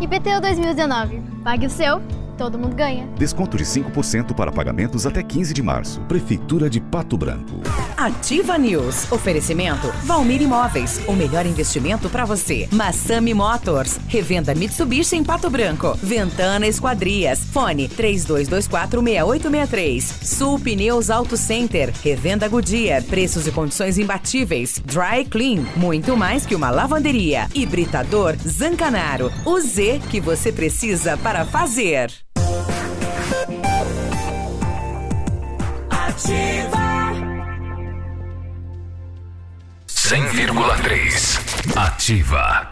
IPTU 2019. Pague o seu Todo mundo ganha. Desconto de 5% para pagamentos até 15 de março. Prefeitura de Pato Branco. Ativa News. Oferecimento Valmir Imóveis. O melhor investimento para você. Massami Motors. Revenda Mitsubishi em Pato Branco. Ventana Esquadrias. Fone 32246863. Sul Pneus Auto Center. Revenda Goodyear. Preços e condições imbatíveis. Dry Clean. Muito mais que uma lavanderia. Hibridador Zancanaro. O Z que você precisa para fazer. Ativa 100,3 Ativa.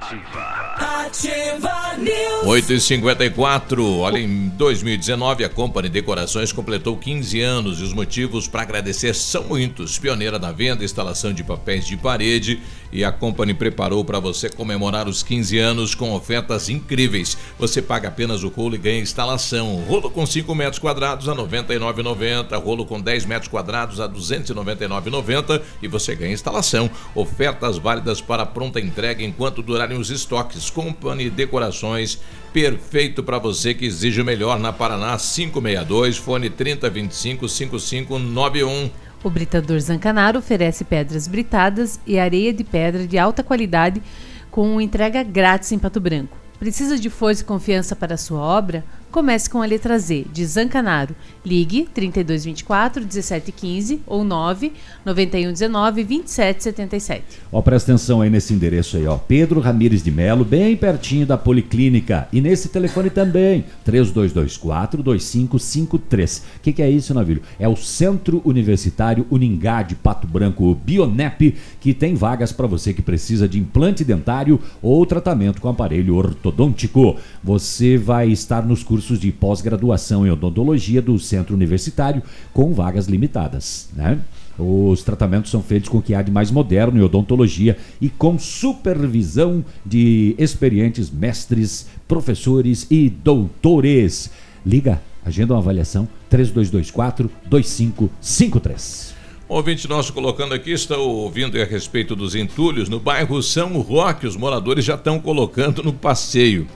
Ativa News. 8 e 54 Olha, em 2019 a Company Decorações completou 15 anos e os motivos para agradecer são muitos. Pioneira na venda e instalação de papéis de parede e a Company preparou para você comemorar os 15 anos com ofertas incríveis. Você paga apenas o rolo e ganha instalação. Rolo com 5 metros quadrados a R$ 99,90, rolo com 10 metros quadrados a R$ 299,90 e você ganha instalação. Ofertas válidas para pronta entrega enquanto durarem os estoques. Company Decorações, perfeito para você que exige o melhor na Paraná 562, fone 3025 5591. O Britador Zancanaro oferece pedras britadas e areia de pedra de alta qualidade com entrega grátis em Pato Branco. Precisa de força e confiança para sua obra? Comece com a letra Z, de Zancanaro. Ligue 3224 1715 ou 9 9119 2777. Ó, presta atenção aí nesse endereço aí, ó. Pedro Ramires de Melo, bem pertinho da Policlínica. E nesse telefone também, 3224 2553. O que, que é isso, Navilho? É o Centro Universitário Uningá de Pato Branco, o Bionep, que tem vagas para você que precisa de implante dentário ou tratamento com aparelho ortodôntico. Você vai estar nos cursos cursos de pós-graduação em odontologia do centro universitário com vagas limitadas, né? Os tratamentos são feitos com o que há de mais moderno em odontologia e com supervisão de experientes mestres, professores e doutores. Liga, agenda uma avaliação 3224 2553. Ouvinte nosso colocando aqui, está ouvindo a respeito dos entulhos. No bairro São Roque, os moradores já estão colocando no passeio.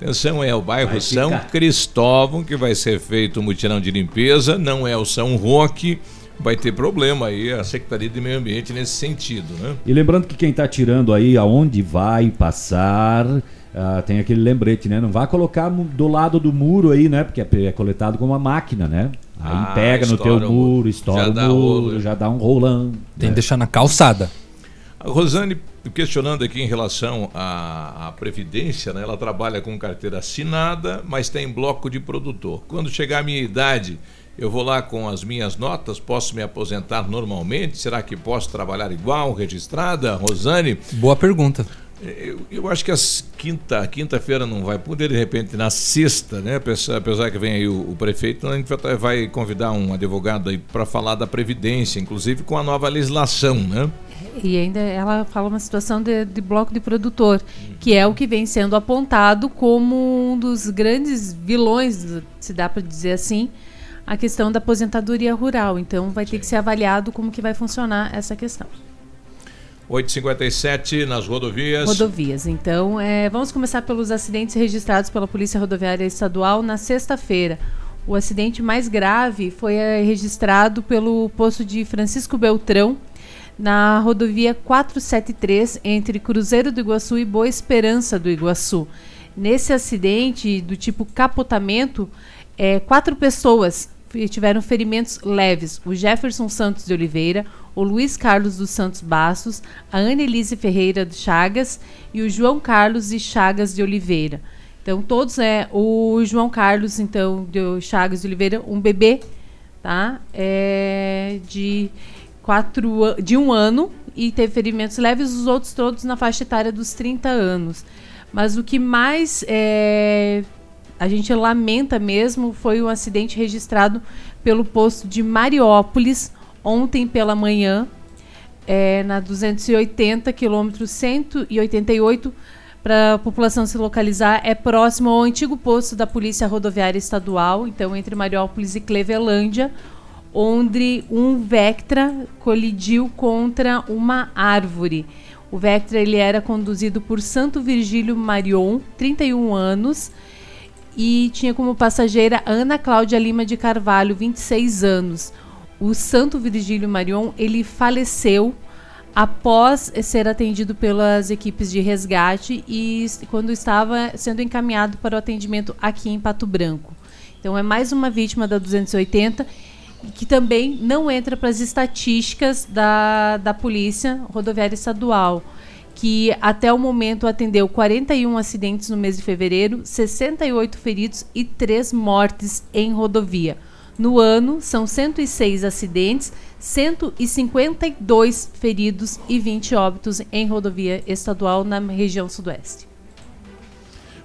Atenção, é o bairro São Cristóvão que vai ser feito um mutirão de limpeza, não é o São Roque. Vai ter problema aí a Secretaria de Meio Ambiente nesse sentido, né? E lembrando que quem está tirando aí aonde vai passar, uh, tem aquele lembrete, né? Não vai colocar do lado do muro aí, né? Porque é, é coletado com uma máquina, né? Aí ah, pega no teu muro, estoura já o muro, rolo. já dá um rolão. Tem né? que deixar na calçada. A Rosane questionando aqui em relação à, à, Previdência, né? ela trabalha com carteira assinada, mas tem bloco de produtor. Quando chegar a minha idade, eu vou lá com as minhas notas, posso me aposentar normalmente? Será que posso trabalhar igual, registrada? Rosane? Boa pergunta. Eu, eu acho que a quinta, quinta-feira não vai poder, de repente, na sexta, né? Apesar, apesar que vem aí o, o, prefeito, a gente vai, vai convidar um advogado aí para falar da Previdência, inclusive com a nova legislação, né? E ainda ela fala uma situação de, de bloco de produtor, que é o que vem sendo apontado como um dos grandes vilões, se dá para dizer assim, a questão da aposentadoria rural. Então vai ter que ser avaliado como que vai funcionar essa questão. 8h57 nas rodovias. Rodovias. Então, é, vamos começar pelos acidentes registrados pela Polícia Rodoviária Estadual na sexta-feira. O acidente mais grave foi é, registrado pelo posto de Francisco Beltrão, na rodovia 473, entre Cruzeiro do Iguaçu e Boa Esperança do Iguaçu. Nesse acidente do tipo capotamento, é, quatro pessoas tiveram ferimentos leves: o Jefferson Santos de Oliveira, o Luiz Carlos dos Santos Bastos, a Annelise Ferreira de Chagas e o João Carlos de Chagas de Oliveira. Então, todos, é, o João Carlos, então, de Chagas de Oliveira, um bebê, tá? É, de, quatro, de um ano e teve ferimentos leves, os outros todos na faixa etária dos 30 anos. Mas o que mais é, a gente lamenta mesmo foi o acidente registrado pelo posto de Mariópolis, ontem pela manhã, é, na 280 quilômetros 188 para a população se localizar, é próximo ao antigo posto da Polícia Rodoviária Estadual, então entre Mariópolis e Clevelândia, onde um Vectra colidiu contra uma árvore. O Vectra ele era conduzido por Santo Virgílio Marion, 31 anos, e tinha como passageira Ana Cláudia Lima de Carvalho, 26 anos o Santo Virgílio Marion, ele faleceu após ser atendido pelas equipes de resgate e quando estava sendo encaminhado para o atendimento aqui em Pato Branco. Então é mais uma vítima da 280 que também não entra para as estatísticas da, da Polícia Rodoviária Estadual, que até o momento atendeu 41 acidentes no mês de fevereiro, 68 feridos e 3 mortes em rodovia. No ano, são 106 acidentes, 152 feridos e 20 óbitos em rodovia estadual na região sudoeste.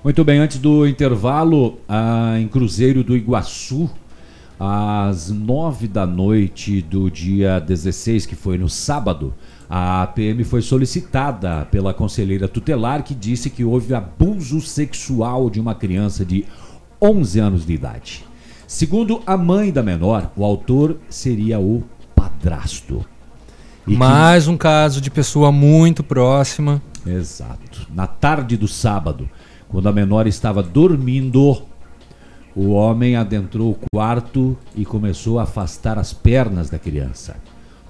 Muito bem, antes do intervalo, ah, em Cruzeiro do Iguaçu, às 9 da noite do dia 16, que foi no sábado, a PM foi solicitada pela conselheira tutelar que disse que houve abuso sexual de uma criança de 11 anos de idade. Segundo a mãe da menor, o autor seria o padrasto. E Mais que... um caso de pessoa muito próxima. Exato. Na tarde do sábado, quando a menor estava dormindo, o homem adentrou o quarto e começou a afastar as pernas da criança,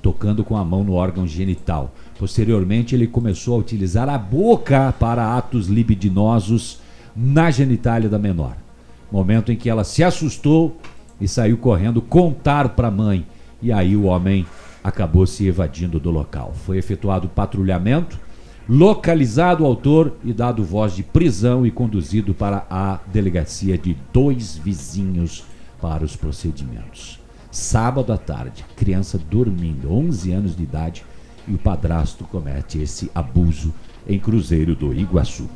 tocando com a mão no órgão genital. Posteriormente, ele começou a utilizar a boca para atos libidinosos na genitália da menor. Momento em que ela se assustou e saiu correndo contar para a mãe. E aí o homem acabou se evadindo do local. Foi efetuado patrulhamento, localizado o autor e dado voz de prisão e conduzido para a delegacia de dois vizinhos para os procedimentos. Sábado à tarde, criança dormindo, 11 anos de idade, e o padrasto comete esse abuso em Cruzeiro do Iguaçu.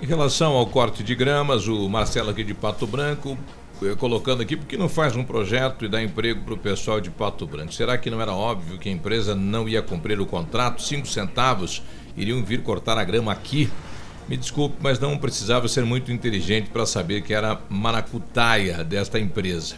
Em relação ao corte de gramas, o Marcelo aqui de Pato Branco, eh, colocando aqui, porque não faz um projeto e dá emprego para o pessoal de Pato Branco? Será que não era óbvio que a empresa não ia cumprir o contrato? Cinco centavos iriam vir cortar a grama aqui? Me desculpe, mas não precisava ser muito inteligente para saber que era maracutaia desta empresa.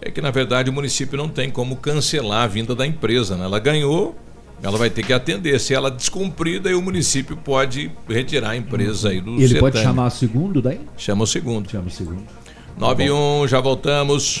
É que, na verdade, o município não tem como cancelar a vinda da empresa. Né? Ela ganhou, ela vai ter que atender. Se ela descumprir, daí o município pode retirar a empresa aí do E ele pode chamar o segundo daí? Chama o segundo. Chama o segundo. 9 e 1, já voltamos.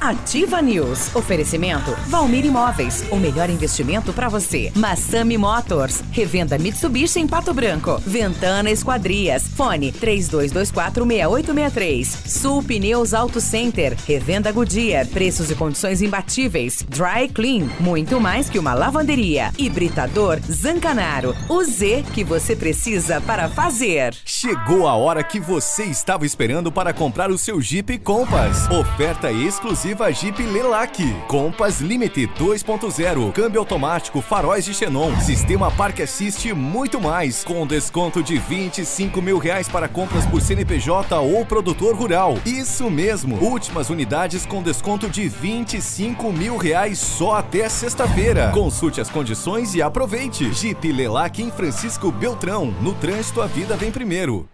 Ativa News. Oferecimento Valmir Imóveis. O melhor investimento para você. Massami Motors. Revenda Mitsubishi em Pato Branco. Ventana Esquadrias. Fone 32246863. Sul Pneus Auto Center. Revenda Goodyear. Preços e condições imbatíveis. Dry Clean. Muito mais que uma lavanderia. Hibridador Zancanaro. O Z que você precisa para fazer. Chegou a hora que você estava esperando para comprar o seu Jeep Compass. Oferta exclusiva exclusiva Jeep Lelac. Compass Limite 2.0, câmbio automático, faróis de xenon, sistema Park Assist e muito mais. Com desconto de 25 mil reais para compras por CNPJ ou produtor rural. Isso mesmo, últimas unidades com desconto de 25 mil reais só até sexta-feira. Consulte as condições e aproveite. Jeep Lelac em Francisco Beltrão. No trânsito, a vida vem primeiro.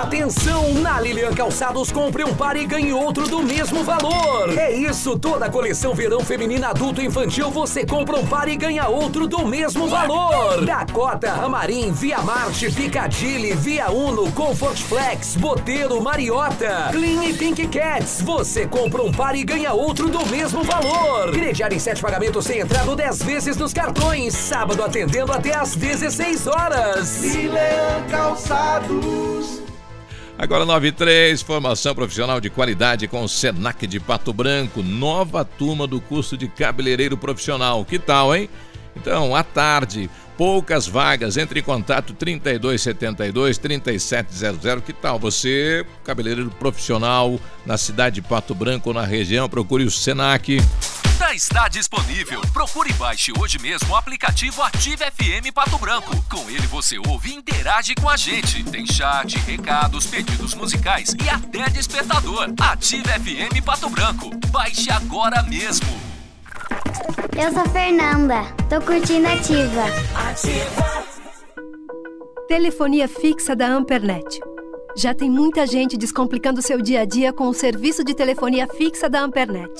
Atenção! Na Lilian Calçados, compre um par e ganhe outro do mesmo valor. É isso, toda a coleção verão feminina adulto infantil você compra um par e ganha outro do mesmo valor. Dakota, Ramarim, Via Marte, Piccadilly, Via Uno, Comfort Flex, Boteiro, Mariota, Clean e Pink Cats. Você compra um par e ganha outro do mesmo valor. Crediar em sete pagamentos sem entrada 10 vezes nos cartões. Sábado atendendo até às 16 horas. Lilian Calçados. Agora 93, formação profissional de qualidade com o Senac de Pato Branco, nova turma do curso de cabeleireiro profissional. Que tal, hein? Então, à tarde, poucas vagas, entre em contato 3272 3700. Que tal você, cabeleireiro profissional na cidade de Pato Branco na região, procure o Senac. Já está disponível. Procure e baixe hoje mesmo o aplicativo Ative FM Pato Branco. Com ele você ouve e interage com a gente. Tem chat, recados, pedidos musicais e até despertador. Ative FM Pato Branco. Baixe agora mesmo. Eu sou Fernanda, tô curtindo Ativa. Ativa. Telefonia fixa da Ampernet. Já tem muita gente descomplicando seu dia a dia com o serviço de telefonia fixa da Ampernet.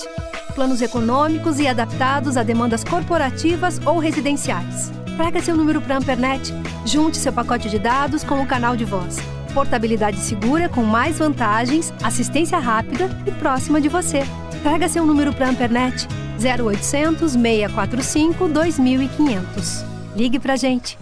Planos econômicos e adaptados a demandas corporativas ou residenciais. Traga seu número para a Ampernet, junte seu pacote de dados com o canal de voz. Portabilidade segura com mais vantagens, assistência rápida e próxima de você. Traga seu número para a Ampernet 0800 645 2500. Ligue pra gente.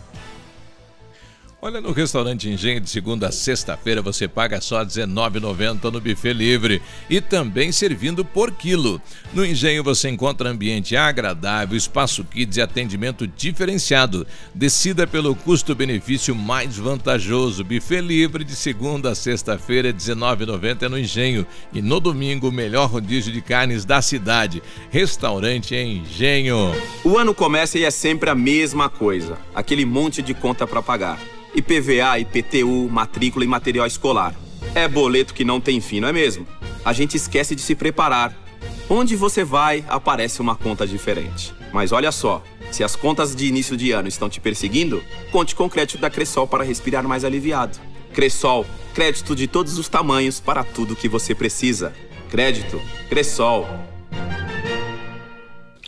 Olha, no restaurante Engenho de segunda a sexta-feira você paga só R$19,90 no buffet livre e também servindo por quilo. No Engenho você encontra ambiente agradável, espaço kids e atendimento diferenciado. Decida pelo custo-benefício mais vantajoso. Buffet livre de segunda a sexta-feira é R$19,90 no Engenho e no domingo o melhor rodízio de carnes da cidade. Restaurante Engenho. O ano começa e é sempre a mesma coisa, aquele monte de conta para pagar. IPVA, IPTU, matrícula e material escolar. É boleto que não tem fim, não é mesmo? A gente esquece de se preparar. Onde você vai, aparece uma conta diferente. Mas olha só, se as contas de início de ano estão te perseguindo, conte com o crédito da Cressol para respirar mais aliviado. Cressol, crédito de todos os tamanhos para tudo que você precisa. Crédito, Cressol.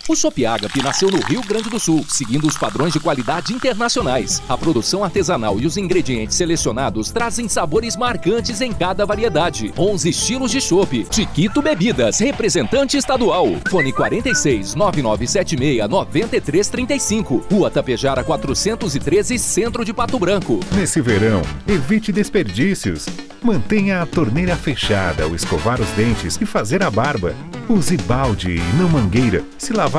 O Chopp Agape nasceu no Rio Grande do Sul, seguindo os padrões de qualidade internacionais. A produção artesanal e os ingredientes selecionados trazem sabores marcantes em cada variedade. 11 estilos de chopp. Chiquito Bebidas, representante estadual. Fone 46 9976 9335. Rua Tapejara 413, Centro de Pato Branco. Nesse verão, evite desperdícios. Mantenha a torneira fechada ao escovar os dentes e fazer a barba. Use balde e não mangueira se lavar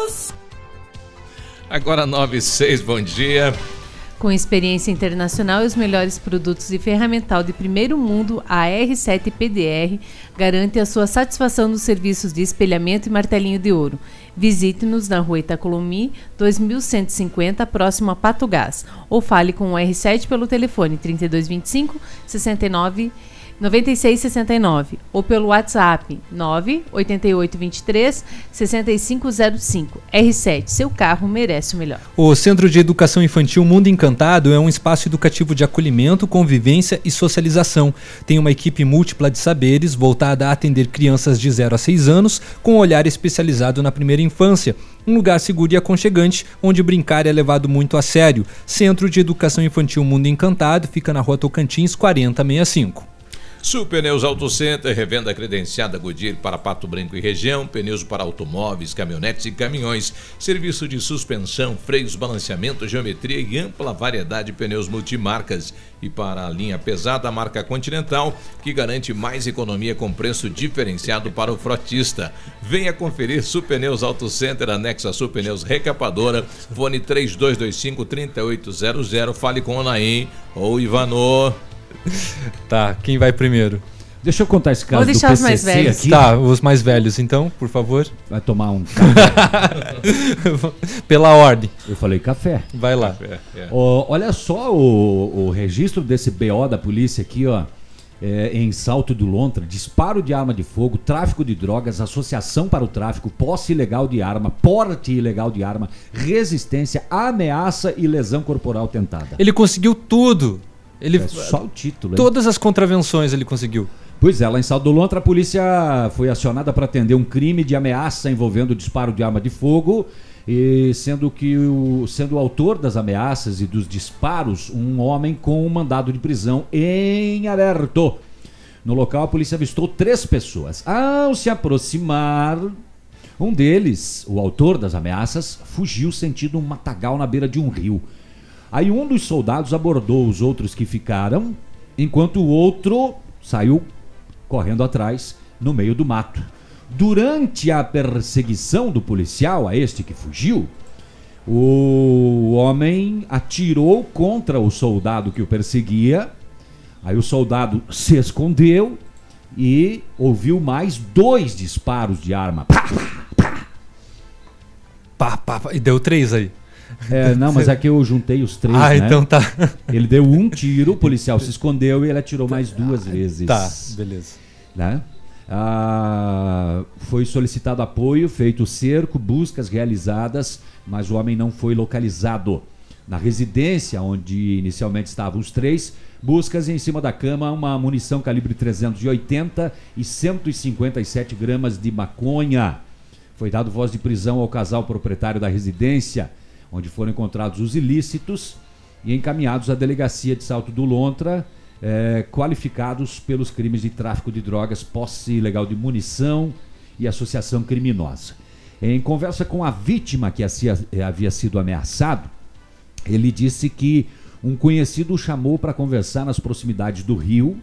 Agora 96, bom dia. Com experiência internacional e os melhores produtos e ferramental de primeiro mundo, a R7 PDR garante a sua satisfação nos serviços de espelhamento e martelinho de ouro. Visite-nos na rua Itacolomi, 2150, próximo a Pato Gás, ou fale com o R7 pelo telefone 3225 69 9669 ou pelo WhatsApp 98823 6505. R7, seu carro merece o melhor. O Centro de Educação Infantil Mundo Encantado é um espaço educativo de acolhimento, convivência e socialização. Tem uma equipe múltipla de saberes voltada a atender crianças de 0 a 6 anos com um olhar especializado na primeira infância. Um lugar seguro e aconchegante, onde brincar é levado muito a sério. Centro de Educação Infantil Mundo Encantado fica na rua Tocantins 4065. Super Pneus Auto Center, revenda credenciada Goodyear para Pato Branco e região, pneus para automóveis, caminhonetes e caminhões, serviço de suspensão, freios, balanceamento, geometria e ampla variedade de pneus multimarcas. E para a linha pesada, a marca Continental, que garante mais economia com preço diferenciado para o frotista. Venha conferir Super Pneus Auto Center, anexo a Pneus Recapadora, fone 3225 3800, fale com o Naim ou Ivanor. Tá, quem vai primeiro? Deixa eu contar esse caso Vou deixar do os PCC mais velhos. aqui. Tá, os mais velhos, então, por favor. Vai tomar um Pela ordem. Eu falei café. Vai lá. Café, é. Ó, olha só o, o registro desse BO da polícia aqui, ó. é, em Salto do Lontra, disparo de arma de fogo, tráfico de drogas, associação para o tráfico, posse ilegal de arma, porte ilegal de arma, resistência, ameaça e lesão corporal tentada. Ele conseguiu tudo. Ele, É só o título, hein? Todas as contravenções ele conseguiu. Pois é, lá em Salto do Lontra, a polícia foi acionada para atender um crime de ameaça envolvendo disparo de arma de fogo, e sendo que o, sendo o autor das ameaças e dos disparos um homem com um mandado de prisão em aberto. No local, a polícia avistou três pessoas. Ao se aproximar, um deles, o autor das ameaças, fugiu sentindo um matagal na beira de um rio. Aí um dos soldados abordou os outros que ficaram, enquanto o outro saiu correndo atrás no meio do mato. Durante a perseguição do policial a este que fugiu, o homem atirou contra o soldado que o perseguia. Aí o soldado se escondeu e ouviu mais dois disparos de arma. Pá, Pá, pá, pá, e deu três aí. É, não, mas aqui eu juntei os três. Ah, né? então tá. Ele deu um tiro, o policial se escondeu e ele atirou mais duas vezes. Tá, beleza. Né? Ah, foi solicitado apoio, feito cerco, buscas realizadas, mas o homem não foi localizado. Na residência onde inicialmente estavam os três, buscas em cima da cama uma munição calibre 380 e 157 gramas de maconha. Foi dado voz de prisão ao casal proprietário da residência, onde foram encontrados os ilícitos e encaminhados à delegacia de Salto do Lontra, eh, qualificados pelos crimes de tráfico de drogas, posse ilegal de munição e associação criminosa. Em conversa com a vítima que havia, havia sido ameaçado, ele disse que um conhecido o chamou para conversar nas proximidades do rio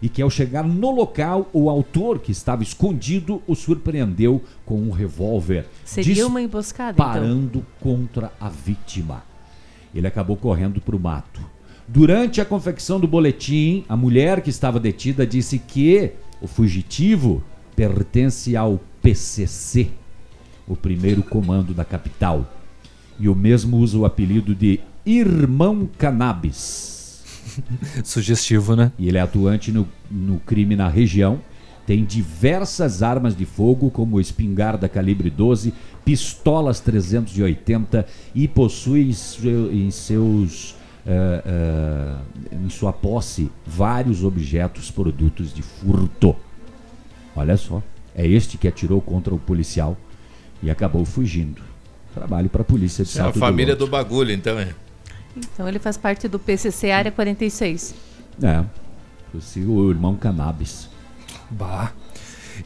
e que ao chegar no local, o autor que estava escondido o surpreendeu com um revólver. Seria uma emboscada, então? disparando contra a vítima. Ele acabou correndo para o mato. Durante a confecção do boletim, a mulher que estava detida disse que o fugitivo pertence ao PCC, o primeiro comando da capital. E o mesmo usa o apelido de Irmão Cannabis. Sugestivo, né? E ele é atuante no, no crime na região. Tem diversas armas de fogo, como espingarda calibre 12, pistolas 380 e possui em, seu- em seus eh, eh, em sua posse vários objetos produtos de furto. Olha só, é este que atirou contra o policial e acabou fugindo. Trabalho para a polícia de É a Salto família do do bagulho, então é. Então ele faz parte do PCC Área 46. É, o irmão Cannabis. Bah.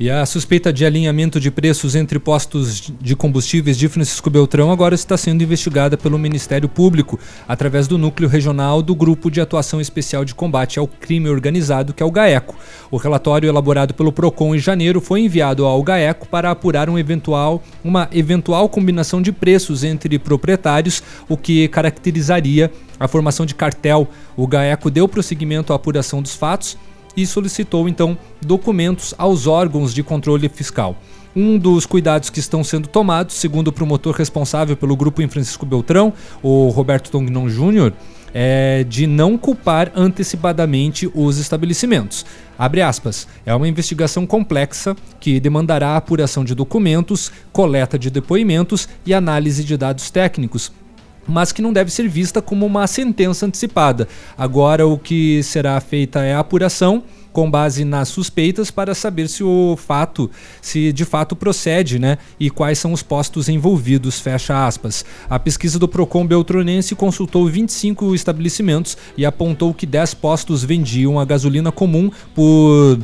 E a suspeita de alinhamento de preços entre postos de combustíveis de Francisco Beltrão agora está sendo investigada pelo Ministério Público através do núcleo regional do Grupo de Atuação Especial de Combate ao Crime Organizado, que é o GAECO. O relatório elaborado pelo Procon em janeiro foi enviado ao GAECO para apurar um eventual, uma eventual combinação de preços entre proprietários, o que caracterizaria a formação de cartel. O GAECO deu prosseguimento à apuração dos fatos e solicitou então documentos aos órgãos de controle fiscal. Um dos cuidados que estão sendo tomados, segundo o promotor responsável pelo grupo em Francisco Beltrão, o Roberto Tongnon Júnior, é de não culpar antecipadamente os estabelecimentos. Abre aspas. É uma investigação complexa que demandará apuração de documentos, coleta de depoimentos e análise de dados técnicos, mas que não deve ser vista como uma sentença antecipada. Agora o que será feita é a apuração com base nas suspeitas para saber se o fato, se de fato procede, né? E quais são os postos envolvidos, fecha aspas. A pesquisa do Procon Beltronense consultou 25 estabelecimentos e apontou que 10 postos vendiam a gasolina comum por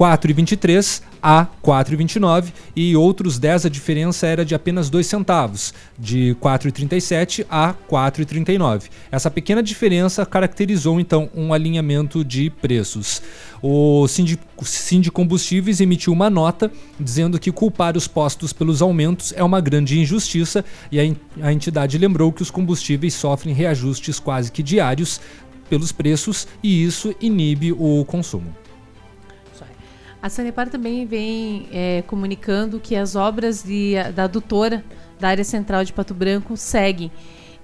4,23 a 4,29 e outros 10 a diferença era de apenas 2 centavos, de 4,37 a 4,39. Essa pequena diferença caracterizou então um alinhamento de preços. O Sindicombustíveis emitiu uma nota dizendo que culpar os postos pelos aumentos é uma grande injustiça e a entidade lembrou que os combustíveis sofrem reajustes quase que diários pelos preços e isso inibe o consumo. A Sanepar também vem é, comunicando que as obras de, da adutora da área central de Pato Branco seguem.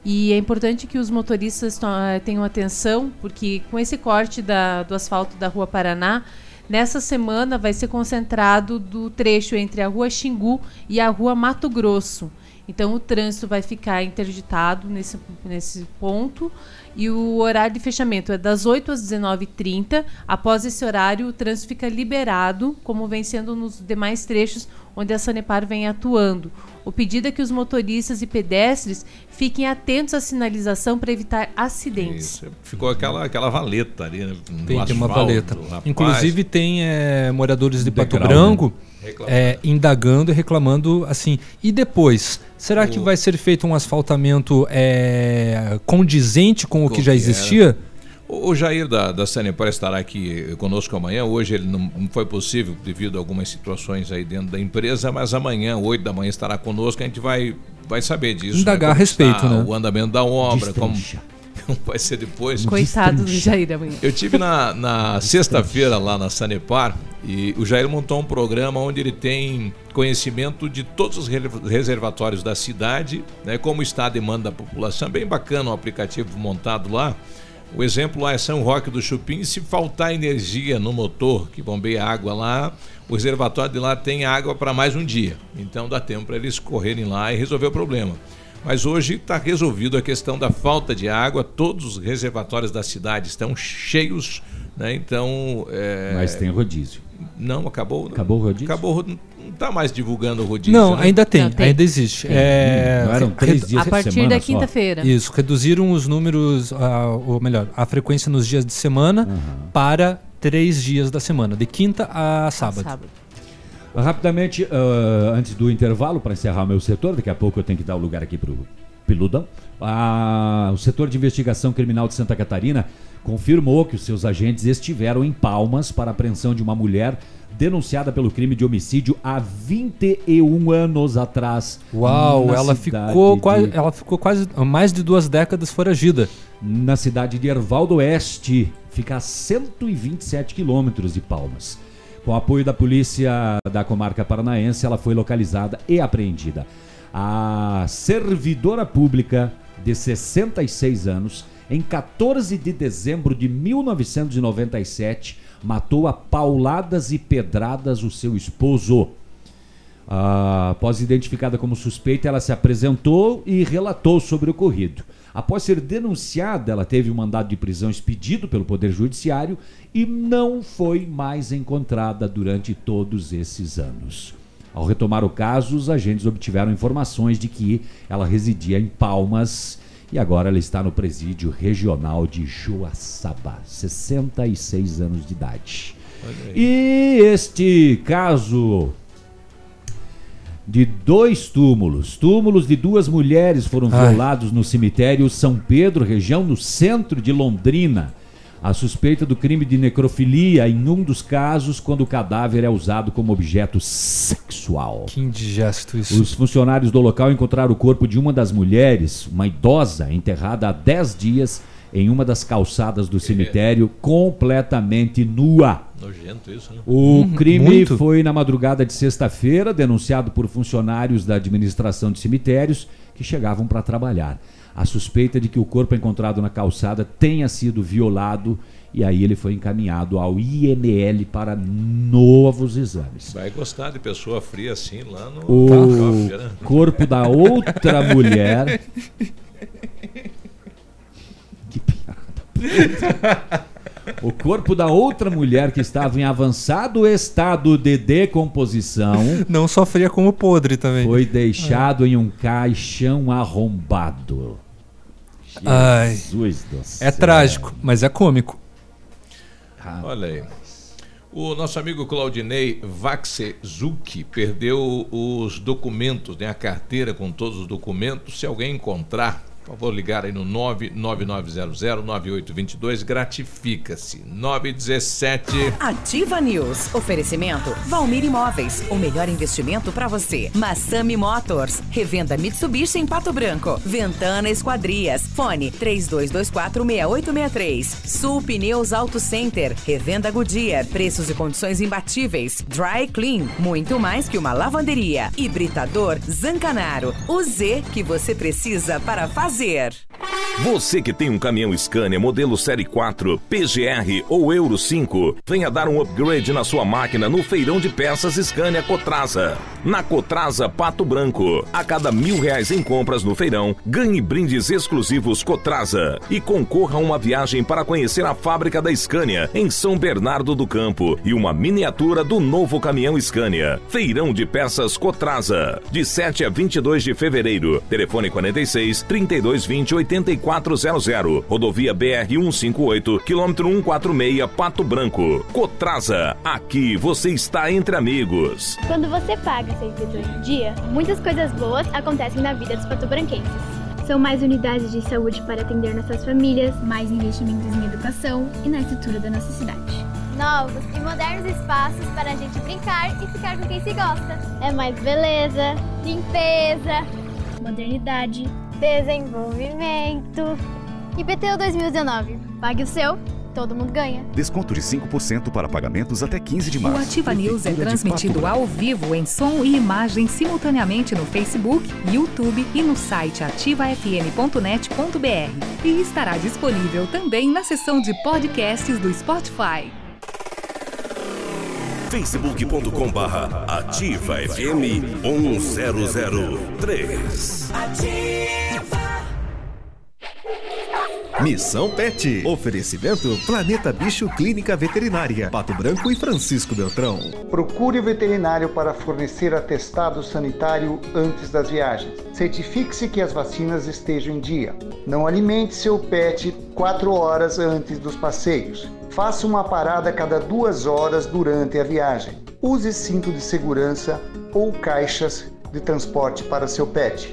E é importante que os motoristas eh, tenham atenção, porque com esse corte da, do asfalto da Rua Paraná, nessa semana vai ser concentrado do trecho entre a Rua Xingu e a Rua Mato Grosso. Então o trânsito vai ficar interditado nesse, nesse ponto e o horário de fechamento é das 8 às 19h30. Após esse horário, o trânsito fica liberado, como vem sendo nos demais trechos onde a Sanepar vem atuando. O pedido é que os motoristas e pedestres fiquem atentos à sinalização para evitar acidentes. Isso. Ficou aquela, aquela valeta ali, né? Tem, asfalto, uma valeta. Rapaz. Inclusive tem é, moradores de Pato Branco né? é, indagando e reclamando assim. E depois, será o... que vai ser feito um asfaltamento é, condizente com o que já existia? O Jair da, da Sanepar estará aqui conosco amanhã. Hoje ele não, não, foi possível devido a algumas situações aí dentro da empresa, mas amanhã, 8 da manhã, estará conosco. A gente vai, vai saber disso. Indagar né? a respeito, né? O andamento da obra, como, como vai ser depois. Coitado do Jair amanhã. Eu tive na, na sexta-feira lá na Sanepar e o Jair montou um programa onde ele tem conhecimento de todos os reservatórios da cidade, né, como está a demanda da população. Bem bacana o aplicativo montado lá. O exemplo lá é São Roque do Chupim. Se faltar energia no motor que bombeia água lá, o reservatório de lá tem água para mais um dia. Então dá tempo para eles correrem lá e resolver o problema. Mas hoje está resolvido a questão da falta de água. Todos os reservatórios da cidade estão cheios, né? Então. É... Mas tem rodízio. Não, acabou. Acabou o rodízio? Acabou não está mais divulgando o rodízio. Não, né? ainda tem, não, tem, ainda existe. É, não eram três dias A partir da quinta-feira. Isso, reduziram os números, uh, ou melhor, a frequência nos dias de semana uhum. para três dias da semana, de quinta a sábado. A sábado. Rapidamente, uh, antes do intervalo, para encerrar meu setor, daqui a pouco eu tenho que dar o lugar aqui para o Piludão. Ah, o setor de investigação criminal de Santa Catarina confirmou que os seus agentes estiveram em Palmas para a apreensão de uma mulher denunciada pelo crime de homicídio há 21 anos atrás. Uau, ela ficou, de... quase, ela ficou quase mais de duas décadas foragida. Na cidade de Ervaldo Oeste, fica a 127 quilômetros de Palmas. Com apoio da polícia da comarca paranaense, ela foi localizada e apreendida. A servidora pública de 66 anos, em 14 de dezembro de 1997, matou a pauladas e pedradas o seu esposo. Ah, após identificada como suspeita, ela se apresentou e relatou sobre o ocorrido. Após ser denunciada, ela teve um mandado de prisão expedido pelo Poder Judiciário e não foi mais encontrada durante todos esses anos. Ao retomar o caso, os agentes obtiveram informações de que ela residia em Palmas e agora ela está no presídio regional de Joaçaba, 66 anos de idade. E este caso de dois túmulos, túmulos de duas mulheres foram Ai. violados no cemitério São Pedro, região no centro de Londrina. A suspeita do crime de necrofilia em um dos casos, quando o cadáver é usado como objeto sexual. Que indigesto isso. Os funcionários do local encontraram o corpo de uma das mulheres, uma idosa, enterrada há 10 dias em uma das calçadas do cemitério, completamente nua. Nojento isso, né? O uhum, crime muito. foi na madrugada de sexta-feira, denunciado por funcionários da administração de cemitérios que chegavam para trabalhar a suspeita de que o corpo encontrado na calçada tenha sido violado e aí ele foi encaminhado ao IML para novos exames. Vai gostar de pessoa fria assim lá no o né? corpo da outra mulher. O corpo da outra mulher que estava em avançado estado de decomposição. Não sofria como podre também. Foi deixado é. em um caixão arrombado. Ai, Jesus do céu. É trágico, mas é cômico. Olha aí. O nosso amigo Claudinei Vaxezuki perdeu os documentos, né, a carteira com todos os documentos. Se alguém encontrar, por favor, ligar aí no 999009822, gratifica-se. 917. Ativa News. Oferecimento Valmir Imóveis, o melhor investimento para você. Massami Motors, revenda Mitsubishi em Pato Branco. Ventana Esquadrias. Fone 32246863. Sul Pneus Auto Center, revenda Goodyear, preços e condições imbatíveis. Dry Clean, muito mais que uma lavanderia. Hibridador Zancanaro, o Z que você precisa para fazer prazer. Você que tem um caminhão Scania modelo Série 4, PGR ou Euro 5, venha dar um upgrade na sua máquina no feirão de peças Scania Cotraza. Na Cotraza Pato Branco, a cada mil reais em compras no feirão, ganhe brindes exclusivos Cotraza e concorra a uma viagem para conhecer a fábrica da Scania em São Bernardo do Campo e uma miniatura do novo caminhão Scania. Feirão de peças Cotraza, de 7 a 22 de fevereiro. Telefone 46 32 3220 8400. Rodovia BR 158, quilômetro 146, Pato Branco. Cotraza, aqui você está entre amigos. Quando você paga serviço em dia, muitas coisas boas acontecem na vida dos patobranquenses. São mais unidades de saúde para atender nossas famílias, mais investimentos em educação e na estrutura da nossa cidade. Novos e modernos espaços para a gente brincar e ficar com quem se gosta. É mais beleza, limpeza, modernidade, desenvolvimento. IPTU 2019. Pague o seu, todo mundo ganha. Desconto de 5% para pagamentos até 15 de março. O Ativa News é transmitido ao vivo em som e imagem simultaneamente no Facebook, YouTube e no site ativafm.net.br. E estará disponível também na seção de podcasts do Spotify facebook.com barra ativa FM 1003. Ativa. Missão Pet. Oferecimento Planeta Bicho Clínica Veterinária. Pato Branco e Francisco Beltrão. Procure o veterinário para fornecer atestado sanitário antes das viagens. Certifique-se que as vacinas estejam em dia. Não alimente seu pet quatro horas antes dos passeios. Faça uma parada cada duas horas durante a viagem. Use cinto de segurança ou caixas de transporte para seu pet.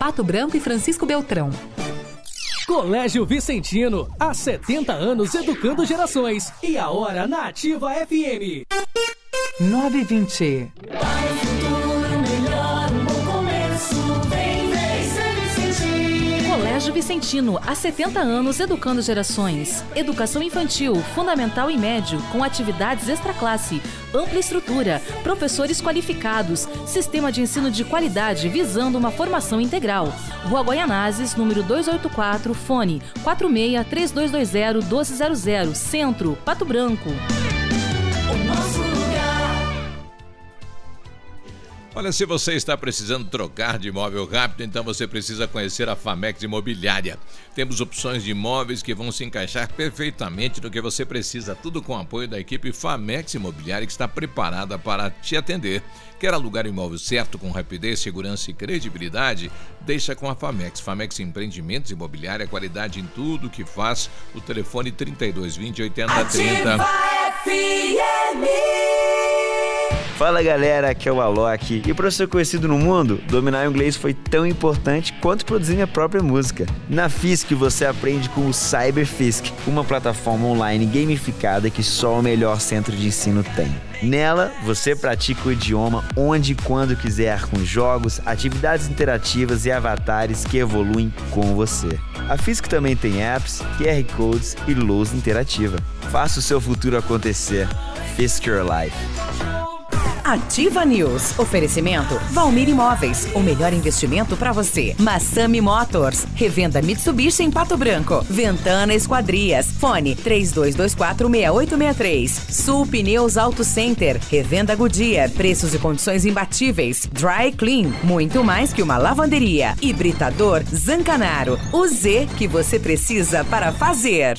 Pato Branco e Francisco Beltrão. Colégio Vicentino, há 70 anos educando gerações. E a hora na Ativa FM. 920. Colégio Vicentino, há 70 anos educando gerações. Educação infantil, fundamental e médio, com atividades extra classe, ampla estrutura, professores qualificados, sistema de ensino de qualidade visando uma formação integral. Rua Goianazes, número 284, fone 46 3220 1200, Centro, Pato Branco. Olha, se você está precisando trocar de imóvel rápido, então você precisa conhecer a Famex Imobiliária. Temos opções de imóveis que vão se encaixar perfeitamente no que você precisa, tudo com o apoio da equipe Famex Imobiliária que está preparada para te atender. Quer alugar o imóvel certo com rapidez, segurança e credibilidade? Deixa com a Famex. Famex Empreendimentos Imobiliária, qualidade em tudo que faz. O telefone 3220 8030. Ativa FM. Fala galera, aqui é o Alok. E para ser conhecido no mundo, dominar o inglês foi tão importante quanto produzir minha própria música. Na FISC você aprende com o CyberFisk, uma plataforma online gamificada que só o melhor centro de ensino tem. Nela, você pratica o idioma onde e quando quiser, com jogos, atividades interativas e avatares que evoluem com você. A FISC também tem apps, QR Codes e luz interativa. Faça o seu futuro acontecer. Fisk Your Life. Ativa News. Oferecimento Valmir Imóveis. O melhor investimento para você. Massami Motors. Revenda Mitsubishi em Pato Branco. Ventana Esquadrias. Fone 32246863. Sul Pneus Auto Center. Revenda Goodyear. Preços e condições imbatíveis. Dry Clean. Muito mais que uma lavanderia. Hibridador Zancanaro. O Z que você precisa para fazer.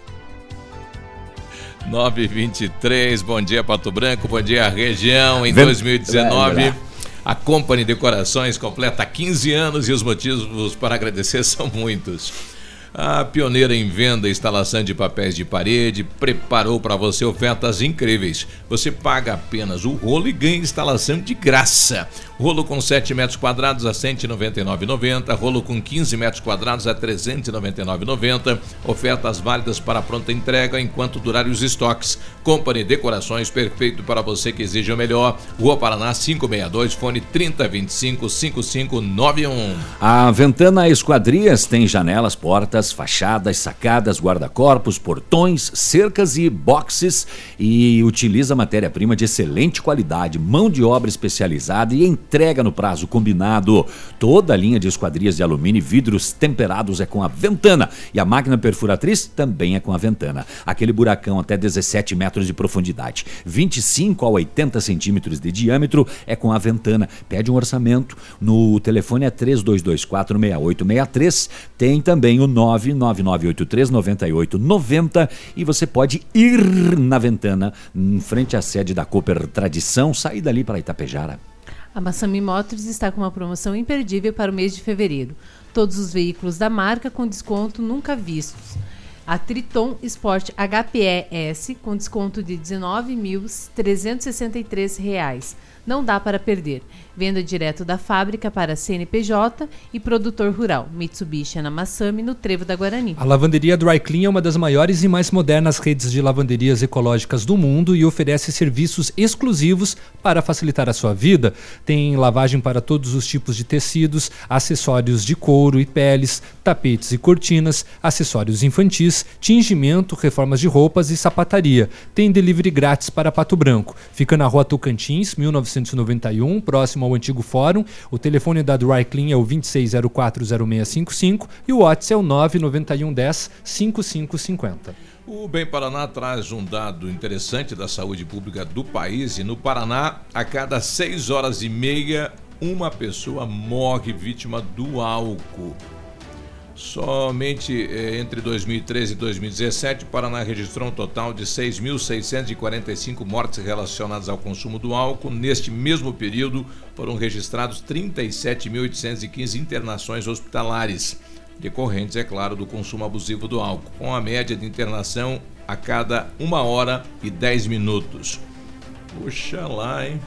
923, bom dia Pato Branco, bom dia região. Em 2019, a Company Decorações completa 15 anos e os motivos para agradecer são muitos. A pioneira em venda e instalação de papéis de parede preparou para você ofertas incríveis. Você paga apenas o rolo e ganha instalação de graça. Rolo com 7 metros quadrados a R$ 199,90. Rolo com 15 metros quadrados a R$ 399,90. Ofertas válidas para pronta entrega enquanto durarem os estoques. Company Decorações, perfeito para você que exige o melhor. Rua Paraná 562, fone 3025-5591. A Ventana Esquadrias tem janelas, portas, fachadas, sacadas, guarda-corpos, portões, cercas e boxes e utiliza matéria-prima de excelente qualidade, mão de obra especializada e entrega no prazo combinado. Toda a linha de esquadrias de alumínio e vidros temperados é com a Ventana e a máquina perfuratriz também é com a Ventana. Aquele buracão até 17 metros de profundidade, 25 a 80 centímetros de diâmetro é com a Ventana. Pede um orçamento no telefone é 3224 6863. Tem também o 999839890 e você pode ir na Ventana, em frente à sede da Cooper Tradição, sair dali para Itapejara. A Massami Motors está com uma promoção imperdível para o mês de fevereiro. Todos os veículos da marca com desconto nunca vistos. A Triton Sport HPE-S com desconto de R$ 19.363. Não dá para perder. Venda direto da fábrica para CNPJ e produtor rural. Mitsubishi é na Massami, no Trevo da Guarani. A lavanderia Dry Clean é uma das maiores e mais modernas redes de lavanderias ecológicas do mundo e oferece serviços exclusivos para facilitar a sua vida. Tem lavagem para todos os tipos de tecidos, acessórios de couro e peles, tapetes e cortinas, acessórios infantis, tingimento, reformas de roupas e sapataria. Tem delivery grátis para Pato Branco. Fica na rua Tocantins, 1991, próximo ao antigo fórum. O telefone da Dry Clean é o 26040655 e o WhatsApp é o 99110 5550. O Bem Paraná traz um dado interessante da saúde pública do país e no Paraná, a cada seis horas e meia, uma pessoa morre vítima do álcool. Somente eh, entre 2013 e 2017, o Paraná registrou um total de 6.645 mortes relacionadas ao consumo do álcool. Neste mesmo período, foram registrados 37.815 internações hospitalares, decorrentes, é claro, do consumo abusivo do álcool, com a média de internação a cada uma hora e 10 minutos. Puxa lá, hein?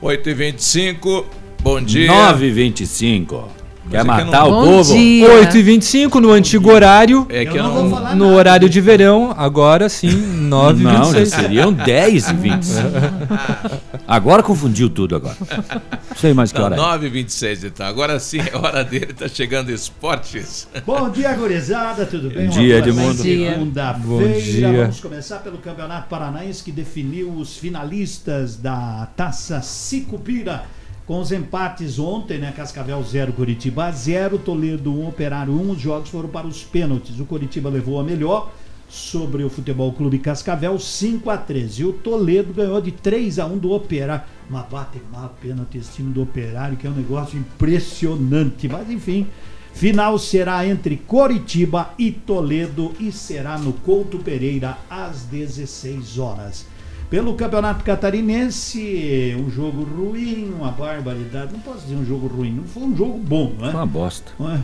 8h25, bom dia. 9h25. Quer matar o Bom povo? dia. 8 e 25 no antigo horário. É que eu no, não vou falar no horário de verão, agora sim, 9 e Não, 26. já seriam 10 e 25. Agora confundiu tudo agora. Não sei mais que Tá, hora é. 9h26 então. Agora sim é hora dele, tá chegando esportes. Bom dia, gurizada, tudo bem? Bom dia, boa Edmundo. Segunda-feira. Bom dia. Vamos começar pelo Campeonato Paranaense que definiu os finalistas da Taça Sicupira. Com os empates ontem, né? Cascavel 0, Curitiba 0, Toledo 1, Operário 1. Os jogos foram para os pênaltis. O Curitiba levou a melhor. sobre o Futebol Clube Cascavel, 5 a 13 E o Toledo ganhou de 3 a 1 do Operário. Uma bate uma pênalti esse time do Operário, que é um negócio impressionante. Mas enfim, final será entre Coritiba e Toledo e será no Couto Pereira às 16 horas. Pelo Campeonato Catarinense, um jogo ruim, uma barbaridade. Não posso dizer um jogo ruim, não foi um jogo bom, não é? Foi uma bosta. Não é?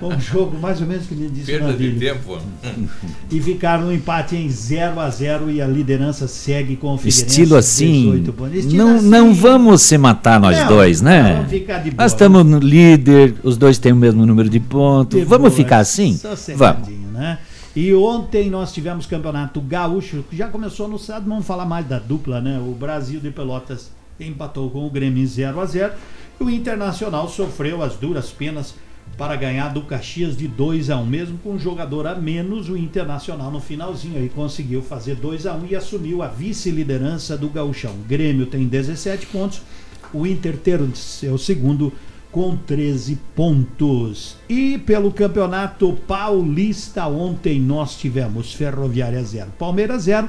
um jogo mais ou menos que me disse Perda de tempo. e ficaram no empate em 0 a 0 e a liderança segue com o Figueirense. Estilo assim. Estilo não, assim. não vamos se matar nós Não, dois, né? vamos ficar de boa. Nós estamos no líder, os dois têm o mesmo número de pontos. De vamos boa, ficar assim? Vamos. sossegadinho, né? E ontem nós tivemos campeonato gaúcho, que já começou no sábado, vamos falar mais da dupla, né? O Brasil de Pelotas empatou com o Grêmio em 0 a 0 e o Internacional sofreu as duras penas para ganhar do Caxias de 2 a 1 mesmo com um jogador a menos, o Internacional no finalzinho aí conseguiu fazer 2 a 1 e assumiu a vice-liderança do Gauchão. O Grêmio tem 17 pontos, o Inter ter o seu segundo com 13 pontos. E pelo Campeonato Paulista, ontem nós tivemos Ferroviária 0, Palmeiras 0.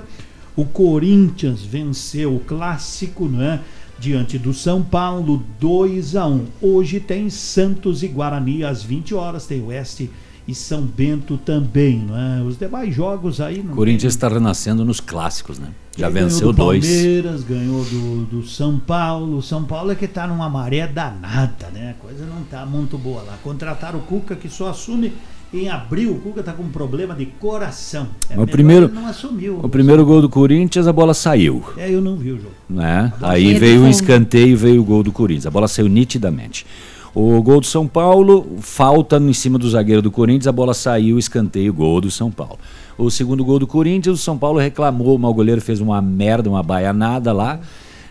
O Corinthians venceu o clássico, né? Diante do São Paulo, 2 a 1. Hoje tem Santos e Guarani às 20 horas, tem Oeste e São Bento também, não é? Os demais jogos aí não Corinthians está renascendo nos clássicos, né? Já Ele ganhou venceu do dois. Palmeiras, ganhou do, do São Paulo. São Paulo é que tá numa maré danada, né? A coisa não tá muito boa lá. Contrataram o Cuca que só assume em abril. O Cuca tá com um problema de coração. É o primeiro, ele não assumiu. o primeiro gol do Corinthians, a bola saiu. É, eu não vi o jogo. Né? Aí veio um escanteio e veio o gol do Corinthians. A bola saiu nitidamente. O gol do São Paulo, falta em cima do zagueiro do Corinthians, a bola saiu, escanteio, gol do São Paulo. O segundo gol do Corinthians, o São Paulo reclamou, mas o goleiro fez uma merda, uma baianada lá.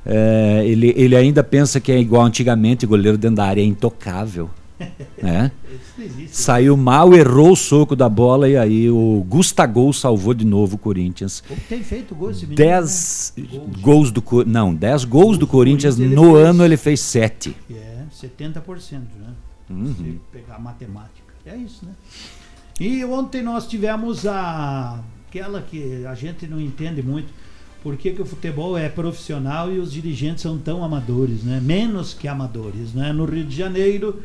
É, ele, ele ainda pensa que é igual antigamente, o goleiro dentro da área é intocável. né? Saiu mal, errou o soco da bola e aí o Gustagol salvou de novo o Corinthians. Tem feito gol esse menino? 10 gols do Cor- não, 10 gols do Corinthians ele no fez- ano ele fez 7. É, 70%, né? Uhum. Se pegar a matemática. É isso, né? E ontem nós tivemos a aquela que a gente não entende muito. Por que, que o futebol é profissional e os dirigentes são tão amadores, né? Menos que amadores, né? No Rio de Janeiro,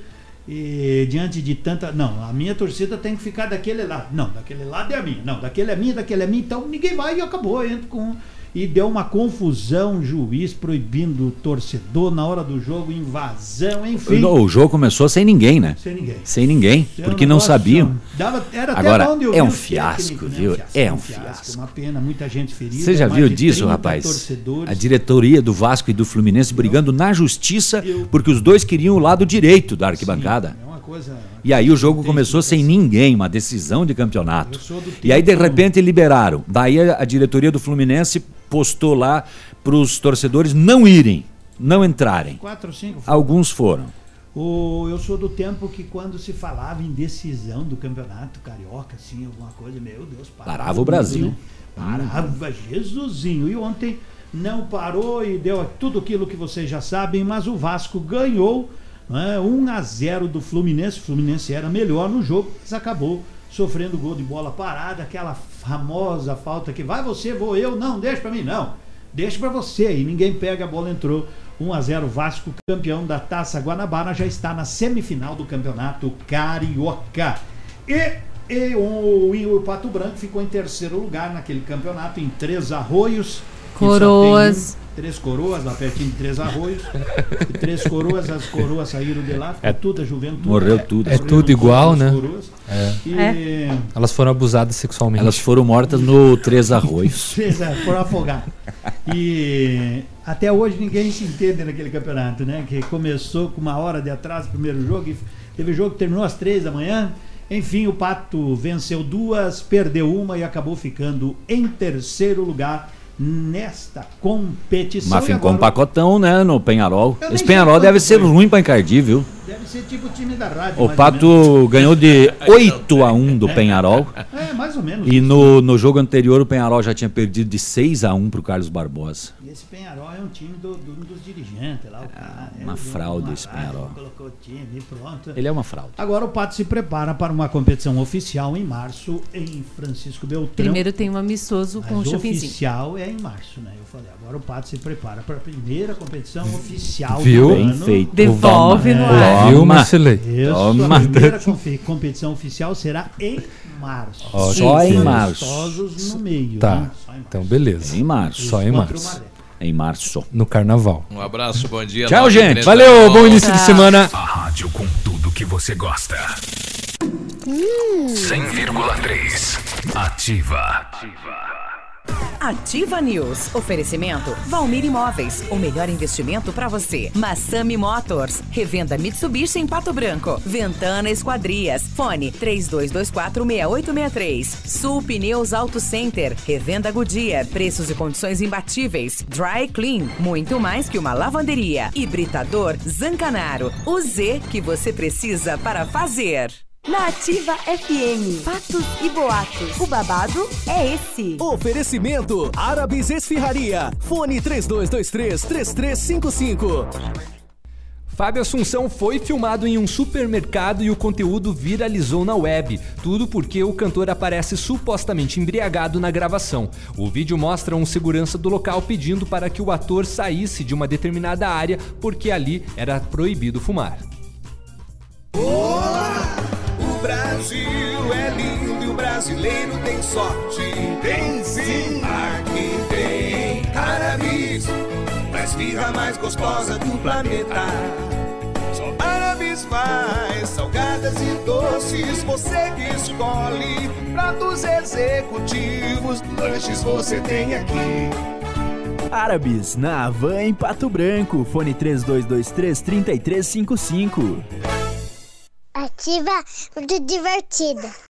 e diante de tanta. Não, a minha torcida tem que ficar daquele lado. Não, daquele lado é a minha. Não, daquele é minha, daquele é minha. Então ninguém vai e acabou. Entra com. E deu uma confusão, juiz proibindo o torcedor na hora do jogo, invasão, enfim. O jogo começou sem ninguém, né? Sem ninguém. Sem ninguém, É porque não sabiam. Dava, era até Agora, é um os fiasco, técnicos, né? viu? Um É um fiasco. Uma pena, muita gente ferida. Você já viu disso, 30 rapaz? torcedores. A diretoria do Vasco e do Fluminense brigando na justiça porque os dois queriam o lado direito da arquibancada. É uma coisa. E aí o jogo começou sem ninguém, uma decisão de campeonato. E aí de repente liberaram. Daí a, diretoria do Fluminense postou lá para os torcedores não irem, não entrarem. Quatro, cinco. foram. Alguns foram. O, eu sou do tempo que quando se falava em decisão do campeonato carioca, assim, alguma coisa, meu Deus, parava, Parava o tudo, Brasil. né? Parava, Jesusinho. E ontem não parou e deu tudo aquilo que vocês já sabem, mas o Vasco ganhou né, 1 a 0 do Fluminense. O Fluminense era melhor no jogo, mas acabou sofrendo gol de bola parada, aquela famosa falta que vai você, vou eu, não, deixa pra mim, não. Deixa pra você e ninguém pega, a bola entrou. 1 a 0 Vasco, campeão da Taça Guanabara, já está na semifinal do Campeonato Carioca. E, e o, e o Pato Branco ficou em terceiro lugar naquele campeonato, em Três Arroios. Coroas. Três coroas, lá pertinho de Três Arroios. E três coroas, as coroas saíram de lá, ficou É- tudo a juventude. Morreu tudo. É Morreram tudo igual, né? É. E, Elas foram abusadas sexualmente. Elas foram mortas no Três Arroios. É, foram afogar. E até hoje ninguém se entende naquele campeonato, né? Que começou com uma hora de atraso o primeiro jogo e teve jogo que terminou às três da manhã. Enfim, o Pato venceu duas, perdeu uma e acabou ficando em terceiro lugar nesta competição. Mas ficou um agora pacotão, né, no Penharol. Eu Esse Penharol deve ser foi. ruim pra encardir, viu? Deve ser tipo o time da rádio. O Pato ganhou de 8 a 1 do Penharol. É, mais ou menos. E no, no jogo anterior o Penharol já tinha perdido de 6 a 1 pro Carlos Barbosa. E esse Penharol é um time do, do, um dos dirigentes lá. O cara, uma é, fraude esse Penharol. Colocou o time e pronto. Ele é uma fraude. Agora o Pato se prepara para uma competição oficial em março em Francisco Beltrão. Primeiro tem um amistoso com o Chopinzinho. oficial é em março, né? Eu falei, agora o Pato se prepara para a primeira competição oficial Viu? do Bem ano. feito. Devolve no ar. Viu, Marcelei? Isso, Toma. a primeira competição oficial será em março. Ó, Só Sem em março. no meio. Tá. né? Só em março. Então, beleza. Em março. Só em março. Em março. No carnaval. Um abraço, bom dia. Tchau, 9h39. gente. Valeu, bom início de semana. A rádio com tudo que você gosta. 100,3. Ativa. Ativa News. Oferecimento Valmir Imóveis. O melhor investimento para você. Massami Motors. Revenda Mitsubishi em Pato Branco. Ventana Esquadrias. Fone 32246863. Sul Pneus Auto Center. Revenda Goodyear. Preços e condições imbatíveis. Dry Clean. Muito mais que uma lavanderia. Hibridador Zancanaro. O Z que você precisa para fazer. Na Ativa FM, fatos e boatos. O babado é esse. Oferecimento Árabes Esfirraria. Fone 3223-3355. Fábio Assunção foi filmado em um supermercado e o conteúdo viralizou na web. Tudo porque o cantor aparece supostamente embriagado na gravação. O vídeo mostra um segurança do local pedindo para que o ator saísse de uma determinada área porque ali era proibido fumar. O Brasil é lindo e o brasileiro tem sorte. Tem sim, aqui tem Arabis, a esfirra mais gostosa do planeta. Só Arabis faz salgadas e doces, você que escolhe. Pratos executivos, lanches você tem aqui. Árabes, na Havan em Pato Branco. Fone 3223-3355. Ativa muito divertida.